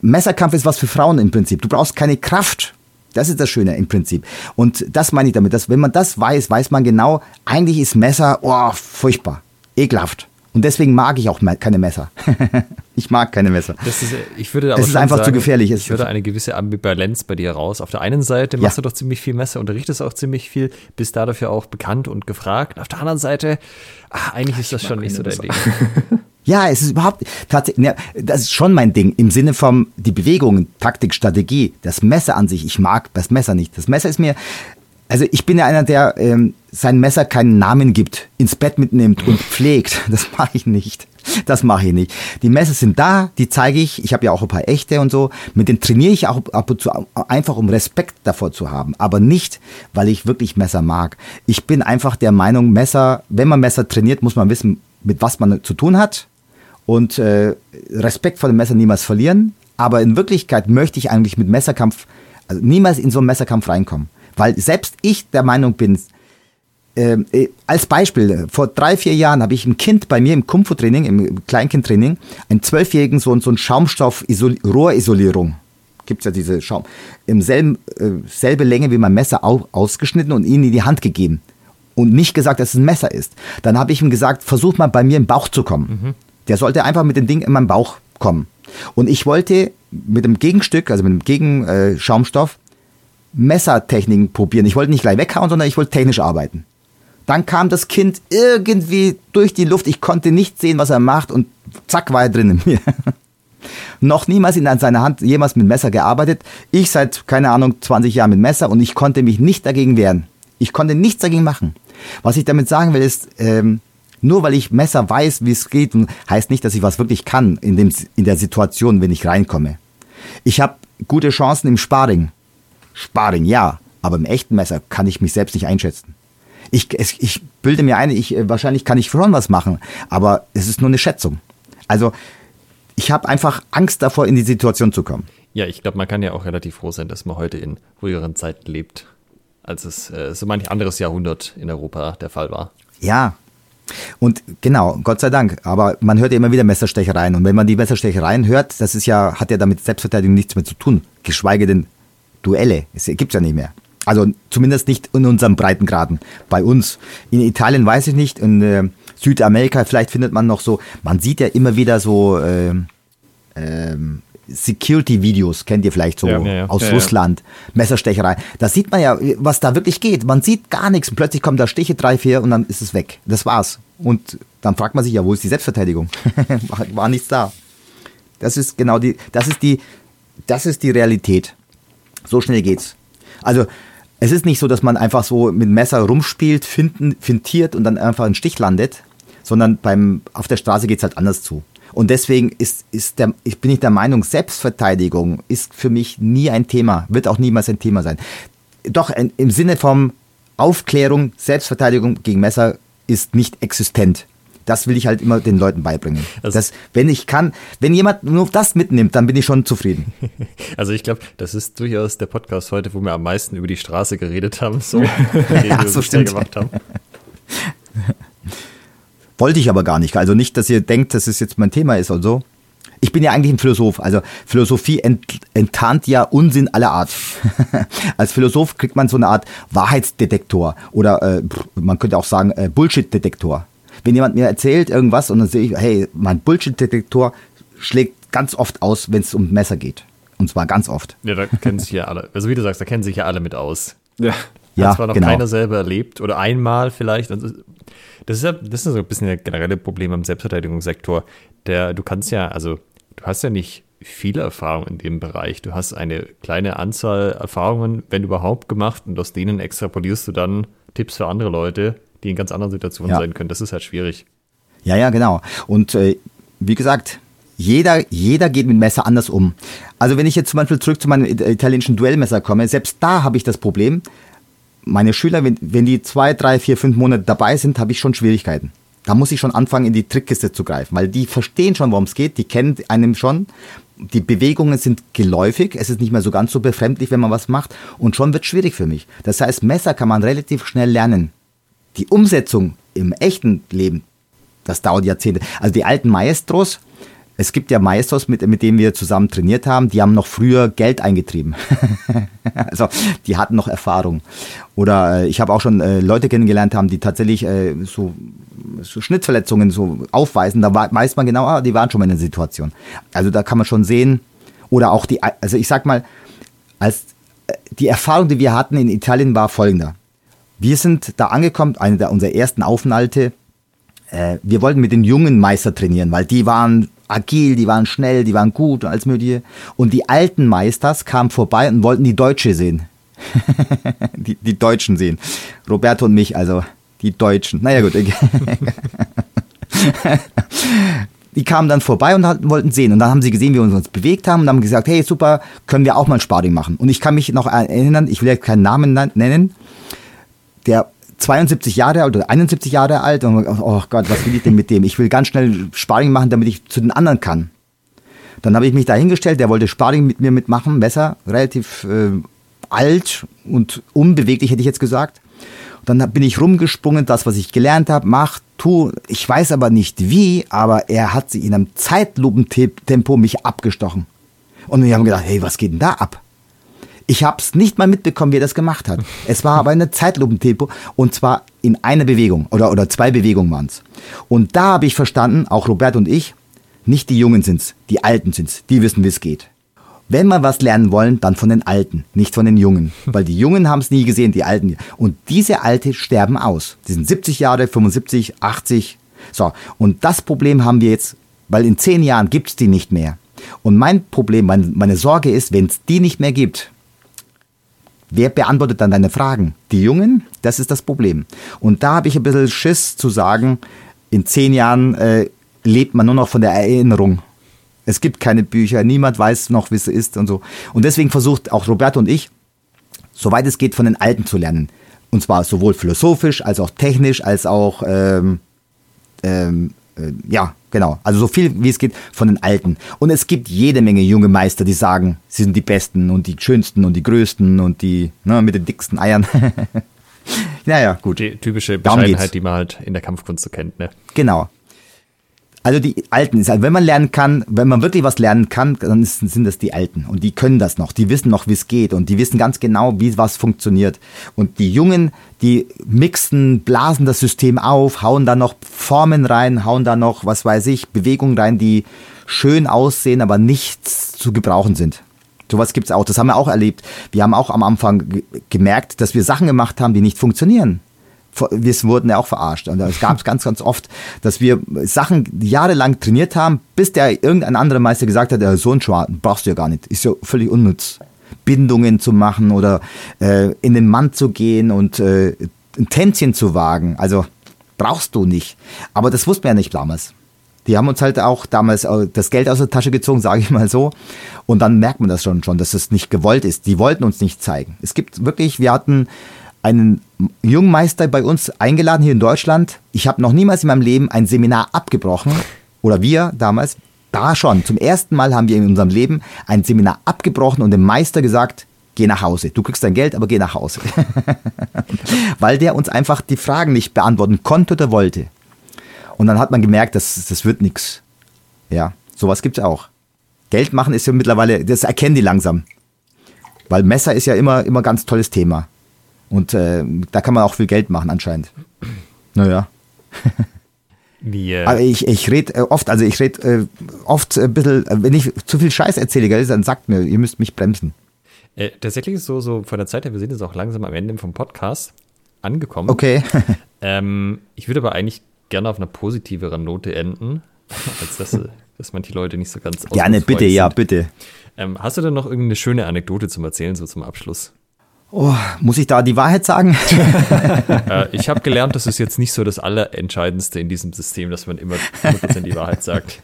Messerkampf ist was für Frauen im Prinzip. Du brauchst keine Kraft. Das ist das Schöne im Prinzip. Und das meine ich damit, dass wenn man das weiß, weiß man genau, eigentlich ist Messer, oh, furchtbar, ekelhaft. Und deswegen mag ich auch keine Messer. ich mag keine Messer. Das ist, ich würde aber das ist einfach sagen, zu gefährlich. Ich würde eine gewisse Ambivalenz bei dir raus. Auf der einen Seite machst ja. du doch ziemlich viel Messer, unterrichtest auch ziemlich viel, bist da dafür auch bekannt und gefragt. Auf der anderen Seite, ach, eigentlich ist das schon nicht so dein Ding. Ja, es ist überhaupt tatsächlich, ne, das ist schon mein Ding im Sinne von die Bewegung, Taktik, Strategie, das Messer an sich. Ich mag das Messer nicht. Das Messer ist mir, also ich bin ja einer, der ähm, sein Messer keinen Namen gibt, ins Bett mitnimmt und pflegt. Das mache ich nicht. Das mache ich nicht. Die Messer sind da, die zeige ich. Ich habe ja auch ein paar echte und so. Mit denen trainiere ich auch ab und zu einfach, um Respekt davor zu haben. Aber nicht, weil ich wirklich Messer mag. Ich bin einfach der Meinung, Messer, wenn man Messer trainiert, muss man wissen, mit was man zu tun hat. Und äh, Respekt vor dem Messer niemals verlieren. Aber in Wirklichkeit möchte ich eigentlich mit Messerkampf, also niemals in so einen Messerkampf reinkommen Weil selbst ich der Meinung bin, ähm, äh, als Beispiel, vor drei, vier Jahren habe ich ein Kind bei mir im Kung-Fu-Training, im Kleinkindtraining, einen Zwölfjährigen so, so ein Schaumstoff-Rohrisolierung. Gibt es ja diese Schaum. Im selben, äh, selbe Länge wie mein Messer au, ausgeschnitten und ihnen in die Hand gegeben. Und nicht gesagt, dass es ein Messer ist. Dann habe ich ihm gesagt, versuch mal bei mir im Bauch zu kommen. Mhm. Der sollte einfach mit dem Ding in meinen Bauch kommen. Und ich wollte mit dem Gegenstück, also mit dem Gegenschaumstoff, Messertechniken probieren. Ich wollte nicht gleich weghauen, sondern ich wollte technisch arbeiten. Dann kam das Kind irgendwie durch die Luft. Ich konnte nicht sehen, was er macht und zack war er drin in mir. Noch niemals in seiner Hand jemals mit Messer gearbeitet. Ich seit, keine Ahnung, 20 Jahren mit Messer und ich konnte mich nicht dagegen wehren. Ich konnte nichts dagegen machen. Was ich damit sagen will, ist, ähm, nur weil ich Messer weiß, wie es geht, heißt nicht, dass ich was wirklich kann in, dem, in der Situation, wenn ich reinkomme. Ich habe gute Chancen im Sparring. Sparring, ja, aber im echten Messer kann ich mich selbst nicht einschätzen. Ich, es, ich bilde mir ein, ich, äh, wahrscheinlich kann ich schon was machen, aber es ist nur eine Schätzung. Also ich habe einfach Angst davor, in die Situation zu kommen. Ja, ich glaube, man kann ja auch relativ froh sein, dass man heute in ruhigeren Zeiten lebt, als es äh, so manch anderes Jahrhundert in Europa der Fall war. Ja, und genau, Gott sei Dank. Aber man hört ja immer wieder Messerstechereien. Und wenn man die Messerstechereien hört, das ist ja, hat ja damit Selbstverteidigung nichts mehr zu tun. Geschweige denn Duelle. Es gibt es ja nicht mehr. Also zumindest nicht in unserem Breitengraden. Bei uns. In Italien weiß ich nicht. In äh, Südamerika vielleicht findet man noch so, man sieht ja immer wieder so äh, äh, Security-Videos, kennt ihr vielleicht so ja, ja, ja. aus Russland, Messerstecherei. Da sieht man ja, was da wirklich geht. Man sieht gar nichts und plötzlich kommen da Stiche, drei, vier und dann ist es weg. Das war's. Und dann fragt man sich ja, wo ist die Selbstverteidigung? war, war nichts da. Das ist genau die, das ist die, das ist die Realität. So schnell geht's. Also es ist nicht so, dass man einfach so mit Messer rumspielt, finden, fintiert und dann einfach einen Stich landet, sondern beim, auf der Straße geht es halt anders zu. Und deswegen ist, ist der, ich bin ich der Meinung, Selbstverteidigung ist für mich nie ein Thema, wird auch niemals ein Thema sein. Doch im Sinne von Aufklärung, Selbstverteidigung gegen Messer ist nicht existent. Das will ich halt immer den Leuten beibringen. Also dass, wenn ich kann, wenn jemand nur das mitnimmt, dann bin ich schon zufrieden. Also ich glaube, das ist durchaus der Podcast heute, wo wir am meisten über die Straße geredet haben, so, ja, so stimmt. gemacht haben. Wollte ich aber gar nicht. Also nicht, dass ihr denkt, dass es jetzt mein Thema ist und so. Ich bin ja eigentlich ein Philosoph. Also Philosophie ent, enttarnt ja Unsinn aller Art. Als Philosoph kriegt man so eine Art Wahrheitsdetektor oder äh, man könnte auch sagen äh, Bullshit-Detektor. Wenn jemand mir erzählt irgendwas und dann sehe ich, hey, mein Bullshit-Detektor schlägt ganz oft aus, wenn es um Messer geht. Und zwar ganz oft. Ja, da kennen sich ja alle. Also wie du sagst, da kennen sich ja alle mit aus. Ja. Ja, Hat zwar noch genau. keiner selber erlebt oder einmal vielleicht. Das ist ja, das ist so ein bisschen ein generelles Problem im Selbstverteidigungssektor. Der, du kannst ja, also du hast ja nicht viele Erfahrungen in dem Bereich. Du hast eine kleine Anzahl Erfahrungen, wenn überhaupt, gemacht und aus denen extrapolierst du dann Tipps für andere Leute, die in ganz anderen Situationen ja. sein können. Das ist halt schwierig. Ja, ja, genau. Und äh, wie gesagt, jeder, jeder geht mit Messer anders um. Also wenn ich jetzt zum Beispiel zurück zu meinem italienischen Duellmesser komme, selbst da habe ich das Problem, meine Schüler, wenn, wenn die zwei, drei, vier, fünf Monate dabei sind, habe ich schon Schwierigkeiten. Da muss ich schon anfangen, in die Trickkiste zu greifen, weil die verstehen schon, worum es geht, die kennen einem schon. Die Bewegungen sind geläufig, es ist nicht mehr so ganz so befremdlich, wenn man was macht und schon wird es schwierig für mich. Das heißt, Messer kann man relativ schnell lernen. Die Umsetzung im echten Leben, das dauert Jahrzehnte. Also die alten Maestros, es gibt ja Maestros, mit, mit denen wir zusammen trainiert haben, die haben noch früher Geld eingetrieben. also die hatten noch Erfahrung. Oder äh, ich habe auch schon äh, Leute kennengelernt haben, die tatsächlich äh, so, so Schnittverletzungen so aufweisen. Da weiß man genau, ah, die waren schon mal in der Situation. Also da kann man schon sehen. Oder auch die, also ich sag mal, als äh, die Erfahrung, die wir hatten in Italien, war folgender. Wir sind da angekommen, eine der unserer ersten Aufenthalte. Äh, wir wollten mit den jungen Meister trainieren, weil die waren agil, die waren schnell, die waren gut und alles mögliche. Und die alten Meisters kamen vorbei und wollten die Deutsche sehen. die, die Deutschen sehen. Roberto und mich, also die Deutschen. Naja gut. die kamen dann vorbei und wollten sehen. Und dann haben sie gesehen, wie wir uns bewegt haben und haben gesagt, hey, super, können wir auch mal ein Sparring machen. Und ich kann mich noch erinnern, ich will ja keinen Namen nennen, der 72 Jahre alt oder 71 Jahre alt und oh Gott, was will ich denn mit dem? Ich will ganz schnell Sparring machen, damit ich zu den anderen kann. Dann habe ich mich da hingestellt, der wollte Sparring mit mir mitmachen, besser, relativ äh, alt und unbeweglich, hätte ich jetzt gesagt. Und dann bin ich rumgesprungen, das, was ich gelernt habe, mach, tu. Ich weiß aber nicht wie, aber er hat sich in einem Zeitlupentempo mich abgestochen. Und wir haben gedacht, hey, was geht denn da ab? Ich habe es nicht mal mitbekommen, wie er das gemacht hat. Es war aber eine Zeitlupentempo und zwar in einer Bewegung oder, oder zwei Bewegungen waren es. Und da habe ich verstanden, auch Robert und ich, nicht die Jungen sind's, die Alten sind's, die wissen, wie es geht. Wenn wir was lernen wollen, dann von den Alten, nicht von den Jungen. Weil die Jungen haben es nie gesehen, die Alten. Und diese Alte sterben aus. Die sind 70 Jahre, 75, 80. So, und das Problem haben wir jetzt, weil in zehn Jahren gibt's die nicht mehr. Und mein Problem, mein, meine Sorge ist, wenn es die nicht mehr gibt, Wer beantwortet dann deine Fragen? Die Jungen? Das ist das Problem. Und da habe ich ein bisschen Schiss zu sagen, in zehn Jahren äh, lebt man nur noch von der Erinnerung. Es gibt keine Bücher, niemand weiß noch, wie es ist und so. Und deswegen versucht auch Roberto und ich, soweit es geht, von den Alten zu lernen. Und zwar sowohl philosophisch als auch technisch, als auch ähm, ähm, äh, ja, genau. Also so viel wie es geht von den Alten. Und es gibt jede Menge junge Meister, die sagen, sie sind die Besten und die schönsten und die größten und die ne, mit den dicksten Eiern. naja, gut. Die typische Bescheidenheit, die man halt in der Kampfkunst so kennt, ne? Genau. Also die Alten, also wenn man lernen kann, wenn man wirklich was lernen kann, dann ist, sind das die Alten. Und die können das noch, die wissen noch, wie es geht und die wissen ganz genau, wie was funktioniert. Und die Jungen, die mixen, blasen das System auf, hauen da noch Formen rein, hauen da noch, was weiß ich, Bewegungen rein, die schön aussehen, aber nichts zu gebrauchen sind. Sowas gibt's auch. Das haben wir auch erlebt. Wir haben auch am Anfang gemerkt, dass wir Sachen gemacht haben, die nicht funktionieren wir wurden ja auch verarscht. Und es gab es ganz, ganz oft, dass wir Sachen jahrelang trainiert haben, bis der irgendein anderer Meister gesagt hat, so ein Schwarten brauchst du ja gar nicht, ist ja völlig unnütz. Bindungen zu machen oder äh, in den Mann zu gehen und äh, ein Tänzchen zu wagen. Also brauchst du nicht. Aber das wussten wir ja nicht damals. Die haben uns halt auch damals äh, das Geld aus der Tasche gezogen, sage ich mal so. Und dann merkt man das schon, schon, dass es nicht gewollt ist. Die wollten uns nicht zeigen. Es gibt wirklich, wir hatten einen jungen Meister bei uns eingeladen hier in Deutschland. Ich habe noch niemals in meinem Leben ein Seminar abgebrochen. Oder wir damals. Da schon. Zum ersten Mal haben wir in unserem Leben ein Seminar abgebrochen und dem Meister gesagt, geh nach Hause. Du kriegst dein Geld, aber geh nach Hause. Weil der uns einfach die Fragen nicht beantworten konnte oder wollte. Und dann hat man gemerkt, das, das wird nichts. Ja, sowas gibt's auch. Geld machen ist ja mittlerweile, das erkennen die langsam. Weil Messer ist ja immer, immer ganz tolles Thema. Und äh, da kann man auch viel Geld machen anscheinend. Naja. Äh Aber ich, ich rede äh, oft, also ich rede äh, oft ein bisschen, äh, wenn ich zu viel Scheiß erzähle, dann sagt mir, ihr müsst mich bremsen. Äh, tatsächlich ist so, so von der Zeit her, wir sind jetzt auch langsam am Ende vom Podcast angekommen. Okay. ähm, ich würde aber eigentlich gerne auf einer positiveren Note enden, als dass, dass manche Leute nicht so ganz Gerne, bitte, sind. ja, bitte. Ähm, hast du denn noch irgendeine schöne Anekdote zum Erzählen, so zum Abschluss? Oh, muss ich da die Wahrheit sagen? äh, ich habe gelernt, das ist jetzt nicht so das Allerentscheidendste in diesem System, dass man immer 100% die Wahrheit sagt.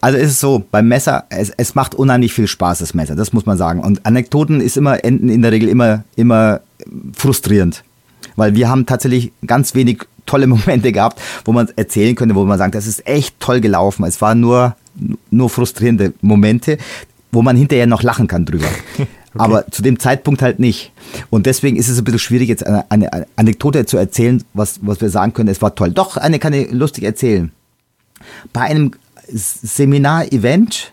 Also ist es so, beim Messer, es, es macht unheimlich viel Spaß, das Messer, das muss man sagen. Und Anekdoten ist immer, enden in der Regel immer, immer frustrierend. Weil wir haben tatsächlich ganz wenig tolle Momente gehabt, wo man erzählen könnte, wo man sagt, das ist echt toll gelaufen. Es waren nur, nur frustrierende Momente, wo man hinterher noch lachen kann drüber. Okay. Aber zu dem Zeitpunkt halt nicht. Und deswegen ist es ein bisschen schwierig, jetzt eine, eine Anekdote zu erzählen, was, was wir sagen können, es war toll. Doch, eine kann ich lustig erzählen. Bei einem Seminar-Event,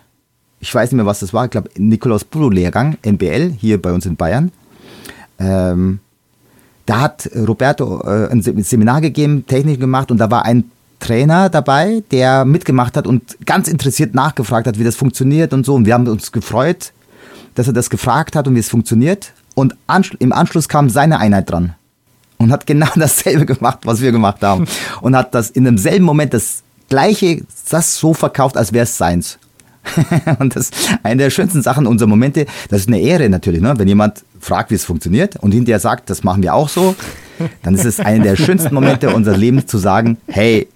ich weiß nicht mehr, was das war, ich glaube, Nikolaus Bruno-Lehrgang, NBL, hier bei uns in Bayern. Ähm, da hat Roberto äh, ein Seminar gegeben, Technik gemacht und da war ein Trainer dabei, der mitgemacht hat und ganz interessiert nachgefragt hat, wie das funktioniert und so. Und wir haben uns gefreut, dass er das gefragt hat und wie es funktioniert. Und im Anschluss kam seine Einheit dran und hat genau dasselbe gemacht, was wir gemacht haben. Und hat das in demselben Moment das gleiche, das so verkauft, als wäre es seins. und das ist eine der schönsten Sachen unserer Momente. Das ist eine Ehre natürlich, ne? wenn jemand fragt, wie es funktioniert und hinterher sagt, das machen wir auch so, dann ist es einer der schönsten Momente unseres Lebens zu sagen, hey,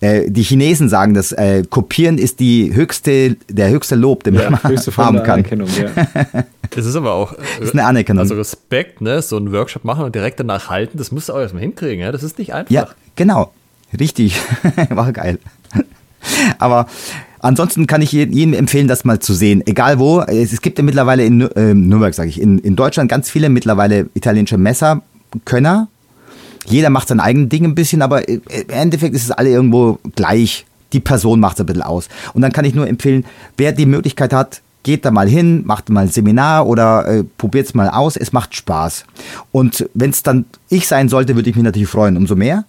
äh, die Chinesen sagen, dass äh, Kopieren ist die höchste, der höchste Lob, den ja, man haben kann. Ja. Das ist aber auch das ist eine Anerkennung. Also Respekt, ne? so einen Workshop machen und direkt danach halten, das musst du auch erstmal hinkriegen. Ja? Das ist nicht einfach. Ja, genau. Richtig. War geil. Aber Ansonsten kann ich jedem empfehlen, das mal zu sehen. Egal wo. Es gibt ja mittlerweile in äh, Nürnberg, sage ich, in, in Deutschland ganz viele mittlerweile italienische Messerkönner. Jeder macht sein eigenes Ding ein bisschen, aber im Endeffekt ist es alle irgendwo gleich. Die Person macht es ein bisschen aus. Und dann kann ich nur empfehlen, wer die Möglichkeit hat, geht da mal hin, macht mal ein Seminar oder äh, probiert es mal aus. Es macht Spaß. Und wenn es dann ich sein sollte, würde ich mich natürlich freuen, umso mehr.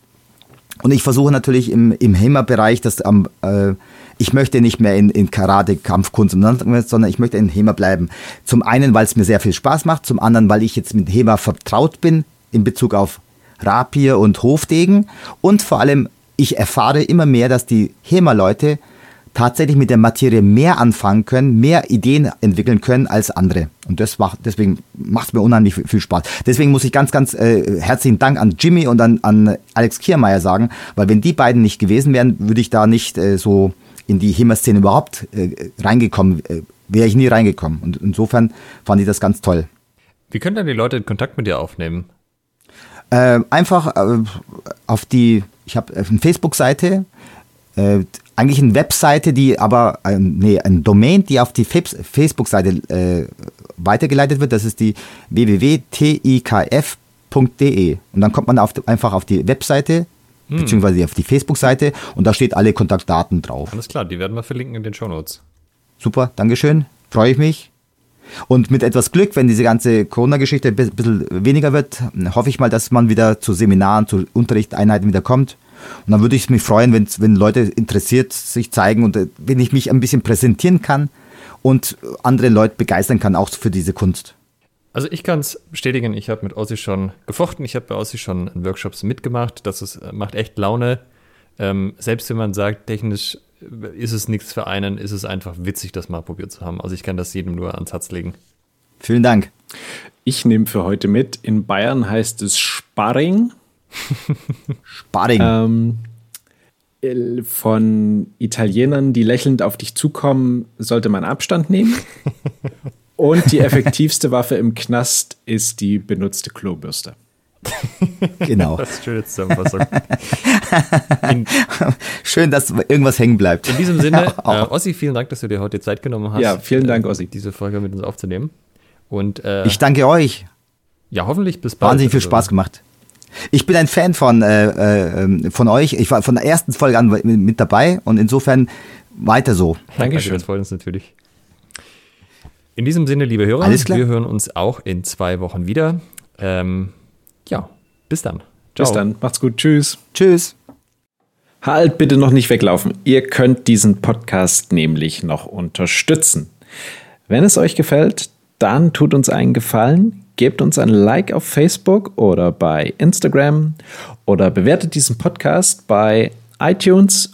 Und ich versuche natürlich im, im HEMA-Bereich, dass am, äh, ich möchte nicht mehr in, in Karate, Kampfkunst, sondern ich möchte in HEMA bleiben. Zum einen, weil es mir sehr viel Spaß macht, zum anderen, weil ich jetzt mit HEMA vertraut bin in Bezug auf Rapier und Hofdegen und vor allem, ich erfahre immer mehr, dass die HEMA-Leute tatsächlich mit der Materie mehr anfangen können, mehr Ideen entwickeln können als andere. Und das macht, deswegen macht es mir unheimlich viel Spaß. Deswegen muss ich ganz, ganz äh, herzlichen Dank an Jimmy und an, an Alex Kiermeier sagen, weil wenn die beiden nicht gewesen wären, würde ich da nicht äh, so in die HEMA-Szene überhaupt äh, reingekommen, äh, wäre ich nie reingekommen. Und insofern fand ich das ganz toll. Wie können dann die Leute Kontakt mit dir aufnehmen? Äh, einfach äh, auf die, ich habe eine Facebook-Seite, äh, eigentlich eine Webseite, die aber, äh, nee, ein Domain, die auf die Facebook-Seite äh, weitergeleitet wird. Das ist die www.tikf.de. Und dann kommt man auf, einfach auf die Webseite, hm. beziehungsweise auf die Facebook-Seite und da steht alle Kontaktdaten drauf. Alles klar, die werden wir verlinken in den Show Notes. Super, Dankeschön, freue ich mich. Und mit etwas Glück, wenn diese ganze Corona-Geschichte ein bisschen weniger wird, hoffe ich mal, dass man wieder zu Seminaren, zu Unterrichtseinheiten wieder kommt. Und dann würde ich mich freuen, wenn, wenn Leute interessiert sich zeigen und äh, wenn ich mich ein bisschen präsentieren kann und andere Leute begeistern kann, auch für diese Kunst. Also ich kann es bestätigen, ich habe mit Ossi schon gefochten, ich habe bei Ossi schon Workshops mitgemacht, das ist, äh, macht echt Laune. Ähm, selbst wenn man sagt, technisch ist es nichts für einen, ist es einfach witzig, das mal probiert zu haben. Also ich kann das jedem nur ans Herz legen. Vielen Dank. Ich nehme für heute mit, in Bayern heißt es Sparring Sparring. Ähm, von Italienern, die lächelnd auf dich zukommen, sollte man Abstand nehmen. Und die effektivste Waffe im Knast ist die benutzte Klobürste. Genau. Das ist eine schöne Zusammenfassung. Schön, dass irgendwas hängen bleibt. In diesem Sinne, äh, Ossi, vielen Dank, dass du dir heute Zeit genommen hast. Ja, vielen Dank, Ossi. Diese Folge mit uns aufzunehmen. Und, äh, ich danke euch. Ja, hoffentlich bis bald. Wahnsinnig viel Spaß gemacht. Ich bin ein Fan von, äh, äh, von euch. Ich war von der ersten Folge an mit dabei und insofern weiter so. Dankeschön. Das freut uns natürlich. In diesem Sinne, liebe Hörer, Alles klar. wir hören uns auch in zwei Wochen wieder. Ähm, ja, bis dann. Ciao. Bis dann. Macht's gut. Tschüss. Tschüss. Halt bitte noch nicht weglaufen. Ihr könnt diesen Podcast nämlich noch unterstützen. Wenn es euch gefällt, dann tut uns einen Gefallen gebt uns ein Like auf Facebook oder bei Instagram oder bewertet diesen Podcast bei iTunes